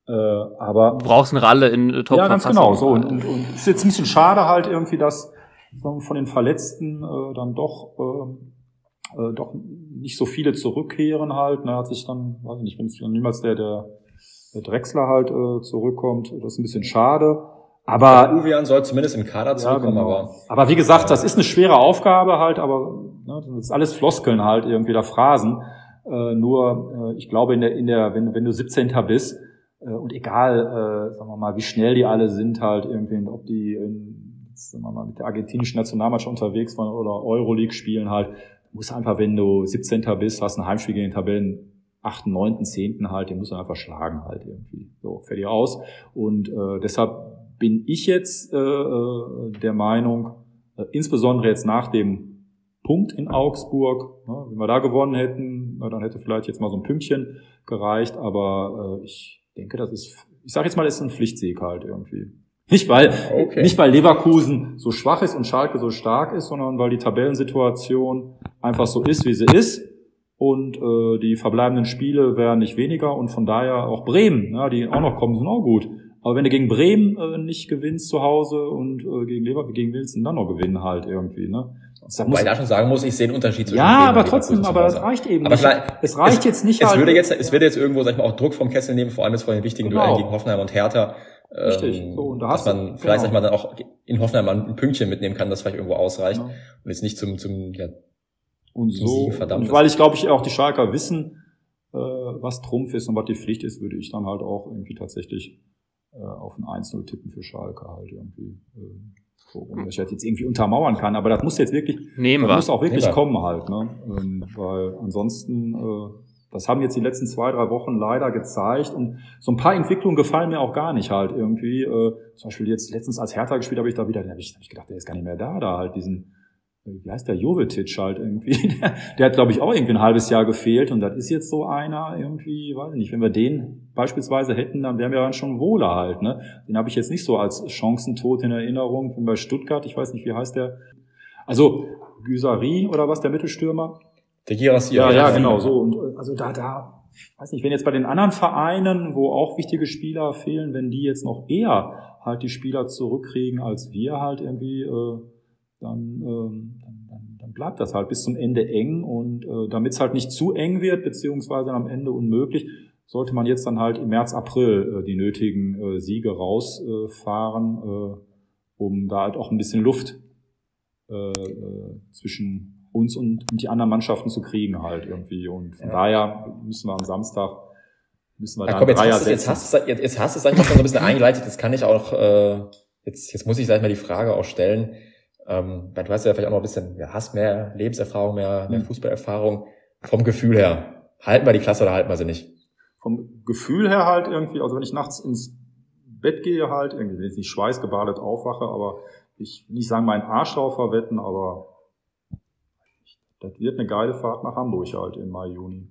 B: Äh, aber
A: du brauchst eine Ralle in äh,
B: Top Ja, ganz genau. So und, und, und ist jetzt ein bisschen schade halt irgendwie, dass von den Verletzten äh, dann doch äh, äh, doch nicht so viele zurückkehren halt. Ne, hat sich dann, weiß ich nicht, wenn es niemals der der, der Drechsler halt äh, zurückkommt, das ist ein bisschen schade. Aber
C: Uwean soll zumindest im Kader zurückkommen.
B: Ja, genau. aber, aber wie gesagt, das ist eine schwere Aufgabe halt, aber ne, das ist alles Floskeln halt, irgendwie da Phrasen. Äh, nur, äh, ich glaube, in der, in der, wenn, wenn du 17. bist, äh, und egal, äh, sagen wir mal, wie schnell die alle sind halt irgendwie, ob die in, sagen wir mal, mit der argentinischen Nationalmannschaft unterwegs waren oder Euroleague spielen halt, muss einfach, wenn du 17. bist, hast ein Heimspiel gegen den Tabellen 8., 9., 10. halt, den musst du einfach schlagen halt irgendwie. So, fertig aus. Und äh, deshalb bin ich jetzt äh, äh, der Meinung, äh, insbesondere jetzt nach dem Punkt in Augsburg, ne, wenn wir da gewonnen hätten, na, dann hätte vielleicht jetzt mal so ein Pünktchen gereicht, aber äh, ich denke, das ist, ich sage jetzt mal, das ist ein Pflichtsieg halt irgendwie. Nicht weil, okay. nicht weil Leverkusen so schwach ist und Schalke so stark ist, sondern weil die Tabellensituation einfach so ist, wie sie ist. Und äh, die verbleibenden Spiele werden nicht weniger und von daher auch Bremen, ja, die auch noch kommen, sind auch gut. Aber wenn du gegen Bremen äh, nicht gewinnst zu Hause und äh, gegen Lever gegen Wilson dann noch gewinnen halt irgendwie, ne?
C: Da Wobei ich da schon sagen muss, ich sehe einen Unterschied
B: zwischen Ja, aber trotzdem, aber das reicht eben
C: aber
B: nicht. Es reicht
C: es,
B: jetzt nicht
C: es halt. Würde jetzt, es würde jetzt irgendwo, sag ich mal, auch Druck vom Kessel nehmen, vor allem vor den wichtigen genau. Duellen gegen Hoffenheim und Hertha.
B: Richtig. Ähm, so, und da
C: dass man du, vielleicht, genau. sag ich mal, dann auch in Hoffenheim mal ein Pünktchen mitnehmen kann, das vielleicht irgendwo ausreicht. Genau. Und jetzt nicht zum, zum, ja,
B: und zum so, Sieg verdammt und weil ich glaube, ich auch die Schalker wissen, äh, was Trumpf ist und was die Pflicht ist, würde ich dann halt auch irgendwie tatsächlich äh, auf ein 1-0 tippen für Schalke halt irgendwie. Äh, so, und ich jetzt irgendwie untermauern kann, aber das muss jetzt wirklich,
A: Nehmen
B: das
A: wir.
B: muss auch wirklich Nehmen kommen halt, ne? Ähm, weil ansonsten, äh, das haben jetzt die letzten zwei, drei Wochen leider gezeigt und so ein paar Entwicklungen gefallen mir auch gar nicht halt irgendwie. Äh, zum Beispiel jetzt letztens als Hertha gespielt habe ich da wieder, da habe ich, hab ich gedacht, der ist gar nicht mehr da, da halt diesen wie heißt der, Jovetic halt irgendwie, *laughs* der, der hat, glaube ich, auch irgendwie ein halbes Jahr gefehlt und das ist jetzt so einer irgendwie, weiß ich nicht, wenn wir den beispielsweise hätten, dann wären wir dann schon wohler halt, ne? Den habe ich jetzt nicht so als Chancentod in Erinnerung, bin bei Stuttgart, ich weiß nicht, wie heißt der, also Güsari oder was, der Mittelstürmer?
C: Der Girassi.
B: Ja, ja, genau, so und also da, da, weiß nicht, wenn jetzt bei den anderen Vereinen, wo auch wichtige Spieler fehlen, wenn die jetzt noch eher halt die Spieler zurückkriegen als wir halt irgendwie, äh, dann, ähm, dann, dann, bleibt das halt bis zum Ende eng und äh, damit es halt nicht zu eng wird, beziehungsweise am Ende unmöglich, sollte man jetzt dann halt im März, April äh, die nötigen äh, Siege rausfahren, äh, um da halt auch ein bisschen Luft äh, äh, zwischen uns und, die anderen Mannschaften zu kriegen halt irgendwie. Und von ja. daher müssen wir am Samstag müssen wir
C: ja, komm, jetzt, hast jetzt, hast du, jetzt, jetzt hast du es eigentlich schon so ein bisschen eingeleitet. Das kann ich auch, äh, jetzt, jetzt muss ich sag ich mal die Frage auch stellen. Ähm, du hast ja vielleicht auch noch ein bisschen, ja, hast mehr Lebenserfahrung, mehr, mehr mhm. Fußballerfahrung. Vom Gefühl her, halten wir die Klasse oder halten wir sie nicht?
B: Vom Gefühl her halt irgendwie, also wenn ich nachts ins Bett gehe halt, irgendwie, wenn ich nicht schweißgebadet aufwache, aber ich will nicht sagen, meinen Arsch drauf verwetten, aber das wird eine geile Fahrt nach Hamburg halt im Mai, Juni.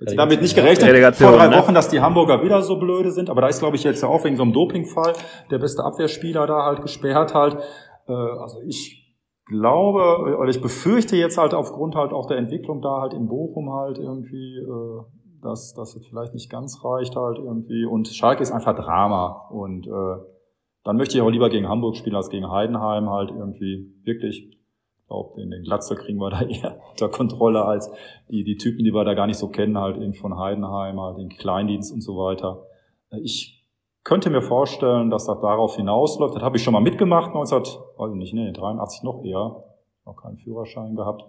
B: Jetzt damit nicht gerechnet vor drei ne? Wochen, dass die Hamburger wieder so blöde sind, aber da ist, glaube ich, jetzt ja auch wegen so einem Dopingfall der beste Abwehrspieler da halt gesperrt halt. Äh, also ich glaube, oder ich befürchte jetzt halt aufgrund halt auch der Entwicklung da halt in Bochum halt irgendwie, äh, dass das vielleicht nicht ganz reicht halt irgendwie. Und Schalke ist einfach Drama. Und äh, dann möchte ich auch lieber gegen Hamburg spielen als gegen Heidenheim halt irgendwie wirklich. Glaube, in den Glatzel kriegen wir da *laughs* eher unter Kontrolle als die, die Typen, die wir da gar nicht so kennen, halt irgendwie von Heidenheim, halt den Kleindienst und so weiter. Ich könnte mir vorstellen, dass das darauf hinausläuft. Das habe ich schon mal mitgemacht, 19, weiß ich nicht, nee, 83 noch eher, noch keinen Führerschein gehabt,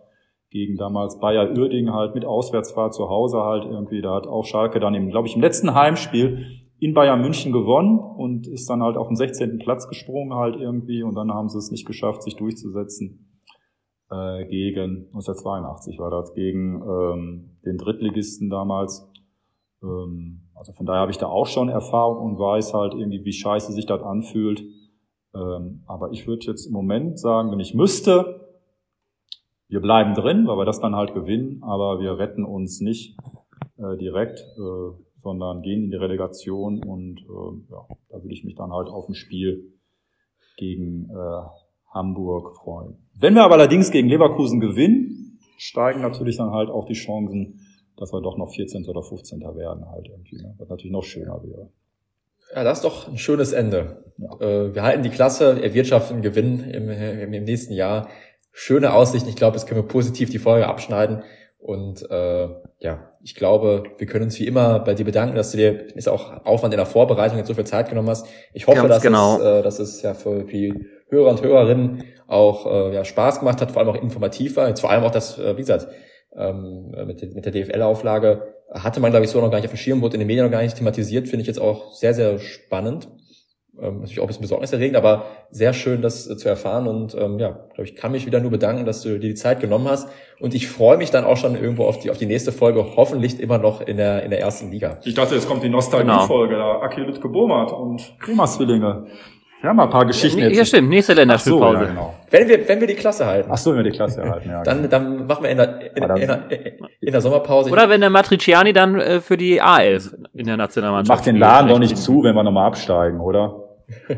B: gegen damals Bayer Uerdingen halt mit Auswärtsfahrt zu Hause halt irgendwie. Da hat auch Schalke dann im, glaube ich, im letzten Heimspiel in Bayern München gewonnen und ist dann halt auf den 16. Platz gesprungen halt irgendwie und dann haben sie es nicht geschafft, sich durchzusetzen äh, gegen 1982 war das, gegen ähm, den Drittligisten damals. Ähm, also von daher habe ich da auch schon Erfahrung und weiß halt irgendwie, wie scheiße sich das anfühlt. Ähm, aber ich würde jetzt im Moment sagen, wenn ich müsste, wir bleiben drin, weil wir das dann halt gewinnen, aber wir retten uns nicht äh, direkt, äh, sondern gehen in die Relegation und äh, ja, da würde ich mich dann halt auf ein Spiel gegen äh, Hamburg freuen. Wenn wir aber allerdings gegen Leverkusen gewinnen, steigen natürlich dann halt auch die Chancen, dass wir doch noch 14. oder 15. werden halt irgendwie, ne? was natürlich noch schöner wäre.
C: Ja, das ist doch ein schönes Ende. Ja. Äh, wir halten die Klasse, erwirtschaften Gewinn im, im, im nächsten Jahr. Schöne Aussichten. Ich glaube, jetzt können wir positiv die Folge abschneiden. Und äh, ja, ich glaube, wir können uns wie immer bei dir bedanken, dass du dir ist auch Aufwand in der Vorbereitung jetzt so viel Zeit genommen hast. Ich hoffe, dass, genau. es, äh, dass es ja für die Hörer und Hörerinnen auch äh, ja, Spaß gemacht hat, vor allem auch informativ war. Jetzt vor allem auch das, äh, wie gesagt, ähm, mit, mit der DFL-Auflage hatte man, glaube ich, so noch gar nicht auf dem Schirm, wurde in den Medien noch gar nicht thematisiert, finde ich jetzt auch sehr, sehr spannend ähm, natürlich auch ein bisschen besorgniserregend, aber sehr schön, das äh, zu erfahren. Und ähm, ja, glaube ich, kann mich wieder nur bedanken, dass du dir die Zeit genommen hast. Und ich freue mich dann auch schon irgendwo auf die auf die nächste Folge, hoffentlich immer noch in der in der ersten Liga.
B: Ich dachte, jetzt kommt die Nostalgie-Folge, genau. da Aki Lütke Bomert und Krema-Zwillinge. Wir haben mal ein paar Geschichten
A: ja, ja stimmt, nächste Länderspielpause. So, ja, genau.
C: Wenn wir, wenn wir die Klasse halten.
B: Ach so, wenn wir die Klasse halten, ja. *laughs*
C: dann, genau. dann machen wir in der, in, in, in, in der Sommerpause.
A: Oder wenn der Matriciani dann äh, für die A11 in der Nationalmannschaft
B: Macht den Laden doch nicht zu, wenn wir nochmal absteigen, oder? *laughs* *laughs*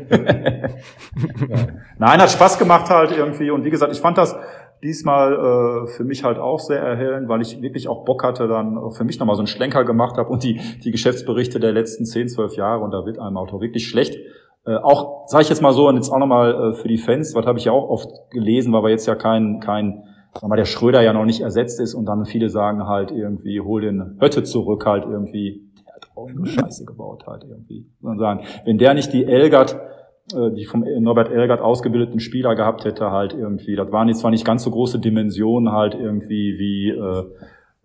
B: Nein, hat Spaß gemacht halt irgendwie. Und wie gesagt, ich fand das diesmal äh, für mich halt auch sehr erhellend, weil ich wirklich auch Bock hatte, dann für mich nochmal so einen Schlenker gemacht habe und die, die Geschäftsberichte der letzten 10, 12 Jahre und da wird einem Auto wirklich schlecht. Äh, auch, sage ich jetzt mal so, und jetzt auch nochmal äh, für die Fans, was habe ich ja auch oft gelesen, weil wir jetzt ja kein, kein sag mal, der Schröder ja noch nicht ersetzt ist und dann viele sagen halt irgendwie, hol den Hötte zurück halt irgendwie auch nur Scheiße gebaut hat irgendwie. Man sagen, wenn der nicht die Elgert, äh, die vom Norbert Elgert ausgebildeten Spieler gehabt hätte, halt irgendwie, das waren jetzt zwar nicht ganz so große Dimensionen halt irgendwie wie äh,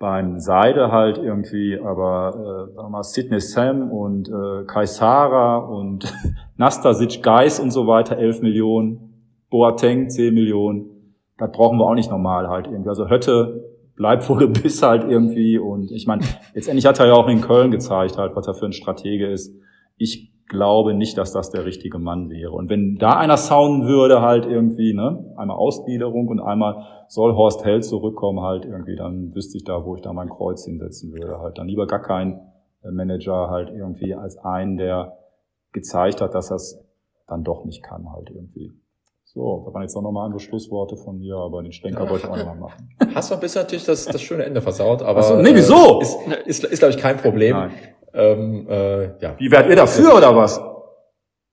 B: beim Seide halt irgendwie, aber äh, mal, Sidney Sam und äh, Kaisara und *laughs* Nastasic Geis und so weiter, 11 Millionen, Boateng 10 Millionen, das brauchen wir auch nicht normal halt irgendwie. Also Hötte bleib wo du *laughs* bist halt irgendwie. Und ich meine, letztendlich hat er ja auch in Köln gezeigt halt, was er für ein Stratege ist. Ich glaube nicht, dass das der richtige Mann wäre. Und wenn da einer sounden würde, halt irgendwie, ne, einmal Ausgliederung und einmal soll Horst Held zurückkommen, halt irgendwie, dann wüsste ich da, wo ich da mein Kreuz hinsetzen würde. Halt dann lieber gar kein äh, Manager halt irgendwie als einen, der gezeigt hat, dass es dann doch nicht kann, halt irgendwie. So, da waren jetzt auch nochmal andere Schlussworte von mir, aber den Schlenker wollte ich auch nochmal machen.
C: Hast du ein bisschen natürlich das, das schöne Ende versaut, aber.
B: so, nee, wieso?
C: Äh, ist, ist, ist glaube ich, kein Problem. Nein. Ähm,
B: äh, ja. Wie werdet ihr dafür oder was?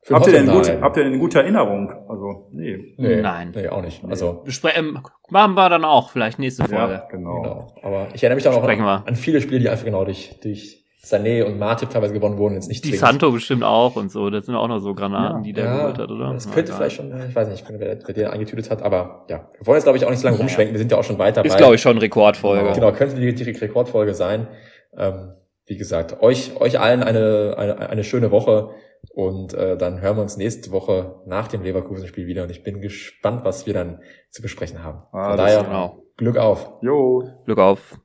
B: Für habt ihr, denn gut, habt ihr denn eine gute Erinnerung? Also,
C: nee. nee Nein. Nee, auch nicht. Also,
A: nee. ähm, machen wir dann auch vielleicht nächste Folge. Ja,
C: genau. genau. Aber ich erinnere mich dann auch an, an, viele Spiele, die einfach genau durch, durch Sané und Matip teilweise gewonnen wurden, jetzt nicht
A: Die Santo bestimmt auch und so. Das sind auch noch so Granaten, ja, die der ja, geholt hat, oder?
C: Das könnte ja, vielleicht schon, ich weiß nicht, wer, wer den eingetütet hat, aber ja. Wir wollen jetzt, glaube ich, auch nicht so lange rumschwenken. Wir sind ja auch schon weiter
A: Ist, glaube ich, schon Rekordfolge.
C: Genau, könnte die, die Rekordfolge sein. Ähm, wie gesagt, euch, euch allen eine, eine, eine schöne Woche und äh, dann hören wir uns nächste Woche nach dem Leverkusen-Spiel wieder und ich bin gespannt, was wir dann zu besprechen haben.
B: Von ah, daher,
C: genau. Glück auf.
A: Jo. Glück auf.